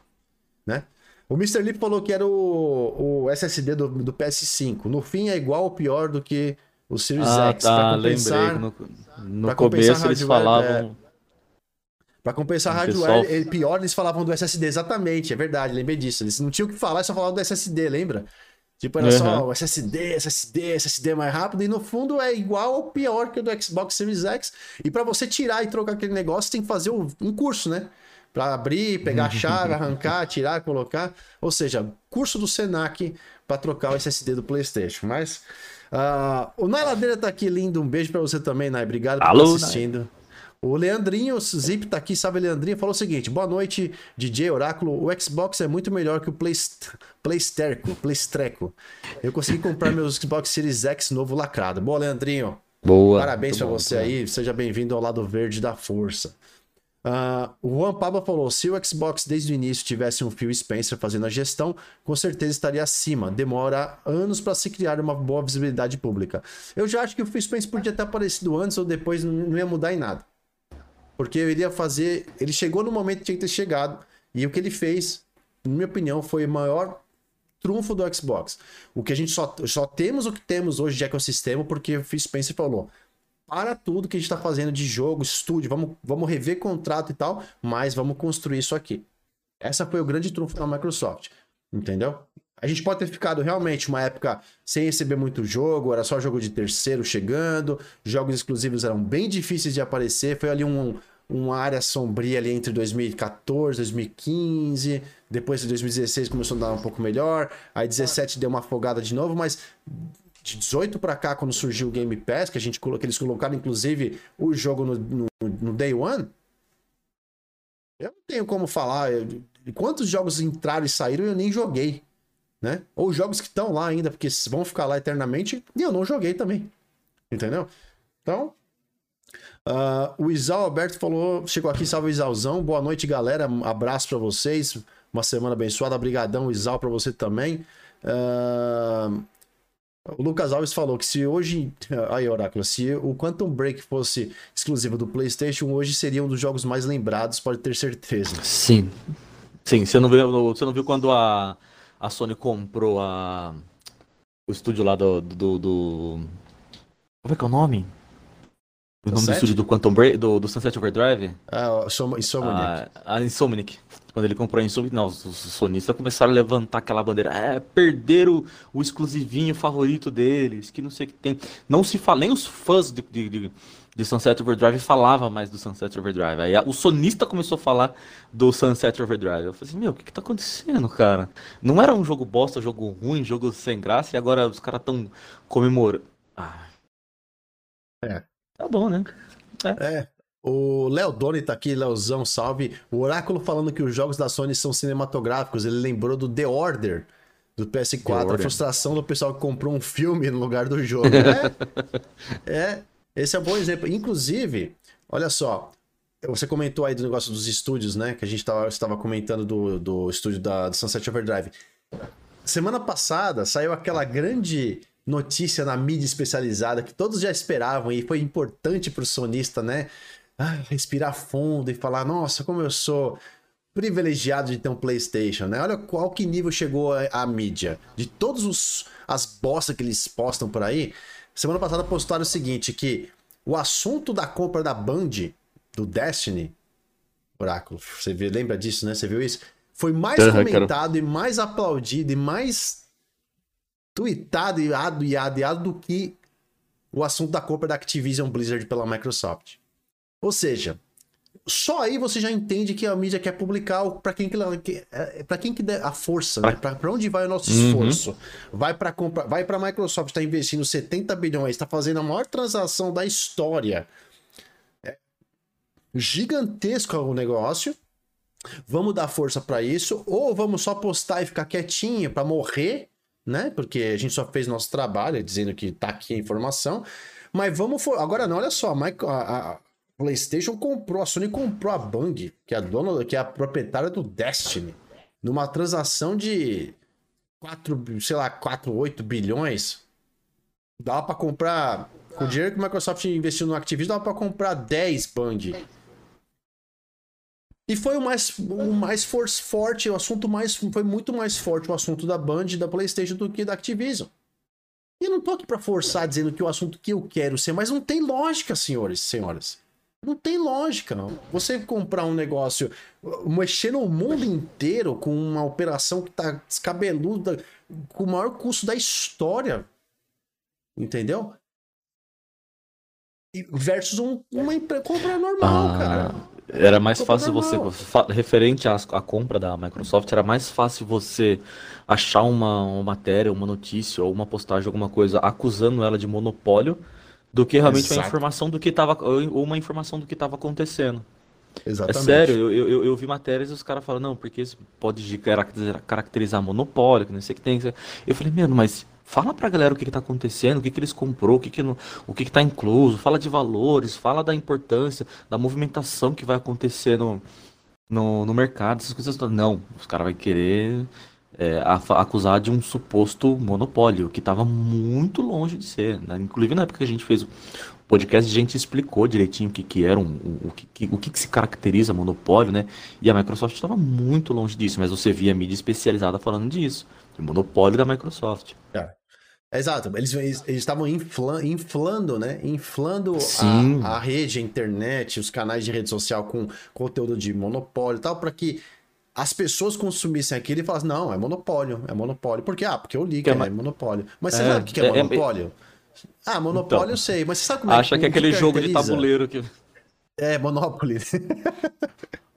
né? O Mr. Lip falou que era o, o SSD do, do PS5. No fim é igual ou pior do que o Series ah, X. Tá, lembrei. No, no começo eles falavam. É, Pra compensar a hardware, ele, pior, eles falavam do SSD, exatamente, é verdade, lembrei disso. Eles não tinham o que falar, só falavam do SSD, lembra? Tipo, era uhum. só o SSD, SSD, SSD mais rápido, e no fundo é igual ou pior que o do Xbox Series X. E para você tirar e trocar aquele negócio, tem que fazer um curso, né? Para abrir, pegar a chave, arrancar, tirar, colocar. Ou seja, curso do Senac para trocar o SSD do PlayStation. Mas uh, o Nailadeira tá aqui lindo, um beijo para você também, Nai. Obrigado por estar assistindo. Nai. O Leandrinho, o Zip tá aqui, sabe, Leandrinho, falou o seguinte: boa noite, DJ Oráculo. O Xbox é muito melhor que o Playst Playsterco, Playstreco. Eu consegui comprar meu Xbox Series X novo lacrado. Boa, Leandrinho. Boa. Parabéns pra bom, você aí. Seja bem-vindo ao lado verde da força. Uh, o Juan Pablo falou: se o Xbox desde o início tivesse um Phil Spencer fazendo a gestão, com certeza estaria acima. Demora anos para se criar uma boa visibilidade pública. Eu já acho que o Phil Spencer podia ter aparecido antes ou depois, não ia mudar em nada. Porque eu iria fazer. Ele chegou no momento que tinha que ter chegado. E o que ele fez, na minha opinião, foi o maior trunfo do Xbox. O que a gente só, só temos o que temos hoje de ecossistema porque o Phil Spencer falou: para tudo que a gente está fazendo de jogo, estúdio, vamos, vamos rever contrato e tal, mas vamos construir isso aqui. Essa foi o grande trunfo da Microsoft. Entendeu? A gente pode ter ficado realmente uma época sem receber muito jogo, era só jogo de terceiro chegando, jogos exclusivos eram bem difíceis de aparecer, foi ali um, uma área sombria ali entre 2014, 2015, depois de 2016 começou a dar um pouco melhor, aí 17 deu uma afogada de novo, mas de 18 para cá, quando surgiu o Game Pass, que a gente eles colocaram inclusive o jogo no, no, no Day One, eu não tenho como falar. quantos jogos entraram e saíram eu nem joguei né? Ou jogos que estão lá ainda, porque vão ficar lá eternamente, e eu não joguei também. Entendeu? Então, uh, o Isal Alberto falou, chegou aqui, salve Isalzão, boa noite galera, abraço para vocês, uma semana abençoada, brigadão Isal para você também. Uh, o Lucas Alves falou que se hoje. Aí, Oráculo, se o Quantum Break fosse exclusivo do PlayStation, hoje seria um dos jogos mais lembrados, pode ter certeza. Sim. Sim, você não viu, você não viu quando a, a Sony comprou a o estúdio lá do, do, do... Como é que é o nome? O nome do estúdio do Quantum Break, do, do Sunset Overdrive? Ah, Insomniac. A, a Insomniac. Quando ele comprou a Insomniac, não, os, os sonistas começaram a levantar aquela bandeira. É, perderam o, o exclusivinho favorito deles, que não sei o que tem. Não se fala, nem os fãs de, de, de de Sunset Overdrive falava mais do Sunset Overdrive. Aí o sonista começou a falar do Sunset Overdrive. Eu falei assim, meu, o que, que tá acontecendo, cara? Não era um jogo bosta, jogo ruim, jogo sem graça, e agora os caras tão comemorando. Ah. É. Tá bom, né? É. é. O Léo Doni tá aqui, Leozão, salve. O Oráculo falando que os jogos da Sony são cinematográficos. Ele lembrou do The Order do PS4. A frustração do pessoal que comprou um filme no lugar do jogo. É, é esse é um bom exemplo. Inclusive, olha só, você comentou aí do negócio dos estúdios, né? Que a gente estava comentando do, do estúdio da, do Sunset Overdrive. Semana passada saiu aquela grande notícia na mídia especializada que todos já esperavam e foi importante para o sonista, né? Ah, respirar fundo e falar: nossa, como eu sou privilegiado de ter um PlayStation, né? Olha qual que nível chegou a, a mídia. De todos os as bostas que eles postam por aí, Semana passada postaram o seguinte, que o assunto da compra da Band, do Destiny, Oráculo, você lembra disso, né? Você viu isso? Foi mais uhum, comentado e mais aplaudido e mais tweetado e ado e ado e ado do que o assunto da compra da Activision Blizzard pela Microsoft. Ou seja, só aí você já entende que a mídia quer publicar para quem que é, para quem que der a força, né? Para onde vai o nosso uhum. esforço? Vai para comprar, vai para a Microsoft está investindo 70 bilhões, está fazendo a maior transação da história. É gigantesco o negócio. Vamos dar força para isso ou vamos só postar e ficar quietinho para morrer, né? Porque a gente só fez nosso trabalho dizendo que tá aqui a informação. Mas vamos for... agora não, olha só, a, a PlayStation comprou, a Sony comprou a Bang, que é a dona, que é a proprietária do Destiny, numa transação de 4, sei lá, 4, 8 bilhões. Dava para comprar, com o dinheiro que a Microsoft investiu no Activision, dava para comprar 10 Bang. E foi o mais, o mais force, forte, o assunto mais. Foi muito mais forte o assunto da Band e da PlayStation do que da Activision. E eu não tô aqui pra forçar dizendo que o assunto que eu quero ser, mas não tem lógica, senhores e senhoras. Não tem lógica. Não. Você comprar um negócio, mexer no mundo inteiro com uma operação que tá descabeluda, com o maior custo da história. Entendeu? Versus um, uma compra normal, ah, cara. Era mais fácil você. Referente à, à, compra da Microsoft, era mais fácil você achar uma, uma matéria, uma notícia ou uma postagem, alguma coisa acusando ela de monopólio do que realmente Exato. uma informação do que estava ou uma informação do que estava acontecendo. É Exatamente. É sério, eu, eu, eu vi matérias e os caras falam, não, porque isso pode caracterizar, caracterizar monopólio, que não sei o que tem. Eu falei, mano, mas fala pra galera o que, que tá acontecendo, o que, que eles comprou, o que, que, o que, que tá incluso, fala de valores, fala da importância, da movimentação que vai acontecer no, no, no mercado, essas coisas. Não, os caras vão querer é, acusar de um suposto monopólio, que estava muito longe de ser. Né? Inclusive, na época que a gente fez o podcast, a gente explicou direitinho o que, que era, um, o, que, o que, que se caracteriza monopólio, né? E a Microsoft estava muito longe disso, mas você via mídia especializada falando disso, monopólio da Microsoft. É. Exato, eles estavam inflando, inflando, né? Inflando a, a, rede, a internet, os canais de rede social com conteúdo de monopólio e tal, para que as pessoas consumissem aquilo e falassem, não, é monopólio, é monopólio. Por quê? Ah, porque eu li que Que é é, monopólio. Mas você É, sabe o que que é, é- é- monopólio? Ah, monopólio Então, eu sei, mas você sabe como é Acha que é que aquele jogo de tabuleiro que. É, Monopoly.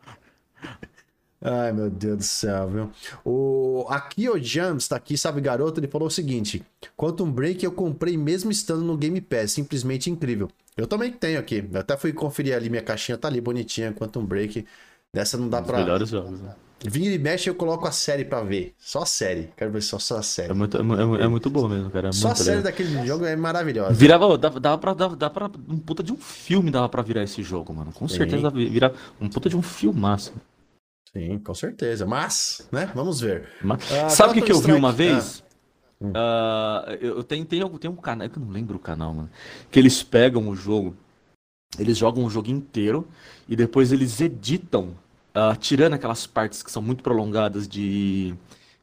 Ai, meu Deus do céu, viu? O Akio Jams tá aqui, sabe, garoto? Ele falou o seguinte: Quantum Break eu comprei mesmo estando no Game Pass, simplesmente incrível. Eu também tenho aqui. Eu até fui conferir ali, minha caixinha tá ali bonitinha, Quantum Break. Dessa não dá Os pra. melhores jogos. Né? Vira e mexe, eu coloco a série pra ver. Só a série. Quero ver só, só a série. É muito, é, é é muito bom mesmo, cara. É só a série legal. daquele jogo é maravilhosa. Virava, dava, dava, pra, dava, dava pra. Um puta de um filme dava pra virar esse jogo, mano. Com Sim. certeza virava um puta de um filmaço. Sim, com certeza. Mas, né? Vamos ver. Mas- Ah, Sabe o que, que eu vi uma vez? Ah, eu eu tenho, tenho, tem um canal, que eu não lembro o canal, mano. Que eles pegam o jogo, eles jogam o jogo inteiro e depois eles editam, ah, tirando aquelas partes que são muito prolongadas de,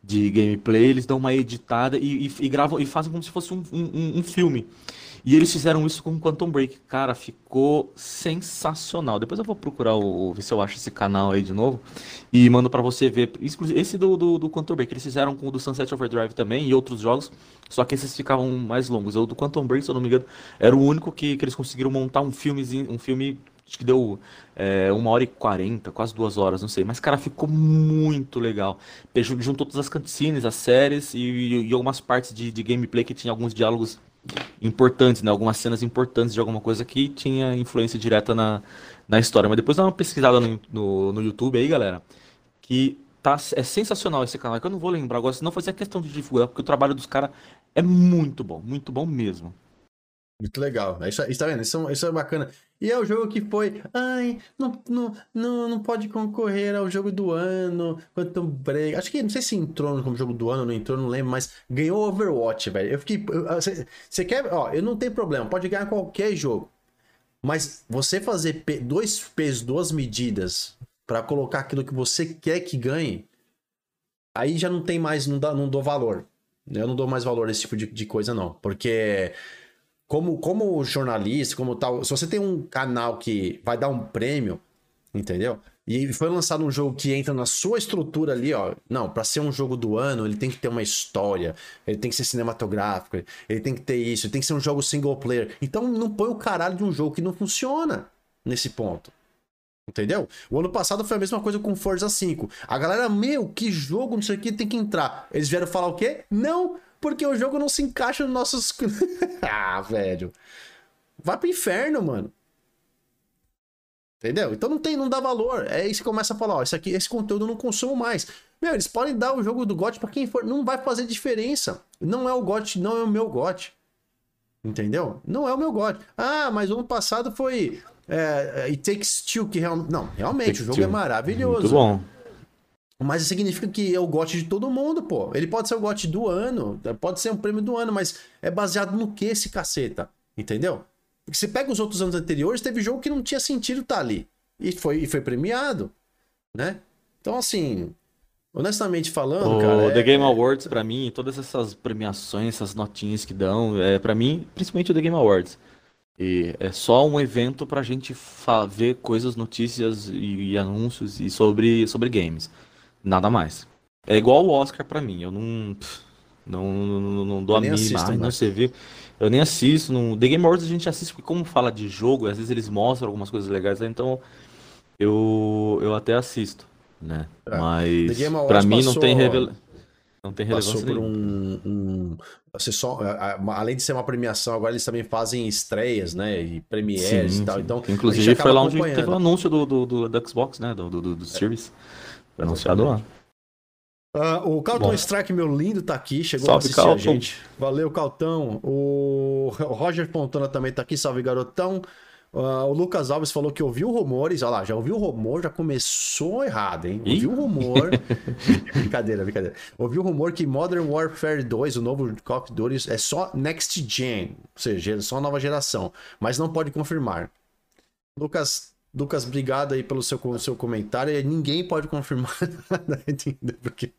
de gameplay, eles dão uma editada e, e- e gravam e fazem como se fosse um, um- um filme. E eles fizeram isso com Quantum Break. Cara, ficou sensacional. Depois eu vou procurar o, ver se eu acho esse canal aí de novo e mando pra você ver. Esse do, do, do Quantum Break, eles fizeram com o do Sunset Overdrive também e outros jogos, só que esses ficavam mais longos. O do Quantum Break, se eu não me engano, era o único que, que eles conseguiram montar um filmezinho, um filme acho que deu é, uma hora e quarenta, quase duas horas, não sei. Mas, cara, ficou muito legal. Jun- Juntou todas as cutscenes, as séries e, e algumas partes de, de gameplay que tinha alguns diálogos importantes, né? Algumas cenas importantes de alguma coisa que tinha influência direta na, na história. Mas depois dá uma pesquisada no, no, no YouTube aí, galera, que tá, é sensacional esse canal, que eu não vou lembrar agora, senão fazia questão de divulgar, porque o trabalho dos caras é muito bom, muito bom mesmo. Muito legal. Isso, isso tá vendo? Isso, é- isso é bacana. E é o jogo que foi. Ai, não, não, não, não pode concorrer ao jogo do ano. Quantum Break. Acho que não sei se entrou como jogo do ano não entrou, não lembro, mas ganhou Overwatch, velho. Eu fiquei. Você quer. Ó, eu não tenho problema, pode ganhar qualquer jogo. Mas você fazer dois pesos, duas medidas pra colocar aquilo que você quer que ganhe, aí já não tem mais, não, dá, não dou valor. Eu não dou mais valor a esse tipo de, de coisa, não. Porque como, como jornalista, como tal, se você tem um canal que vai dar um prêmio, entendeu? E foi lançado um jogo que entra na sua estrutura ali, ó. Não, pra ser um jogo do ano, ele tem que ter uma história, ele tem que ser cinematográfico, ele tem que ter isso, ele tem que ser um jogo single player. Então não põe o caralho de um jogo que não funciona nesse ponto. Entendeu? O ano passado foi a mesma coisa com Forza 5. A galera, meu, que jogo, não sei o que, tem que entrar. Eles vieram falar o quê? Não, porque o jogo não se encaixa nos nossos. ah, velho. Vai pro inferno, mano. Entendeu? Então não tem, não dá valor. É isso que começa a falar, ó, isso aqui, esse conteúdo eu não consumo mais. Meu, eles podem dar o jogo do GOT pra quem for, não vai fazer diferença. Não é o GOT, não é o meu GOT. Entendeu? Não é o meu GOT. Ah, mas o ano passado foi é, It Takes Two que realmente, não, realmente o jogo Two. é maravilhoso. Muito bom. Mas significa que é o GOT de todo mundo, pô. Ele pode ser o GOT do ano, pode ser um prêmio do ano, mas é baseado no que esse caceta? Entendeu? Porque você pega os outros anos anteriores, teve jogo que não tinha sentido estar ali. E foi, e foi premiado, né? Então, assim, honestamente falando, O cara. é- The Game Awards, pra mim, todas essas premiações, essas notinhas que dão, é, pra mim, principalmente o The Game Awards. E é só um evento pra gente ver coisas, notícias e, e anúncios e sobre, sobre games. Nada mais. É igual o Oscar pra mim. Eu não. Não, não, não, não dou Eu a mínima. assisto, né? não você viu. Eu nem assisto. Não... The Game Awards a gente assiste porque, como fala de jogo, às vezes eles mostram algumas coisas legais, então eu, eu até assisto, né? É. Mas Awards mim não passou- tem revela... não tem passou relevância por nenhuma. um, um você só, além de ser uma premiação, agora eles também fazem estreias, né? E premieres Sim, e tal. sim. Então, Inclusive foi lá onde teve o anúncio do, do, do, do Xbox, né? Do, do, do, do Series. Foi anunciado lá. Ah, o Calton Bom. Strike, meu lindo, tá aqui, chegou Salve, a assistir a Calton. gente. Valeu, Caltão. O Roger Fontana também tá aqui, salve, garotão. Ah, o Lucas Alves falou que ouviu rumores, olha lá, já ouviu rumor, já começou errado, hein? Ih. Ouviu rumor. brincadeira, brincadeira. Ouviu rumor que Modern Warfare 2, o novo Call of Duty, é só next gen, ou seja, só nova geração, mas não pode confirmar. Lucas, Lucas, obrigado aí pelo seu, seu comentário. Ninguém pode confirmar nada, entendeu? Porque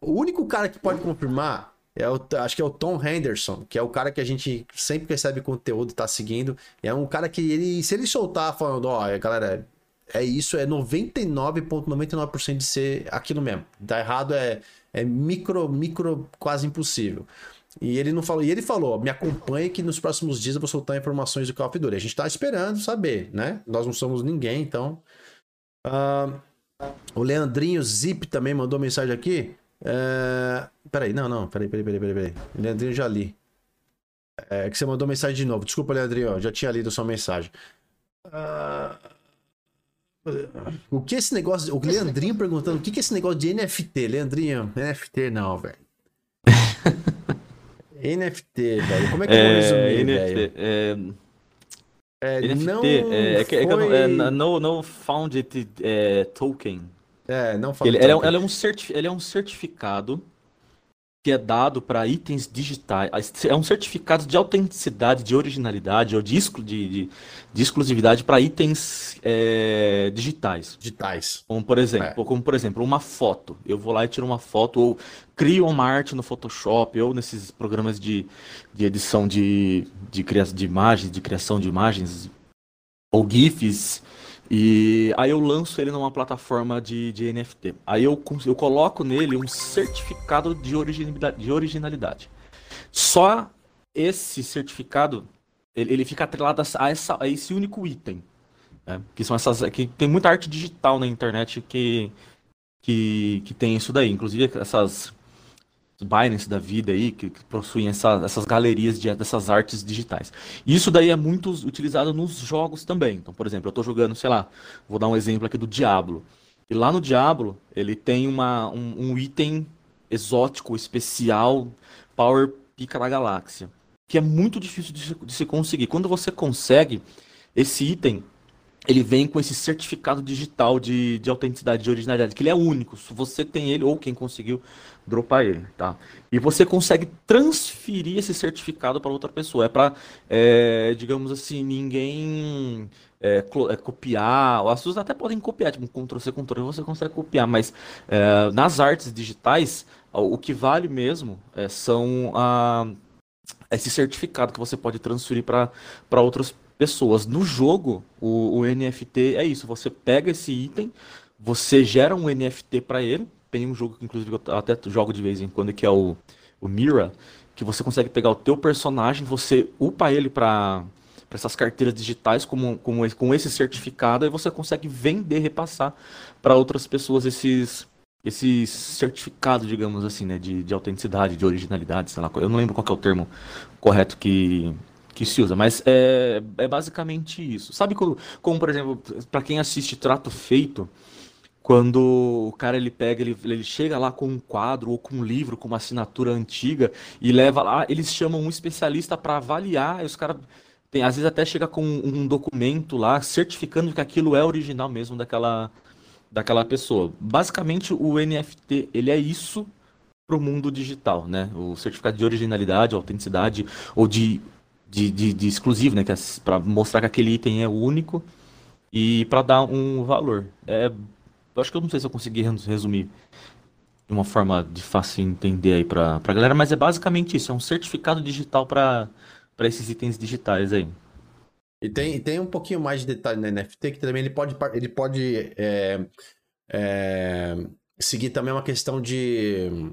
o único cara que pode confirmar é o, acho que é o Tom Henderson, que é o cara que a gente sempre recebe conteúdo, tá seguindo. É um cara que ele, se ele soltar falando, ó, galera, é isso, é 99,99% de ser aquilo mesmo. Dar errado é, é micro, micro, quase impossível. E ele não falou, e ele falou: me acompanhe que nos próximos dias eu vou soltar informações do Call of Duty. A gente tá esperando saber, né? Nós não somos ninguém, então. Uh, o Leandrinho Zip também mandou mensagem aqui. Uh, peraí, não, não, peraí, peraí, peraí, peraí. peraí. Leandrinho já li. É que você mandou mensagem de novo. Desculpa, Leandrinho, já tinha lido sua mensagem. Uh, o que esse negócio. O Leandrinho perguntando o que, que é esse negócio de NFT? Leandrinho, NFT não, velho. NFT, velho. Como é que eu vou é, resumir, NFT, velho? É... É, NFT, não é, é, foi... é, é, no, no Founded é, Token. É, não Founded ele, Token. Ele é, um certi ele é um certificado que é dado para itens digitais. É um certificado de autenticidade, de originalidade ou de, exclu de, de, de exclusividade para itens é, digitais. Digitais. Como por, exemplo, é. como por exemplo, uma foto. Eu vou lá e tiro uma foto, ou crio uma arte no Photoshop, ou nesses programas de, de edição de, de, de imagens, de criação de imagens, ou GIFs. E aí eu lanço ele numa plataforma de, de NFT. Aí eu, eu coloco nele um certificado de originalidade, de originalidade. Só esse certificado ele, ele fica atrelado a, essa, a esse único item. Né? Que são essas. Que tem muita arte digital na internet que, que, que tem isso daí. Inclusive essas Binance da vida aí, que, que possuem essa, essas galerias de, dessas artes digitais. Isso daí é muito utilizado nos jogos também. Então, por exemplo, eu estou jogando, sei lá, vou dar um exemplo aqui do Diablo. E lá no Diablo, ele tem uma, um, um item exótico, especial, Power Pica da Galáxia, que é muito difícil de de se conseguir. Quando você consegue esse item, ele vem com esse certificado digital de, de autenticidade, de originalidade, que ele é único. Se você tem ele, ou quem conseguiu dropar ele, tá? E você consegue transferir esse certificado para outra pessoa. É para, é, digamos assim, ninguém é, é, copiar. As pessoas até podem copiar, tipo, Ctrl-C, Ctrl-V, você consegue copiar, mas é, nas artes digitais, o que vale mesmo é, são a, esse certificado que você pode transferir para outras pessoas. No jogo, o, o NFT é isso: você pega esse item, você gera um NFT para ele. Tem um jogo que, inclusive, eu até jogo de vez em quando, que é o, o Mira, que você consegue pegar o teu personagem, você upa ele para para essas carteiras digitais como, como, com esse certificado e você consegue vender, repassar para outras pessoas esses esse certificado, digamos assim, né, de, de autenticidade, de originalidade, sei lá, eu não lembro qual é o termo correto que, que se usa, mas é, é basicamente isso. Sabe como, como por exemplo, para quem assiste Trato Feito, quando o cara ele pega, ele, ele chega lá com um quadro ou com um livro com uma assinatura antiga e leva lá, eles chamam um especialista para avaliar, e os caras tem, às vezes até chega com um documento lá certificando que aquilo é original mesmo daquela daquela pessoa. Basicamente o NFT, ele é isso pro mundo digital, né? O certificado de originalidade, autenticidade ou de de, de, de exclusivo, né? Que é para mostrar que aquele item é único e para dar um valor. É, acho que eu não sei se eu consegui resumir de uma forma de fácil entender aí para a galera, mas é basicamente isso, é um certificado digital para esses itens digitais aí. E tem, tem um pouquinho mais de detalhe no NFT que também ele pode, ele pode é, é, seguir também uma questão de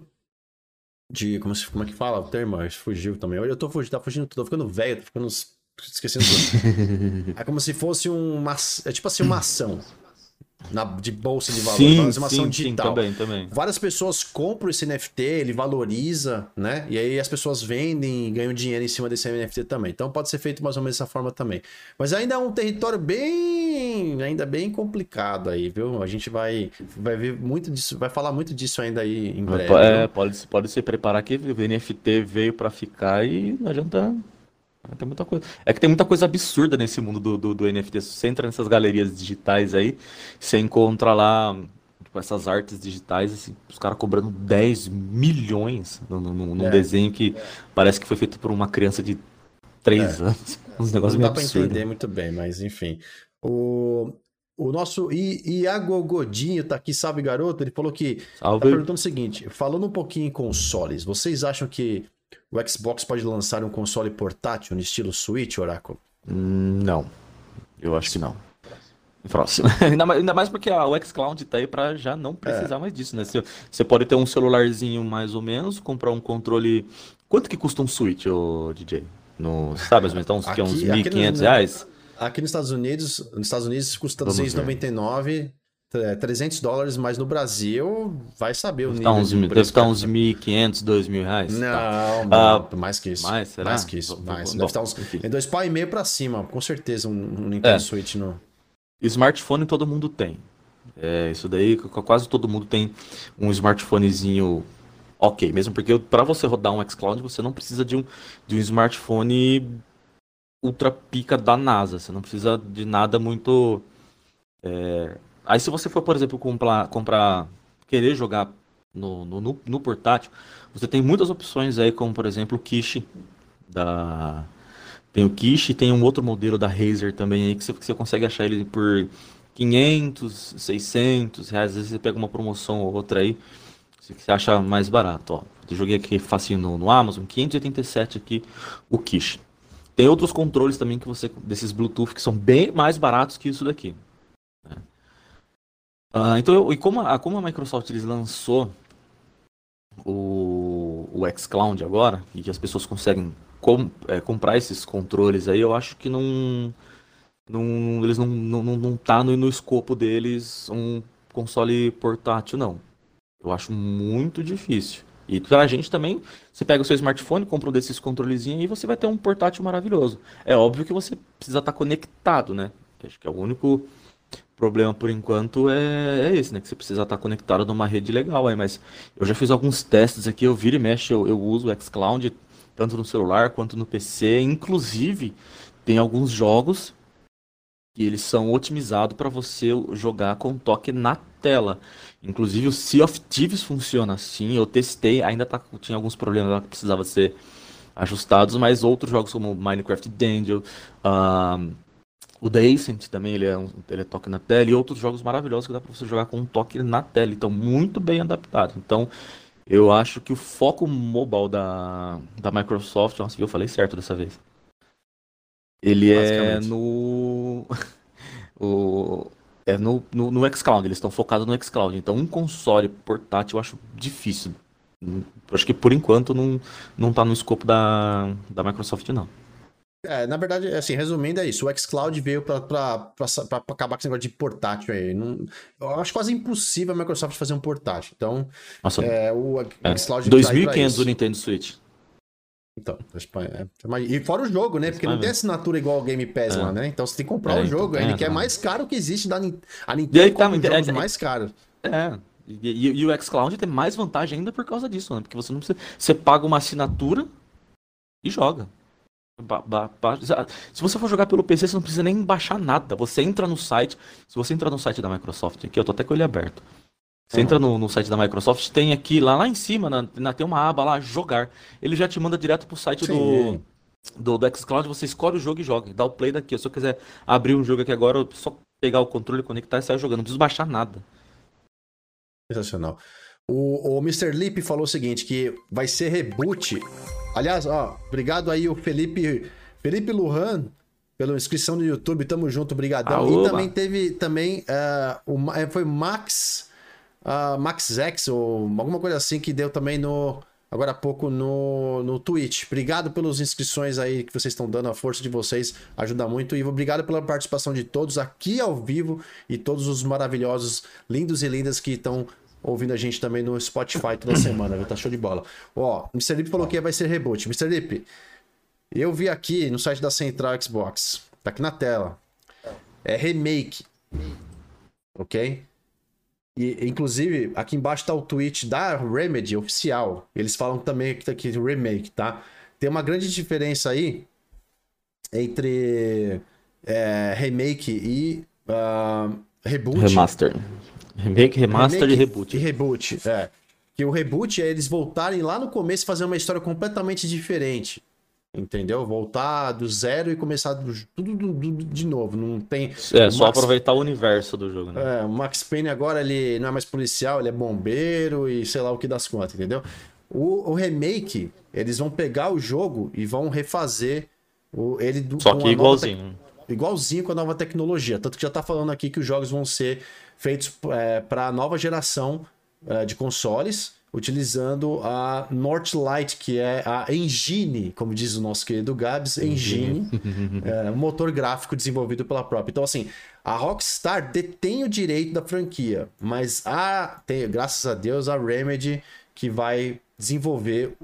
de. Como, se, como é que fala o termo? Fugiu também. Eu tô fugindo, tá fugindo tô ficando velho, tô ficando. Esquecendo tudo. é como se fosse uma. É tipo assim, uma ação na, de bolsa de valor, sim, uma ação digital. Sim, também, também. Várias pessoas compram esse NFT, ele valoriza, né? E aí as pessoas vendem e ganham dinheiro em cima desse NFT também. Então pode ser feito mais ou menos dessa forma também. Mas ainda é um território bem, ainda bem complicado aí, viu? A gente vai, vai ver muito disso, vai falar muito disso ainda aí em breve. É, pode, pode se preparar que o NFT veio para ficar e não adianta tem muita coisa. É que tem muita coisa absurda nesse mundo do, do, do NFT. Se você entra nessas galerias digitais aí, você encontra lá tipo, essas artes digitais, assim, os caras cobrando 10 milhões num, é. desenho que é. parece que foi feito por uma criança de 3 é. anos. Uns negócios Não dá absurdos. pra entender muito bem, mas enfim. O, o nosso Iago Godinho tá aqui, salve garoto. Ele falou que. Salve. Tá perguntando o seguinte: falando um pouquinho em consoles, vocês acham que o Xbox pode lançar um console portátil no estilo Switch, Oráculo? Não. Eu acho que não. Próximo. ainda, mais, ainda mais porque a, o xCloud tá aí pra já não precisar é. mais disso, né? Você, você pode ter um celularzinho mais ou menos, comprar um controle. Quanto que custa um Switch, ô DJ? No, sabe, então, uns, aqui, uns 1.500 reais? Aqui nos Estados Unidos, nos Estados Unidos custa 299, 300 dólares, mas no Brasil vai saber o deve nível. Uns, de deve estar uns 1.500, 2.000 reais. Não, tá. ah, mais que isso. Mais, será? Mais que isso. Mais. Bom, deve estar uns, em dois pau e meio pra cima, com certeza, um, um Nintendo é. Switch no... Smartphone todo mundo tem. É, isso daí, quase todo mundo tem um smartphonezinho ok, mesmo porque para você rodar um xCloud você não precisa de um, de um smartphone ultra pica da NASA, você não precisa de nada muito. É... Aí se você for, por exemplo, comprar, comprar querer jogar no, no, no, portátil, você tem muitas opções aí, como por exemplo o Kishi da. Tem o Kishi, tem um outro modelo da Razer também aí que você, que você consegue achar ele por 500, 600 reais. Às vezes você pega uma promoção ou outra aí que você acha mais barato. Ó. Eu joguei aqui facinho no, no Amazon, 587 aqui o Kishi. Tem outros controles também que você desses Bluetooth que são bem mais baratos que isso daqui. Uh, então, eu, e como a, como a Microsoft eles lançou o, o xCloud agora e que as pessoas conseguem com, é, comprar esses controles aí, eu acho que não, não eles não não, não, tá no, no escopo deles um console portátil não. Eu acho muito difícil. E pra gente também, você pega o seu smartphone, compra um desses controlezinhos e você vai ter um portátil maravilhoso. É óbvio que você precisa estar conectado, né? Acho que é o único problema por enquanto é, é esse, né? Que você precisa estar conectado numa rede legal aí. Mas eu já fiz alguns testes aqui, eu viro e mexe, eu, eu uso o xCloud tanto no celular quanto no PC. Inclusive, tem alguns jogos que eles são otimizados para você jogar com toque na tela. Inclusive o Sea of Thieves funciona assim, eu testei, ainda tá, tinha alguns problemas lá que precisava ser ajustados, mas outros jogos como Minecraft Dungeon, uh, o The Ascent também, ele é, um, ele é toque na tela, e outros jogos maravilhosos que dá para você jogar com um toque na tela, então muito bem adaptado. Então, eu acho que o foco mobile da, da Microsoft, nossa, eu falei certo dessa vez. Ele é no. o, é no, no, no xCloud, eles estão focados no xCloud. Então, um console portátil eu acho difícil. Acho que por enquanto não, não tá no escopo da, da Microsoft, não. É, na verdade, assim, resumindo, é isso. O xCloud veio para acabar com esse negócio de portátil aí. Não, eu acho quase impossível a Microsoft fazer um portátil. Então, Nossa, é, o é, xCloud... 2.500 o Nintendo Switch. Então, é, é e fora o jogo, né? Porque não tem assinatura igual o Game Pass é. lá, né? Então você tem que comprar é, o jogo, então, ainda que é mais caro que existe da a Nintendo aí, tá, jogos é, mais caros. É. E, e, e, o xCloud tem mais vantagem ainda por causa disso, né? Porque você não precisa. Você paga uma assinatura e joga. Ba, ba, ba, se você for jogar pelo PC, você não precisa nem baixar nada. Você entra no site. Se você entrar no site da Microsoft aqui, eu tô até com ele aberto. Você entra no, no, site da Microsoft, tem aqui, lá, lá em cima, na, na, tem uma aba lá, jogar. Ele já te manda direto pro site do, do, do xCloud, você escolhe o jogo e joga. Dá o play daqui. Se eu quiser abrir um jogo aqui agora, eu só pegar o controle, conectar e sair jogando. Não preciso baixar nada. Sensacional. O, o Mr. Lip falou o seguinte, que vai ser reboot. Aliás, ó, obrigado aí o Felipe, Felipe Lujan pela inscrição no YouTube. Tamo junto, brigadão. E também teve também uh, o, é, foi Max uh, Max X ou alguma coisa assim que deu também no agora há pouco no, no Twitch. Obrigado pelas inscrições aí que vocês estão dando, a força de vocês ajuda muito. E obrigado pela participação de todos aqui ao vivo e todos os maravilhosos, lindos e lindas que estão ouvindo a gente também no Spotify toda semana, viu? Tá show de bola. Ó, o Mr. Lip falou que vai ser reboot. Mr. Lip, eu vi aqui no site da Central Xbox, tá aqui na tela. É remake. Ok? E, inclusive, aqui embaixo tá o tweet da Remedy oficial. Eles falam também que tá aqui remake, tá? Tem uma grande diferença aí entre é, remake e uh, reboot. Remaster. Remake, remaster remake e reboot. E reboot, é. Que o reboot é eles voltarem lá no começo e fazer uma história completamente diferente. Entendeu? Voltar do zero e começar do, tudo do, do, de novo. Não tem. É, só Max... aproveitar o universo do jogo, né? É, o Max Payne agora ele não é mais policial, ele é bombeiro e sei lá o que das contas, entendeu? O, o remake, eles vão pegar o jogo e vão refazer o, ele do, Só que igualzinho. Nova... igualzinho com a nova tecnologia. Tanto que já tá falando aqui que os jogos vão ser feitos é, para a nova geração é, de consoles, utilizando a Northlight, que é a engine, como diz o nosso querido Gabs, engine, é, um motor gráfico desenvolvido pela própria. Então, assim, a Rockstar detém o direito da franquia, mas a, tem, graças a Deus, a Remedy que vai desenvolver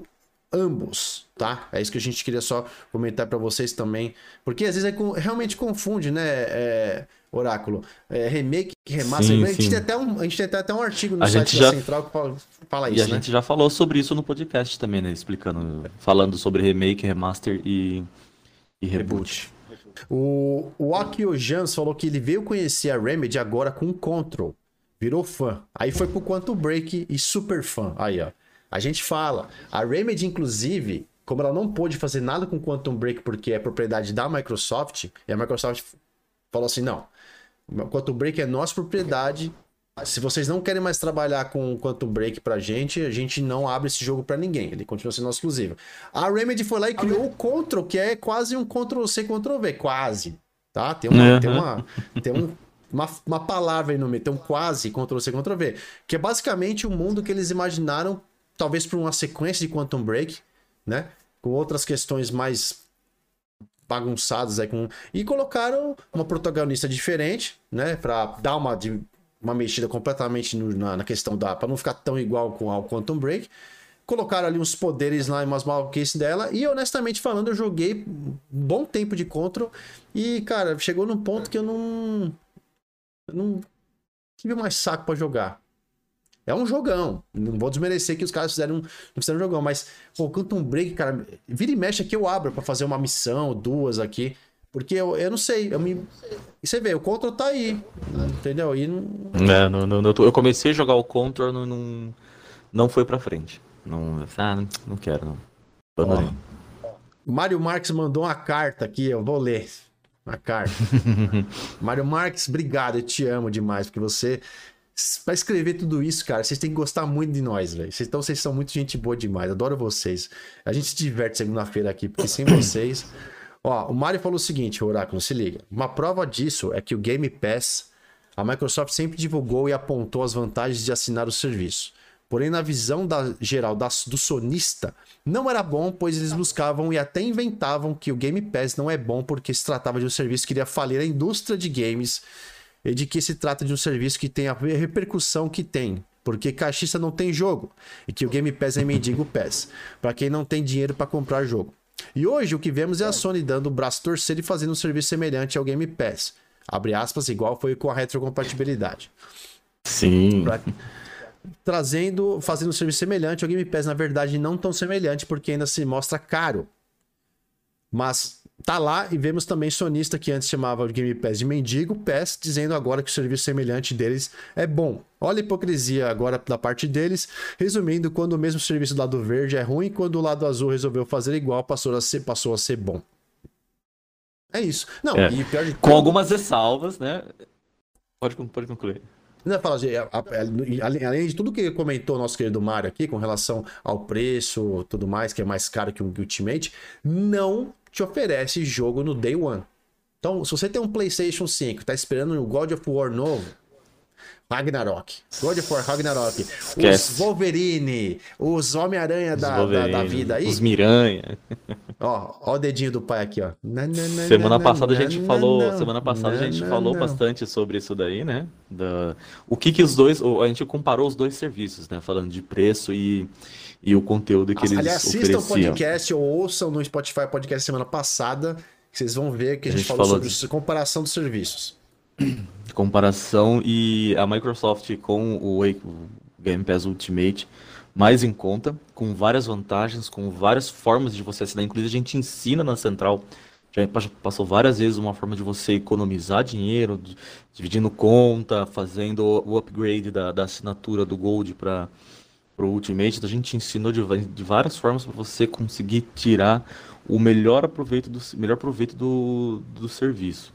ambos, tá? É isso que a gente queria só comentar para vocês também, porque às vezes é, realmente confunde, né, é, Oráculo? É, remake, remaster, sim, a, gente Tem até um, a gente tem até um artigo no a site já... da Central que fala, fala isso, E a né? gente já falou sobre isso no podcast também, né, explicando, falando sobre remake, remaster e, e reboot. reboot. O, o Akio Jans falou que ele veio conhecer a Remedy agora com o Control. Virou fã. Aí foi pro Quantum Break e super fã. Aí, ó. A gente fala. A Remedy, inclusive, como ela não pôde fazer nada com Quantum Break porque é propriedade da Microsoft, e a Microsoft falou assim: não, Quantum Break é nossa propriedade. Se vocês não querem mais trabalhar com Quantum Break pra gente, a gente não abre esse jogo para ninguém. Ele continua sendo exclusivo. A Remedy foi lá e criou o Control, que é quase um Ctrl C, Ctrl V. Quase. Tá? Tem uma. Uhum. Tem, uma tem um, uma, uma palavra aí no meio. Tem um quase Ctrl C, Ctrl V. Que é basicamente o mundo que eles imaginaram talvez para uma sequência de Quantum Break, né? Com outras questões mais bagunçadas aí com e colocaram uma protagonista diferente, né, para dar uma uma mexida completamente no, na, na, questão da para não ficar tão igual com ao Quantum Break. Colocaram ali uns poderes lá e umas maluquices dela. E honestamente falando, eu joguei um bom tempo de Control. E, cara, chegou num ponto que eu não. Eu não tive mais saco para jogar. É um jogão. Não vou desmerecer que os caras fizeram, não fizeram um jogão, mas, pô, Quantum Break, cara, vira e mexe aqui eu abro para fazer uma missão, duas aqui. Porque eu, eu não sei, eu me. E você vê, o Control tá aí. Entendeu? E não... É, não, não, eu comecei a jogar o Control, não, não, não foi pra frente. Não, ah, não, não quero, não. Ó, Mário Marques mandou uma carta aqui, eu vou ler. Uma carta. Mário Marques, obrigado, eu te amo demais, porque você Pra escrever tudo isso, cara, vocês têm que gostar muito de nós, velho. Então vocês são muito gente boa demais. Adoro vocês. A gente se diverte segunda-feira aqui, porque sem vocês. Ó, o Mário falou o seguinte, Oráculo, se liga. Uma prova disso é que o Game Pass, a Microsoft sempre divulgou e apontou as vantagens de assinar o serviço. Porém, na visão da, geral da, do sonista, não era bom, pois eles buscavam e até inventavam que o Game Pass não é bom porque se tratava de um serviço que iria falir a indústria de games de que se trata de um serviço que tem a repercussão que tem, porque caixista não tem jogo e que o Game Pass é mendigo Pass, para quem não tem dinheiro para comprar jogo. E hoje o que vemos é a Sony dando o braço torcer e fazendo um serviço semelhante ao Game Pass. Abre aspas, igual foi com a retrocompatibilidade. Sim. Pra... Trazendo, fazendo um serviço semelhante ao Game Pass, na verdade não tão semelhante, porque ainda se mostra caro. Mas tá lá e vemos também sonista que antes chamava o Game Pass de mendigo, Pass, dizendo agora que o serviço semelhante deles é bom. Olha a hipocrisia agora da parte deles. Resumindo, quando o mesmo serviço do lado verde é ruim, quando o lado azul resolveu fazer igual, passou a ser, passou a ser bom. É isso. Não, é. e pior de Com algumas ressalvas, né? Pode, pode concluir. Não, fala, além de tudo que comentou nosso querido Mário aqui com relação ao preço, tudo mais, que é mais caro que o Ultimate, não te oferece jogo no Day One. Então, se você tem um PlayStation 5, tá esperando o God of War novo, Ragnarok. God of War, Ragnarok. Esquece. Os Wolverine, os Homem-Aranha da, da, da, vida aí. Os Miranha. Ó, ó o dedinho do pai aqui, ó. semana passada a gente falou, semana passada a gente falou bastante sobre isso daí, né? Da, o que que os dois, a gente comparou os dois serviços, né? Falando de preço e, e o conteúdo que eles Aliás, assistam o podcast ou ouçam no Spotify podcast semana passada, que vocês vão ver que a gente, a gente falou, falou sobre de... comparação dos serviços. Comparação e a Microsoft com o Game Pass Ultimate mais em conta, com várias vantagens, com várias formas de você assinar. Inclusive, a gente ensina na central, já passou várias vezes uma forma de você economizar dinheiro, dividindo conta, fazendo o upgrade da, da assinatura do Gold para o Ultimate. Então, a gente ensinou de, de várias formas para você conseguir tirar o melhor proveito do, melhor proveito do, do serviço.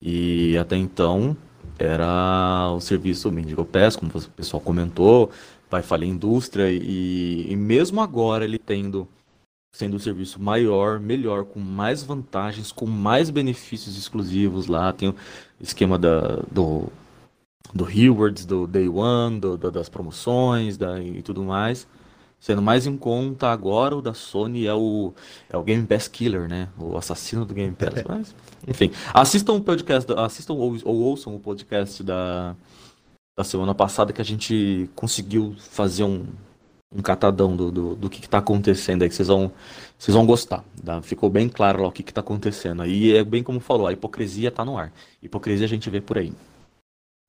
E até então era o serviço Mendigo Pass, como o pessoal comentou, vai falir a indústria e, e mesmo agora ele tendo sendo um serviço maior, melhor, com mais vantagens, com mais benefícios exclusivos lá. Tem o esquema da, do, do Rewards, do Day One, do, do, das promoções da, e tudo mais. Sendo mais em conta agora, o da Sony é o, é o Game Pass Killer, né? O assassino do Game Pass. Mas, enfim, assistam o podcast, assistam ou, ou ouçam o podcast da, da semana passada que a gente conseguiu fazer um, um catadão do, do, do que está acontecendo aí, que vocês vão, vocês vão gostar. Tá? Ficou bem claro lá o que está acontecendo. E é bem como falou, a hipocrisia está no ar. Hipocrisia a gente vê por aí.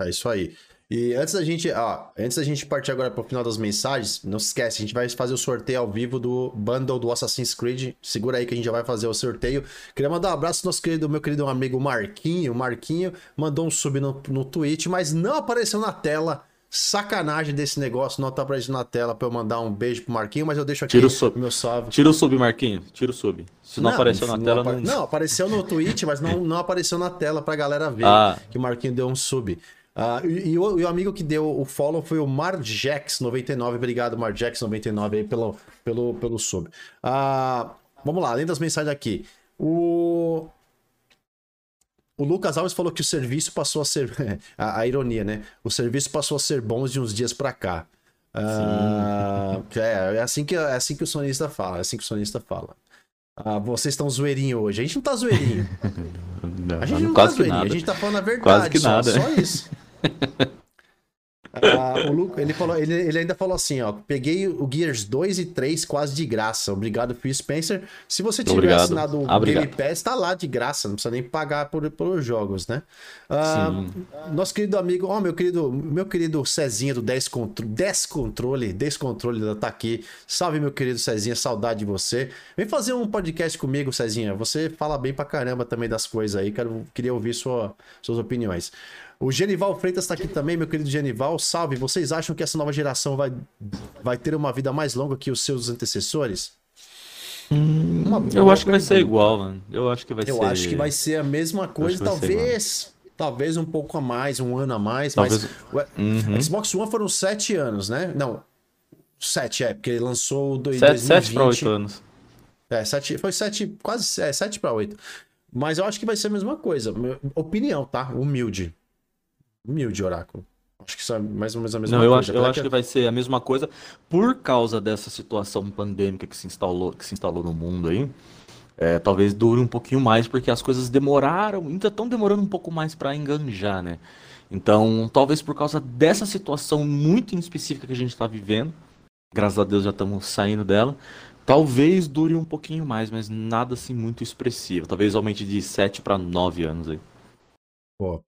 É isso aí. E antes da gente, ó, antes da gente partir agora para o final das mensagens, não se esquece, a gente vai fazer o sorteio ao vivo do bundle do Assassin's Creed. Segura aí que a gente já vai fazer o sorteio. Queria mandar um abraço ao nosso querido, meu querido amigo Marquinho. Marquinho mandou um sub no, no Twitch, mas não apareceu na tela sacanagem desse negócio não tá aparecendo na tela pra eu mandar um beijo pro Marquinho, mas eu deixo aqui Tira o sub. meu salve. Tira o sub, Marquinho. Tira o sub. Se não, não apareceu na não tela, não... não... apareceu no Twitch, mas não, não apareceu na tela pra galera ver ah. que o Marquinho deu um sub. Uh, e, e, o, e, o, amigo que deu o follow foi o Marjax99. Obrigado, Marjax99, aí pelo, pelo, pelo sub. Uh, vamos lá, além das mensagens aqui. O, o Lucas Alves falou que o serviço passou a ser. a, a, ironia, né? O serviço passou a ser bom de uns dias pra cá. Uh, é, é, assim que, é assim que o sonista fala. É assim que o sonista fala. Uh, vocês estão zoeirinho hoje. A gente não tá zoeirinho. não, a gente não tá zoeirinho. A gente tá falando a verdade. Quase que só, nada. só isso. Ah, o Luke, ele, falou, ele, ele ainda falou assim, ó. Peguei o Gears 2 e 3 quase de graça. Obrigado, Phil Spencer. Se você tiver Obrigado. assinado o ah, Game Pass, tá lá de graça. Não precisa nem pagar por, pelos jogos, né? Ah, nosso querido amigo, ó, meu querido, meu querido Cezinha do 10 Controle, Descontrole, Descontrole tá aqui. Salve, meu querido Cezinha, saudade de você. Vem fazer um podcast comigo, Cezinha. Você fala bem pra caramba também das coisas aí. Quero, queria ouvir sua, suas opiniões. O Genival Freitas está aqui também, meu querido Genival. Salve. Vocês acham que essa nova geração vai, vai ter uma vida mais longa que os seus antecessores? Hum, eu acho que vai ser igual, mano. Eu acho que vai eu ser. Eu acho que vai ser a mesma coisa, talvez. Talvez um pouco a mais, um ano a mais, talvez... mas uhum. Xbox One foram sete anos, né? Não, sete, é, porque ele lançou em sete, 2020. Sete para oito anos. É, sete, foi sete, quase é, sete para oito. Mas eu acho que vai ser a mesma coisa. Opinião, tá? Humilde humilde, Oráculo. Acho que isso é mais ou menos a mesma Não, coisa. eu acho, eu acho que vai ser a mesma coisa por causa dessa situação pandêmica que se instalou, que se instalou no mundo aí. É, talvez dure um pouquinho mais, porque as coisas demoraram, ainda estão demorando um pouco mais para enganjar, né? Então, talvez por causa dessa situação muito específica que a gente está vivendo, graças a Deus já estamos saindo dela, talvez dure um pouquinho mais, mas nada assim muito expressivo. Talvez aumente de 7 para 9 anos aí. Pô.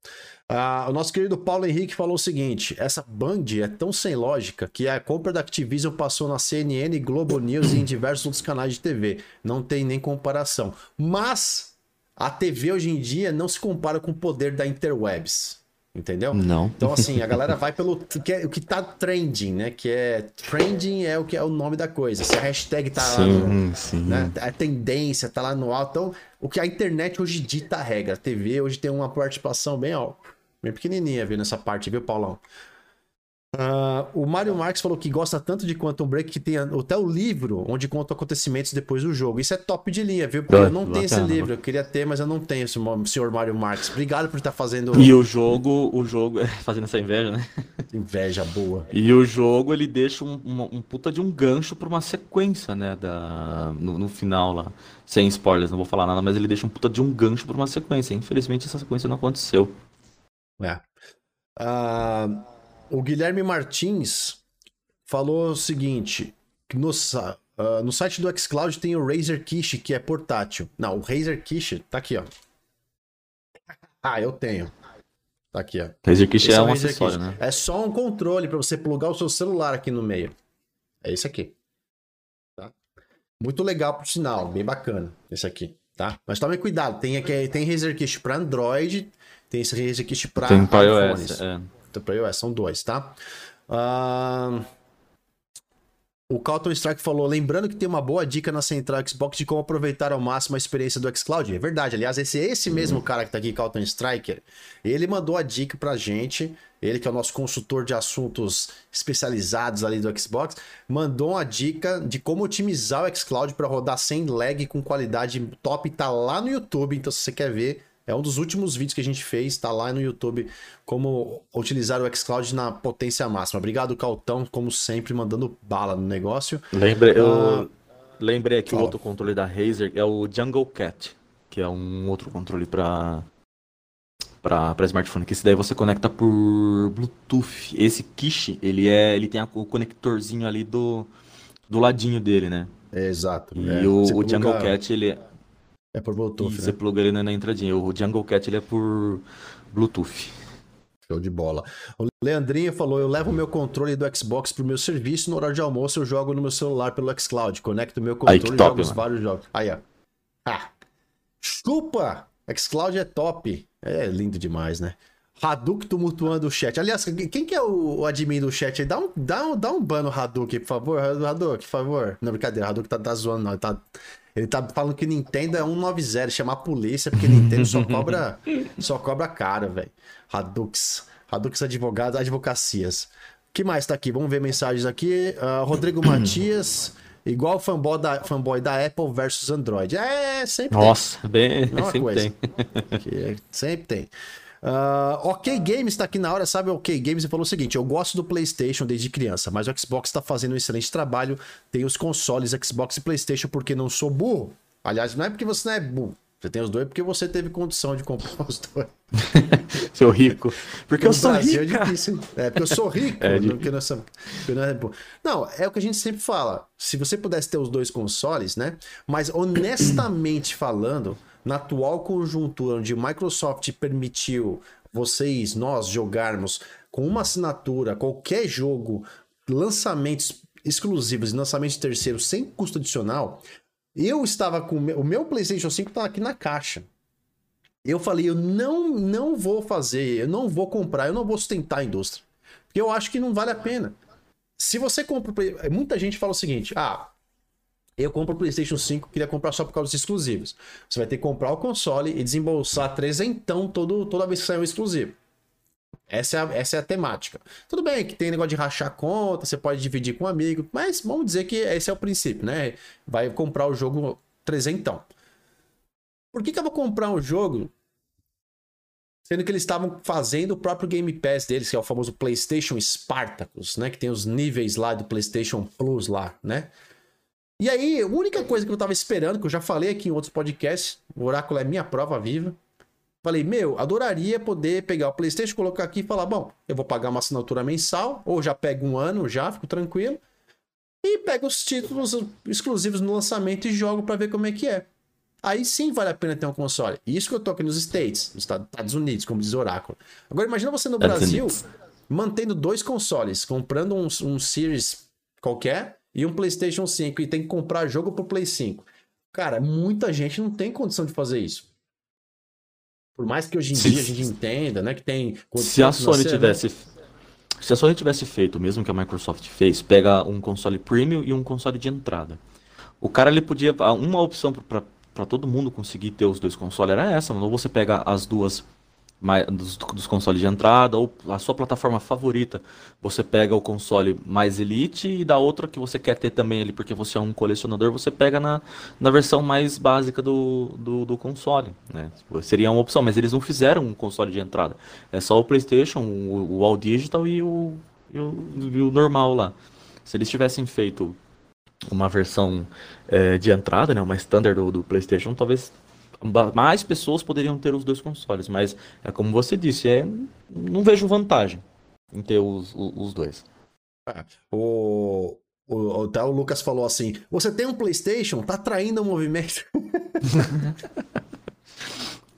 Ah, o nosso querido Paulo Henrique falou o seguinte: essa Band é tão sem lógica que a compra da Activision passou na CNN, Globo News e em diversos outros canais de TV. Não tem nem comparação. Mas a TV hoje em dia não se compara com o poder da interwebs. Entendeu? Não. Então, assim, a galera vai pelo que é, o que tá trending, né? Que é. Trending é o que é o nome da coisa. Se a hashtag tá sim, lá. No, sim. Né? A tendência tá lá no alto. Então, o que a internet hoje dita a regra. A TV hoje tem uma participação bem alta Bem pequenininha, viu, nessa parte, viu, Paulão? Uh, o Mário Marques falou que gosta tanto de Quantum Break que tem até o livro onde conta acontecimentos depois do jogo. Isso é top de linha, viu? Porque eu não tenho esse livro. Eu queria ter, mas eu não tenho, senhor Mário Marques. Obrigado por estar fazendo. E o jogo, o jogo, fazendo essa inveja, né? Inveja boa. E o jogo ele deixa um, um, um puta de um gancho pra uma sequência, né? Da, no, no, final lá. Sem spoilers, não vou falar nada, mas ele deixa um puta de um gancho pra uma sequência. Infelizmente essa sequência não aconteceu. É. Uh, o Guilherme Martins falou o seguinte: no, uh, no site do xCloud tem o Razer Kish, que é portátil. Não, o Razer Kish tá aqui, ó. Ah, eu tenho. Tá aqui, ó. Razer Kish é, é um acessório, Kish. né? É só um controle para você plugar o seu celular aqui no meio. É esse aqui. Tá? Muito legal por sinal, bem bacana esse aqui, tá? Mas tome cuidado, tem aqui tem Razer Kish para Android tem esse Resist para Tem para iOS, é. Tem para iOS, são dois, tá? Uh... O Carlton Strike falou, lembrando que tem uma boa dica na central Xbox de como aproveitar ao máximo a experiência do xCloud. É verdade, aliás, esse esse mesmo cara que tá aqui, Carlton Striker, ele mandou a dica pra gente, ele que é o nosso consultor de assuntos especializados ali do Xbox, mandou uma dica de como otimizar o xCloud para rodar sem lag com qualidade top, tá lá no YouTube, então se você quer ver, é um dos últimos vídeos que a gente fez, tá lá no YouTube, como utilizar o xCloud na potência máxima. Obrigado, Caltão, como sempre, mandando bala no negócio. Lembrei, eu lembrei aqui o outro controle da Razer, é o Jungle Cat, que é um outro controle para para smartphone, que esse daí você conecta por Bluetooth. Esse Kishi, ele é, ele tem a, o conectorzinho ali do do ladinho dele, né? É, exato. E é. o, o Jungle Cat, ele é por Bluetooth, E né? você pluga ele na na entradinha. O Jungle Cat ele é por Bluetooth. Show de bola. O Leandrinho falou: eu levo o meu controle do Xbox pro meu serviço no horário de almoço eu jogo no meu celular pelo xCloud. Conecto o meu Aí, controle e top, jogo os mano. vários jogos. Aí, ó. Ah. Chupa! xCloud é top. É lindo demais, né? Hadouken tumultuando o chat. Aliás, quem que é o, admin do chat aí? Dá um, dá um, dá um ban no Hadouken, por favor. Hadouken, por favor. Não, brincadeira. Hadouken tá, tá zoando, não. Tá, ele tá falando que Nintendo é 190, chamar a polícia, porque Nintendo só cobra, só cobra cara, velho. Hadoukens. Hadoukens advogados, advocacias. que mais tá aqui? Vamos ver mensagens aqui. Ah, Rodrigo Matias, igual fanboy da, fanboy da Apple versus Android. É, sempre tem. Nossa, bem, Mesma sempre coisa. tem. Que é- sempre tem. Ah, ok Games tá aqui na hora, sabe? Ok Games e falou o seguinte: eu gosto do PlayStation desde criança, mas o Xbox tá fazendo um excelente trabalho. Tem os consoles Xbox e PlayStation porque não sou burro. Aliás, não é porque você não é burro. Você tem os dois porque você teve condição de comprar os dois. Seu rico. Porque eu sou Brasil rico. É difícil. É, porque eu sou rico. É não, porque nós somos- porque nós é burro. não, é o que a gente sempre fala. Se você pudesse ter os dois consoles, né? Mas honestamente falando, na atual conjuntura onde Microsoft permitiu vocês, nós, jogarmos com uma assinatura, qualquer jogo, lançamentos exclusivos e lançamentos terceiros sem custo adicional, eu estava com o meu, PlayStation 5 tá aqui na caixa. Eu falei, eu não, não vou fazer, eu não vou comprar, eu não vou sustentar a indústria. Porque eu acho que não vale a pena. Se você compra. Muita gente fala o seguinte: ah, eu compro o PlayStation 5, queria comprar só por causa dos exclusivos. Você vai ter que comprar o console e desembolsar trezentão todo, toda vez que sair um exclusivo. Essa é, a, essa é a temática. Tudo bem que tem negócio de rachar conta, você pode dividir com um amigo, mas vamos dizer que esse é o princípio, né? Vai comprar o jogo trezentão. Por que, que eu vou comprar um jogo Sendo que eles estavam fazendo o próprio Game Pass deles, que é o famoso PlayStation Spartacus, né? Que tem os níveis lá do PlayStation Plus lá, né? E aí, a única coisa que eu tava esperando, que eu já falei aqui em outros podcasts, o Oráculo é minha prova viva. Falei, meu, adoraria poder pegar o PlayStation, colocar aqui e falar, bom, eu vou pagar uma assinatura mensal, ou já pego um ano, já, fico tranquilo. E pego os títulos exclusivos no lançamento e jogo pra ver como é que é. Aí sim vale a pena ter um console. Isso que eu tô aqui nos States, nos Estados Unidos, como diz o Oráculo. Agora imagina você no Brasil mantendo dois consoles, comprando um, um Series qualquer e um PlayStation 5 e tem que comprar jogo pro Play 5. Cara, muita gente não tem condição de fazer isso. Por mais que hoje em Se- dia a gente entenda, né, que tem Se a Sony né? tivesse. Se a Sony tivesse feito, o mesmo que a Microsoft fez, pega um console premium e um console de entrada. O cara ele podia. Uma opção para todo mundo conseguir ter os dois consoles era essa. Ou você pega as duas mai- dos, dos consoles de entrada, ou a sua plataforma favorita. Você pega o console mais elite e da outra que você quer ter também ali, porque você é um colecionador, você pega na, na versão mais básica do, do, do console. Né? Seria uma opção, mas eles não fizeram um console de entrada. É só o PlayStation, o, o All Digital e o, e o, e o normal lá. Se eles tivessem feito uma versão eh, de entrada, né, uma standard do, do PlayStation, talvez mais pessoas poderiam ter os dois consoles. Mas é como você disse, é, não vejo vantagem em ter os, os, dois. O, o, até o Lucas falou assim: você tem um PlayStation, tá traindo o movimento.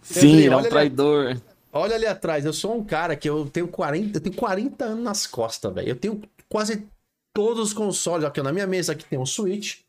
Sim, ele é um ali- traidor. Olha ali atrás, eu sou um cara que eu tenho 40, eu tenho 40 anos nas costas, velho. Eu tenho quase todos os consoles. Aqui na minha mesa aqui tem um Switch.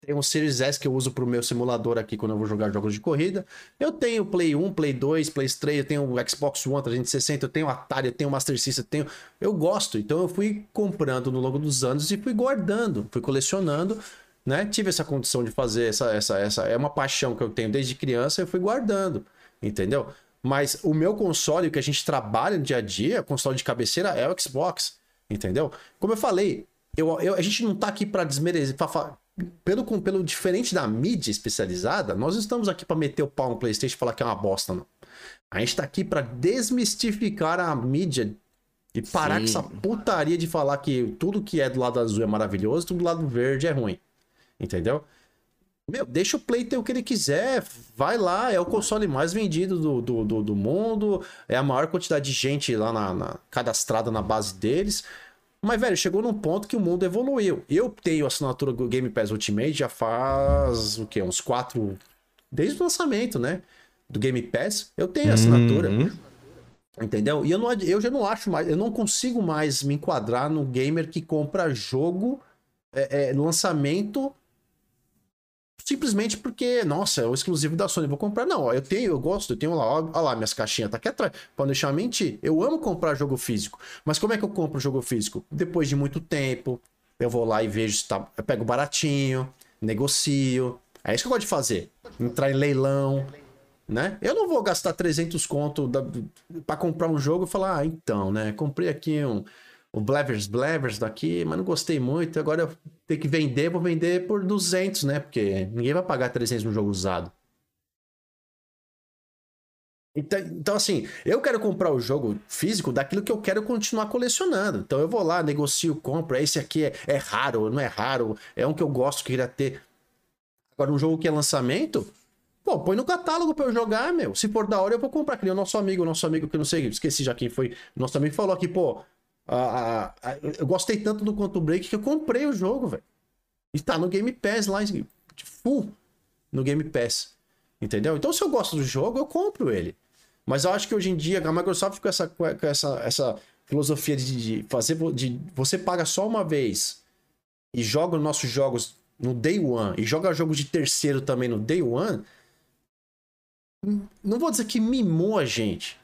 Tem um Series S que eu uso pro meu simulador aqui quando eu vou jogar jogos de corrida. Eu tenho Play 1, Play 2, Play 3, eu tenho o Xbox One 360, eu tenho o Atari, eu tenho o Master System, eu tenho... Eu gosto, então eu fui comprando no longo dos anos e fui guardando, fui colecionando, né? Tive essa condição de fazer essa, essa, essa... É uma paixão que eu tenho desde criança, eu fui guardando, entendeu? Mas o meu console, o que a gente trabalha no dia a dia, console de cabeceira, é o Xbox, entendeu? Como eu falei, eu, eu, a gente não tá aqui para desmerecer, pelo, pelo diferente da mídia especializada, nós estamos aqui para meter o pau no PlayStation e falar que é uma bosta, não. A gente tá aqui para desmistificar a mídia e parar Sim. com essa putaria de falar que tudo que é do lado azul é maravilhoso, tudo do lado verde é ruim. Entendeu? Meu, deixa o Play ter o que ele quiser, vai lá, é o console mais vendido do, do, do, do mundo, é a maior quantidade de gente lá na, na, cadastrada na base deles. Mas, velho, chegou num ponto que o mundo evoluiu. Eu tenho assinatura do Game Pass Ultimate já faz o quê? Uns quatro. Desde o lançamento, né? Do Game Pass. Eu tenho assinatura. Uhum. Entendeu? E eu, não, eu já não acho mais. Eu não consigo mais me enquadrar no gamer que compra jogo é, é, lançamento simplesmente porque, nossa, é o exclusivo da Sony, vou comprar. Não, eu tenho, eu gosto, eu tenho lá, olha lá, minhas caixinhas, tá aqui atrás. Pra não deixar mentir, eu amo comprar jogo físico. Mas como é que eu compro jogo físico? Depois de muito tempo, eu vou lá e vejo se tá. Eu pego baratinho, negocio. É isso que eu gosto de fazer. Entrar em leilão, né? Eu não vou gastar 300 conto da, pra comprar um jogo e falar, ah, então, né? Comprei aqui um o Blevers Blevers daqui, mas não gostei muito. Agora eu tenho que vender, vou vender por 200, né? Porque ninguém vai pagar 300 no jogo usado. Então, então, assim, eu quero comprar o jogo físico daquilo que eu quero continuar colecionando. Então eu vou lá, negocio, compro. Esse aqui é, é raro, não é raro, é um que eu gosto, queria ter. Agora, um jogo que é lançamento, pô, põe no catálogo pra eu jogar, meu. Se for da hora, eu vou comprar. Que nem o nosso amigo, o nosso amigo que não sei, esqueci já quem foi. Nosso amigo falou aqui, pô, a, a, eu gostei tanto do Quantum Break que eu comprei o jogo, velho. E tá no Game Pass lá, full no Game Pass. Entendeu? Então, se eu gosto do jogo, eu compro ele. Mas eu acho que hoje em dia a Microsoft com essa, com essa, essa filosofia de, de fazer. De, você paga só uma vez e joga os nossos jogos no Day One e joga jogos de terceiro também no Day One. Não vou dizer que mimou a gente,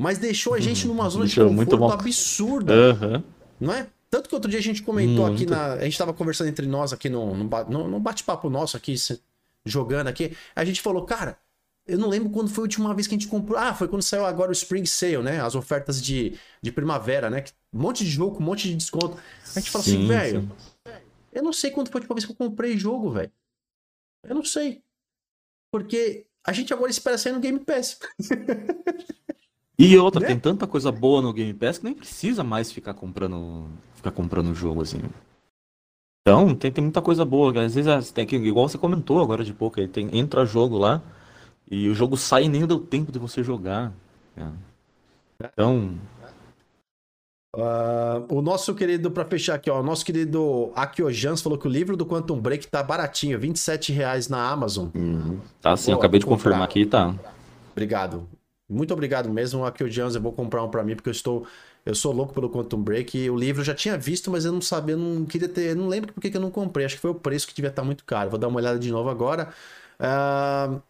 mas deixou a gente numa zona de conforto absurda. Uhum. Não é? Tanto que outro dia a gente comentou muito. aqui na. A gente tava conversando entre nós aqui no, no, no bate-papo nosso aqui, jogando aqui. A gente falou, cara, eu não lembro quando foi a última vez que a gente comprou. Ah, foi quando saiu agora o Spring Sale, né? As ofertas de, de primavera, né? Um monte de jogo, um monte de desconto. A gente fala assim, velho. Eu não sei quando foi a última vez que eu comprei jogo, velho. Eu não sei. Porque a gente agora espera sair no Game Pass. E outra, né? tem tanta coisa boa no Game Pass que nem precisa mais ficar comprando ficar comprando jogo assim. Então, tem, tem muita coisa boa. Às vezes ah, tem que, igual você comentou agora de pouco, tem, entra jogo lá e o jogo sai e nem deu tempo de você jogar. É. Então. Uh, o nosso querido, para fechar aqui, ó, o nosso querido Akiojans falou que o livro do Quantum Break tá baratinho, 27 reais na Amazon. Uhum. Tá sim, eu acabei de confirmar aqui, tá. Obrigado. Muito obrigado mesmo. Aqui o Jones, eu vou comprar um para mim, porque eu estou. Eu sou louco pelo Quantum Break. E o livro eu já tinha visto, mas eu não sabia, eu não queria ter. Eu não lembro por que eu não comprei. Acho que foi o preço que devia estar muito caro. Vou dar uma olhada de novo agora. O uh,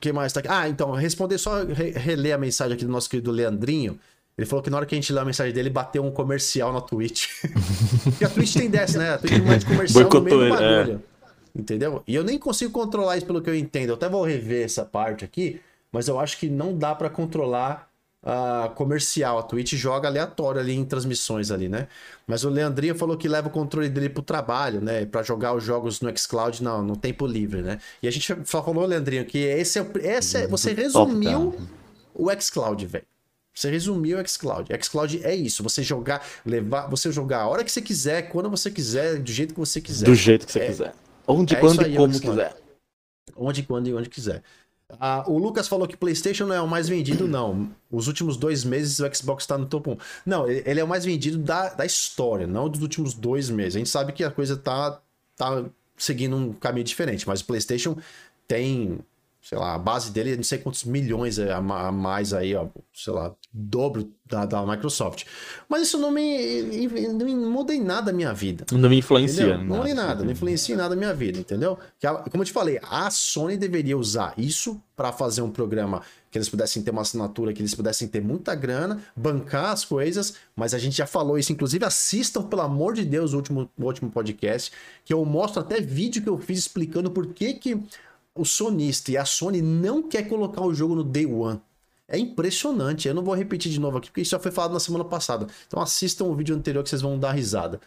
que mais tá aqui? Ah, então, responder só, re reler a mensagem aqui do nosso querido Leandrinho. Ele falou que na hora que a gente leu a mensagem dele, bateu um comercial na Twitch. Porque a Twitch tem dessa, né? A Twitch tem mais comercial Boicotou no meio do é. bagulho. É. Entendeu? E eu nem consigo controlar isso pelo que eu entendo. Eu até vou rever essa parte aqui mas eu acho que não dá para controlar a comercial. A Twitch joga aleatório ali em transmissões ali, né? Mas o Leandrinho falou que leva o controle dele pro trabalho, né? Para jogar os jogos no xCloud no, no tempo livre, né? E a gente só falou, Leandrinho, que esse é, esse é, você resumiu o xCloud, velho. Você resumiu o xCloud. xCloud é isso, você jogar, levar, você jogar a hora que você quiser, quando você quiser, do jeito que você quiser. Do jeito que você é, quiser. Onde, é quando e como quiser. Onde, quando e onde quiser. Ah, o Lucas falou que PlayStation não é o mais vendido, não. Os últimos dois meses o Xbox está no topo 1. Não, ele é o mais vendido da, da história, não dos últimos dois meses. A gente sabe que a coisa tá, tá seguindo um caminho diferente, mas o PlayStation tem sei lá, a base dele é não sei quantos milhões a mais aí, ó, sei lá, dobro da, da Microsoft. Mas isso não me, não me muda em nada a minha vida. Não me influencia. Não muda em nada, não influencia em nada a minha vida, entendeu? Como eu te falei, a Sony deveria usar isso para fazer um programa que eles pudessem ter uma assinatura, que eles pudessem ter muita grana, bancar as coisas, mas a gente já falou isso, inclusive assistam, pelo amor de Deus, o último, o último podcast, que eu mostro até vídeo que eu fiz explicando por que que o sonista e a Sony não quer colocar o jogo no Day One. É impressionante. Eu não vou repetir de novo aqui, porque isso já foi falado na semana passada. Então assistam o vídeo anterior que vocês vão dar risada.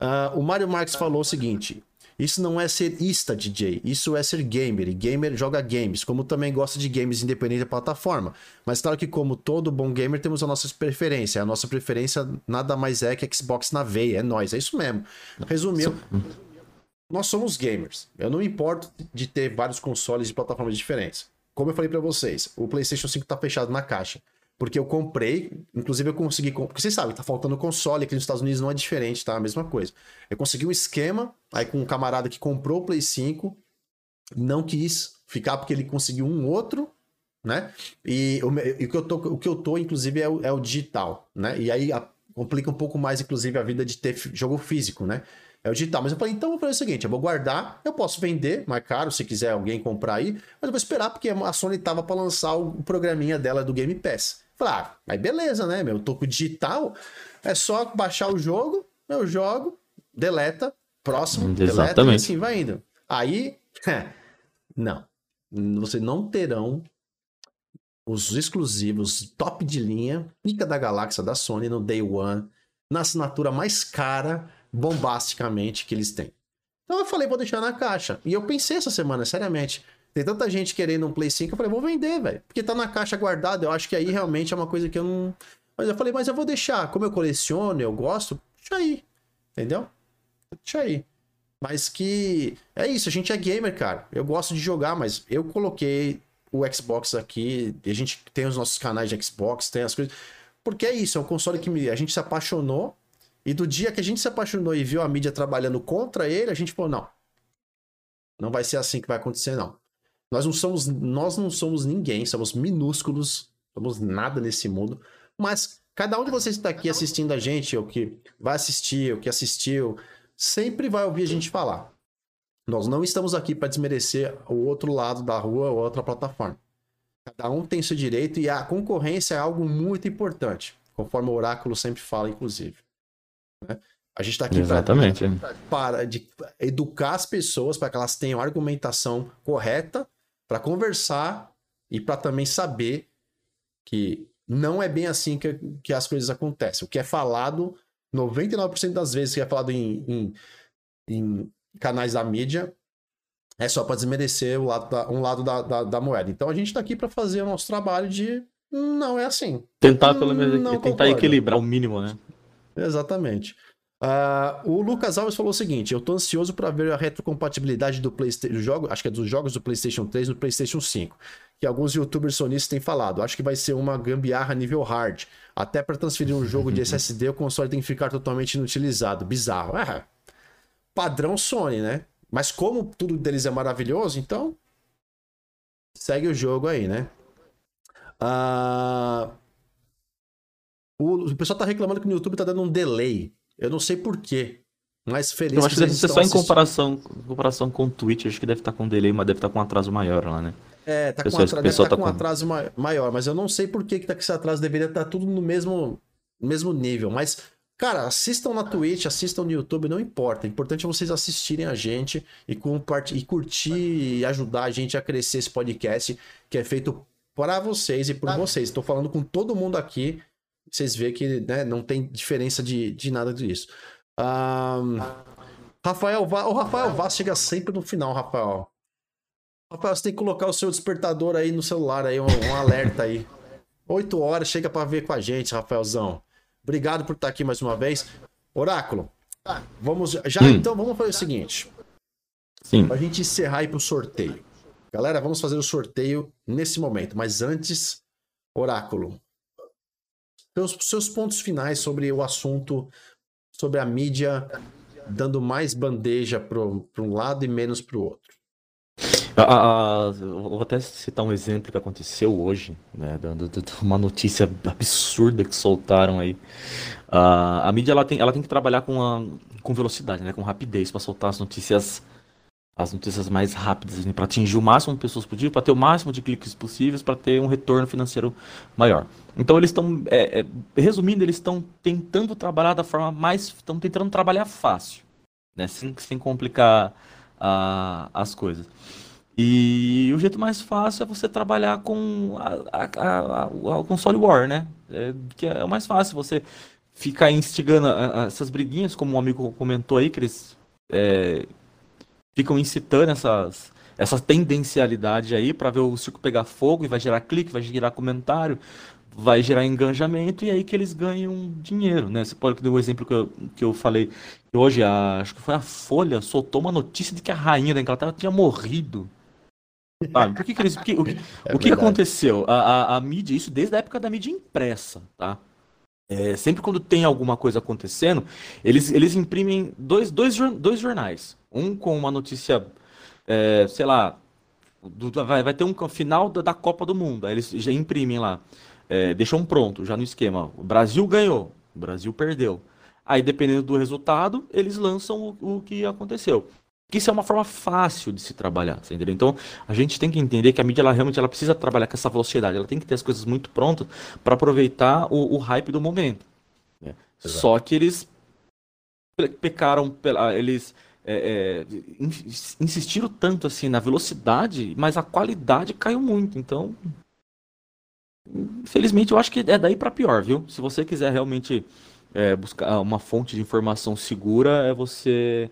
Uh, o Mario Marques falou o seguinte: Isso não é ser ista, DJ. Isso é ser gamer. E gamer joga games, como também gosta de games independente da plataforma. Mas claro que, como todo bom gamer, temos a nossa preferência. A nossa preferência nada mais é que Xbox na veia. É nós, é isso mesmo. Resumindo nós somos gamers. Eu não me importo de ter vários consoles de plataformas diferentes. Como eu falei para vocês, o PlayStation 5 tá fechado na caixa. Porque eu comprei, inclusive eu consegui. Porque vocês sabem, tá faltando console aqui nos Estados Unidos, não é diferente, tá? A mesma coisa. Eu consegui um esquema, aí com um camarada que comprou o Play 5, não quis ficar porque ele conseguiu um outro, né? E, o, e o, que, eu tô, o que eu tô, inclusive, é o, é o digital, né? E aí a, complica um pouco mais, inclusive, a vida de ter jogo físico, né? É o digital. Mas eu falei, então eu vou fazer o seguinte: eu vou guardar, eu posso vender mais caro se quiser alguém comprar aí, mas eu vou esperar porque a Sony tava para lançar o programinha dela do Game Pass. Falei, ah, mas beleza, né, meu? Eu tô com digital, é só baixar o jogo, eu jogo, deleta, próximo, Exatamente. deleta e assim vai indo. Aí, não. Vocês não terão os exclusivos top de linha, pica da galáxia da Sony no Day One, na assinatura mais cara bombasticamente que eles têm. Então eu falei, vou deixar na caixa. E eu pensei essa semana, seriamente. Tem tanta gente querendo um Play 5, eu falei, vou vender, velho. Porque tá na caixa guardado, eu acho que aí realmente é uma coisa que eu não. Mas eu falei, mas eu vou deixar. Como eu coleciono, eu gosto, deixa aí. Entendeu? Deixa aí. Mas que. É isso, a gente é gamer, cara. Eu gosto de jogar, mas eu coloquei o Xbox aqui. a gente tem os nossos canais de Xbox, tem as coisas. Porque é isso, é um console que a gente se apaixonou e do dia que a gente se apaixonou e viu a mídia trabalhando contra ele, a gente falou: não. Não vai ser assim que vai acontecer, não. Nós não somos, nós não somos ninguém, somos minúsculos, somos nada nesse mundo. Mas cada um de vocês que está aqui assistindo a gente, ou que vai assistir, ou que assistiu, sempre vai ouvir a gente falar. Nós não estamos aqui para desmerecer o outro lado da rua ou outra plataforma. Cada um tem seu direito e a concorrência é algo muito importante, conforme o oráculo sempre fala, inclusive. Né? A gente está aqui Exatamente. Pra, para de educar as pessoas para que elas tenham argumentação correta para conversar e para também saber que não é bem assim que, que as coisas acontecem. O que é falado, 99% das vezes que é falado em, em, em canais da mídia, é só para desmerecer o lado da, um lado da, da, da, moeda. Então a gente está aqui para fazer o nosso trabalho de não é assim. Tentar pelo menos tentar equilibrar o mínimo, né? Exatamente. Uh, o Lucas Alves falou o seguinte: eu tô ansioso para ver a retrocompatibilidade do PlayStation, jogo, acho que é dos jogos do PlayStation 3 no PlayStation 5, que alguns youtubers sonistas têm falado. Acho que vai ser uma gambiarra nível hard. Até para transferir um jogo de SSD, o console tem que ficar totalmente inutilizado. Bizarro. É, padrão Sony, né? Mas como tudo deles é maravilhoso, então segue o jogo aí, né? Uh, o, pessoal tá reclamando que no YouTube tá dando um delay. Eu não sei porquê. Mas feliz Eu acho que deve ser só em comparação, comparação com o Twitch. Acho que deve estar tá com delay, mas deve estar tá com um atraso maior lá, né? É, tá pessoal, com, atra... deve estar tá com um atraso maior. Mas eu não sei por que, que tá com esse atraso. Deveria estar tá tudo no mesmo, mesmo nível. Mas, cara, assistam na Twitch, assistam no YouTube, não importa. O importante é vocês assistirem a gente e, compart... e curtir e ajudar a gente a crescer esse podcast que é feito para vocês e por tá. vocês. Estou falando com todo mundo aqui vocês veem que né, não tem diferença de, de nada disso. Um, Rafael Vaz, o Rafael Vaz chega sempre no final, Rafael. Rafael, você tem que colocar o seu despertador aí no celular, aí, um, um alerta aí. Oito horas, chega para ver com a gente, Rafaelzão. Obrigado por estar aqui mais uma vez. Oráculo, vamos já hum. então vamos fazer o seguinte. Sim. Pra gente encerrar aí pro sorteio. Galera, vamos fazer o sorteio nesse momento, mas antes, Oráculo, seus, seus pontos finais sobre o assunto, sobre a mídia dando mais bandeja para um lado e menos para o outro. Ah, ah, vou até citar um exemplo que aconteceu hoje, né, uma notícia absurda que soltaram aí. Uh, a mídia ela tem, ela tem que trabalhar com, a, com velocidade, né, com rapidez para soltar as notícias as notícias mais rápidas, né, para atingir o máximo de pessoas possível, para ter o máximo de cliques possíveis, para ter um retorno financeiro maior. Então eles estão, é, é, resumindo, eles estão tentando trabalhar da forma mais, estão tentando trabalhar fácil, né, sem, sem complicar uh, as coisas. E o jeito mais fácil é você trabalhar com a, a, a, a console war, né? É, que é o mais fácil você ficar instigando essas briguinhas, como um amigo comentou aí, que eles é, ficam incitando essas, essa tendencialidade aí para ver o circo pegar fogo e vai gerar clique, vai gerar comentário, vai gerar engajamento e é aí que eles ganham dinheiro, né? Você pode dar o um exemplo que eu, que eu falei que hoje, a, acho que foi a Folha, soltou uma notícia de que a rainha da Inglaterra tinha morrido. Sabe? Por que, que eles. O, é o que aconteceu? A, a, a, mídia, isso desde a época da mídia impressa, tá? É, sempre quando tem alguma coisa acontecendo, eles, eles imprimem dois, dois, dois jornais. Um com uma notícia, é, sei lá, do, vai, vai ter um final da, da, Copa do Mundo. Aí eles já imprimem lá. É, deixam pronto, já no esquema. O Brasil ganhou, o Brasil perdeu. Aí, dependendo do resultado, eles lançam o, o que aconteceu que isso é uma forma fácil de se trabalhar, entendeu? Então, a gente tem que entender que a mídia ela realmente ela precisa trabalhar com essa velocidade, ela tem que ter as coisas muito prontas para aproveitar o, o, hype do momento. Né? Só que eles pecaram, eles é, é, insistiram tanto assim na velocidade, mas a qualidade caiu muito. Então, infelizmente, eu acho que é daí para pior, viu? Se você quiser realmente é, buscar uma fonte de informação segura, é você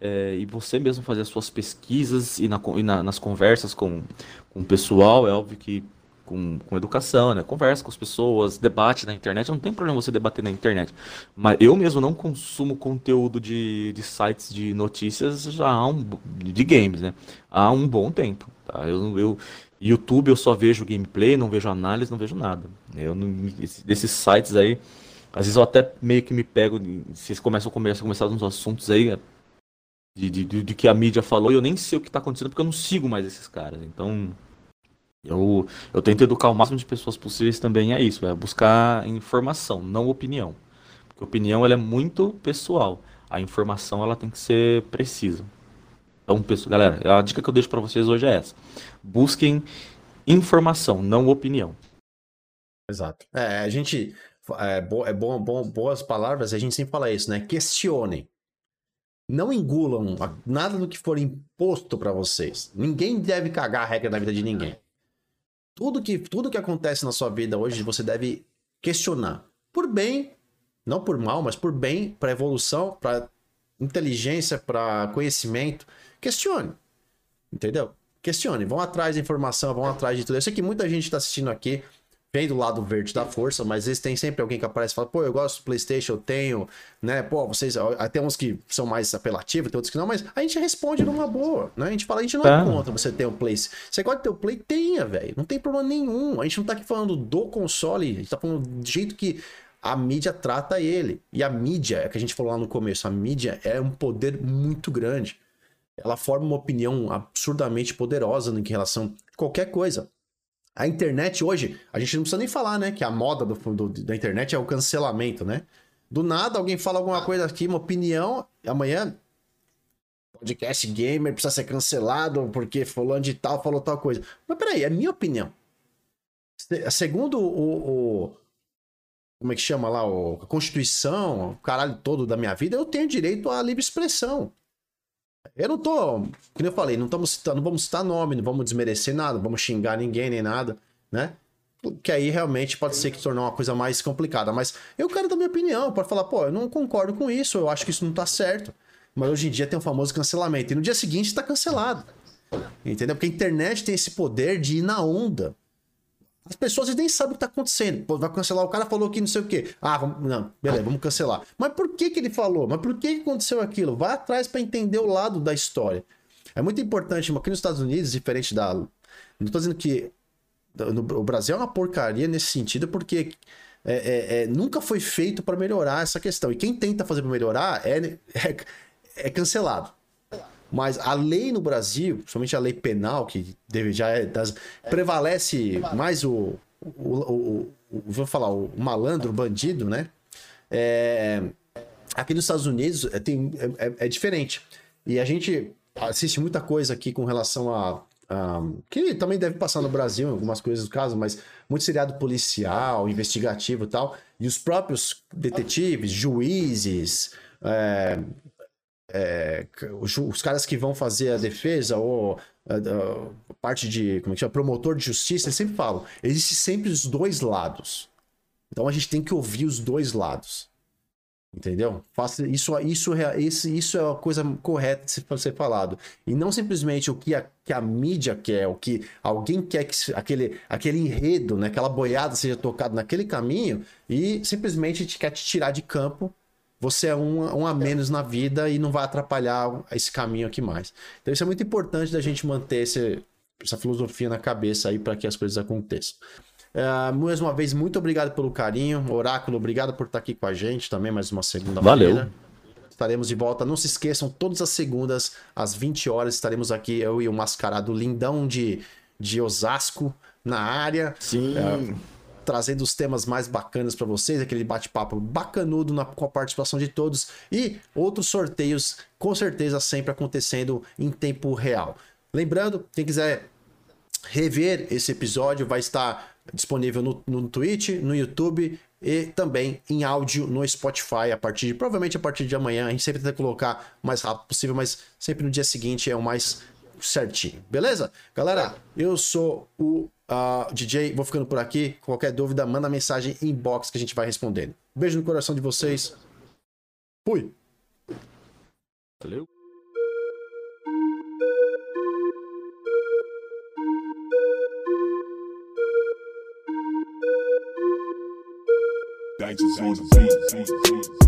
é, e você mesmo fazer as suas pesquisas e, na, e na, nas conversas com, com o pessoal, é óbvio que com, com educação, né? Conversa com as pessoas, debate na internet, não tem problema você debater na internet. Mas eu mesmo não consumo conteúdo de, de sites de notícias já há um de games, né? Há um bom tempo. Tá? Eu, eu YouTube eu só vejo gameplay, não vejo análise, não vejo nada. Eu desses sites aí, às vezes eu até meio que me pego, vocês começam a conversar, começar uns assuntos aí, de, de, de, que a mídia falou e eu nem sei o que está acontecendo porque eu não sigo mais esses caras. Então, eu, eu tento educar o máximo de pessoas possíveis também é isso, é buscar informação, não opinião. Porque opinião ela é muito pessoal. A informação ela tem que ser precisa. Então, pessoal, galera, a dica que eu deixo para vocês hoje é essa. Busquem informação, não opinião. Exato. É, a gente é, bo, é bom, bom, boas palavras, a gente sempre fala isso, né? Questionem. Não engulam nada do que for imposto para vocês. Ninguém deve cagar a regra da vida de ninguém. Tudo que, tudo que acontece na sua vida hoje você deve questionar. Por bem, não por mal, mas por bem, para evolução, para inteligência, para conhecimento. Questione. Entendeu? Questione. Vão atrás de informação, vão atrás de tudo. Eu sei que muita gente está assistindo aqui vem do lado verde da força, mas eles têm sempre alguém que aparece e fala, pô, eu gosto do Playstation, eu tenho, né, pô, vocês, até uns que são mais apelativos, tem outros que não, mas a gente responde numa boa, né, a gente fala, a gente não é contra você ter o um Play, você gosta de ter o um Play, tenha, velho, não tem problema nenhum, a gente não tá aqui falando do console, a gente tá falando do jeito que a mídia trata ele, e a mídia, é que a gente falou lá no começo, a mídia é um poder muito grande, ela forma uma opinião absurdamente poderosa em relação a qualquer coisa, a internet hoje, a gente não precisa nem falar, né? Que a moda do, do, da internet é o cancelamento, né? Do nada alguém fala alguma coisa aqui, uma opinião, amanhã podcast gamer precisa ser cancelado porque fulano de tal falou tal coisa. Mas peraí, é minha opinião. Segundo o, o como é que chama lá, o, a Constituição, o caralho todo da minha vida, eu tenho direito à livre expressão. Eu não tô, como eu falei, não, estamos citando, vamos citar nome, não vamos desmerecer nada, não vamos xingar ninguém nem nada, né? Que aí realmente pode ser que tornou uma coisa mais complicada. Mas eu quero dar minha opinião, pode falar, pô, eu não concordo com isso, eu acho que isso não tá certo. Mas hoje em dia tem o famoso cancelamento. E no dia seguinte está cancelado. Entendeu? Porque a internet tem esse poder de ir na onda. As pessoas nem sabem o que tá acontecendo. Pô, vai cancelar, o cara falou que não sei o quê. Ah, vamos, não, beleza, vamos cancelar. Mas por que que ele falou? Mas por que, que aconteceu aquilo? Vai atrás para entender o lado da história. É muito importante, aqui nos Estados Unidos, diferente da. Não tô dizendo que no, o Brasil é uma porcaria nesse sentido, porque é, é, é, nunca foi feito para melhorar essa questão. E quem tenta fazer para melhorar é, é, é cancelado. Mas a lei no Brasil, principalmente a lei penal, que deve, já é das, prevalece mais o, o, o, o, vou falar, o malandro, o bandido, né? É, aqui nos Estados Unidos é, tem, é, é, é diferente. E a gente assiste muita coisa aqui com relação a que também deve passar no Brasil, algumas coisas do caso, mas muito seriado policial, investigativo e tal. E os próprios detetives, juízes, é, é, os, os, caras que vão fazer a defesa ou a, a parte de, como é que chama, promotor de justiça, eles sempre falam, existem sempre os dois lados. Então a gente tem que ouvir os dois lados. Entendeu? Faça isso, isso, isso, isso é a coisa correta de ser falado. E não simplesmente o que a, que a mídia quer, o que alguém quer que aquele, aquele enredo, né, aquela boiada seja tocado naquele caminho e simplesmente te, quer te tirar de campo. Você é um, um a menos na vida e não vai atrapalhar esse caminho aqui mais. Então isso é muito importante da gente manter esse, essa filosofia na cabeça aí para que as coisas aconteçam. Uh, mais uma vez, muito obrigado pelo carinho. Oráculo, obrigado por estar aqui com a gente também, mais uma segunda-feira. Valeu. Estaremos de volta. Não se esqueçam, todas as segundas, às 20 horas, estaremos aqui, eu e o mascarado lindão de, de Osasco na área. Sim. Uh, trazendo os temas mais bacanas para vocês, aquele bate-papo bacanudo na, com a participação de todos e outros sorteios, com certeza sempre acontecendo em tempo real. Lembrando, quem quiser rever esse episódio vai estar disponível no, no Twitch, no YouTube e também em áudio no Spotify a partir de, provavelmente a partir de amanhã. A gente sempre tenta colocar o mais rápido possível, mas sempre no dia seguinte é o mais certinho. Beleza? Galera, eu sou o uh, DJ, vou ficando por aqui. Qualquer dúvida, manda mensagem inbox que a gente vai respondendo. Beijo no coração de vocês. Fui. Valeu. On the beat.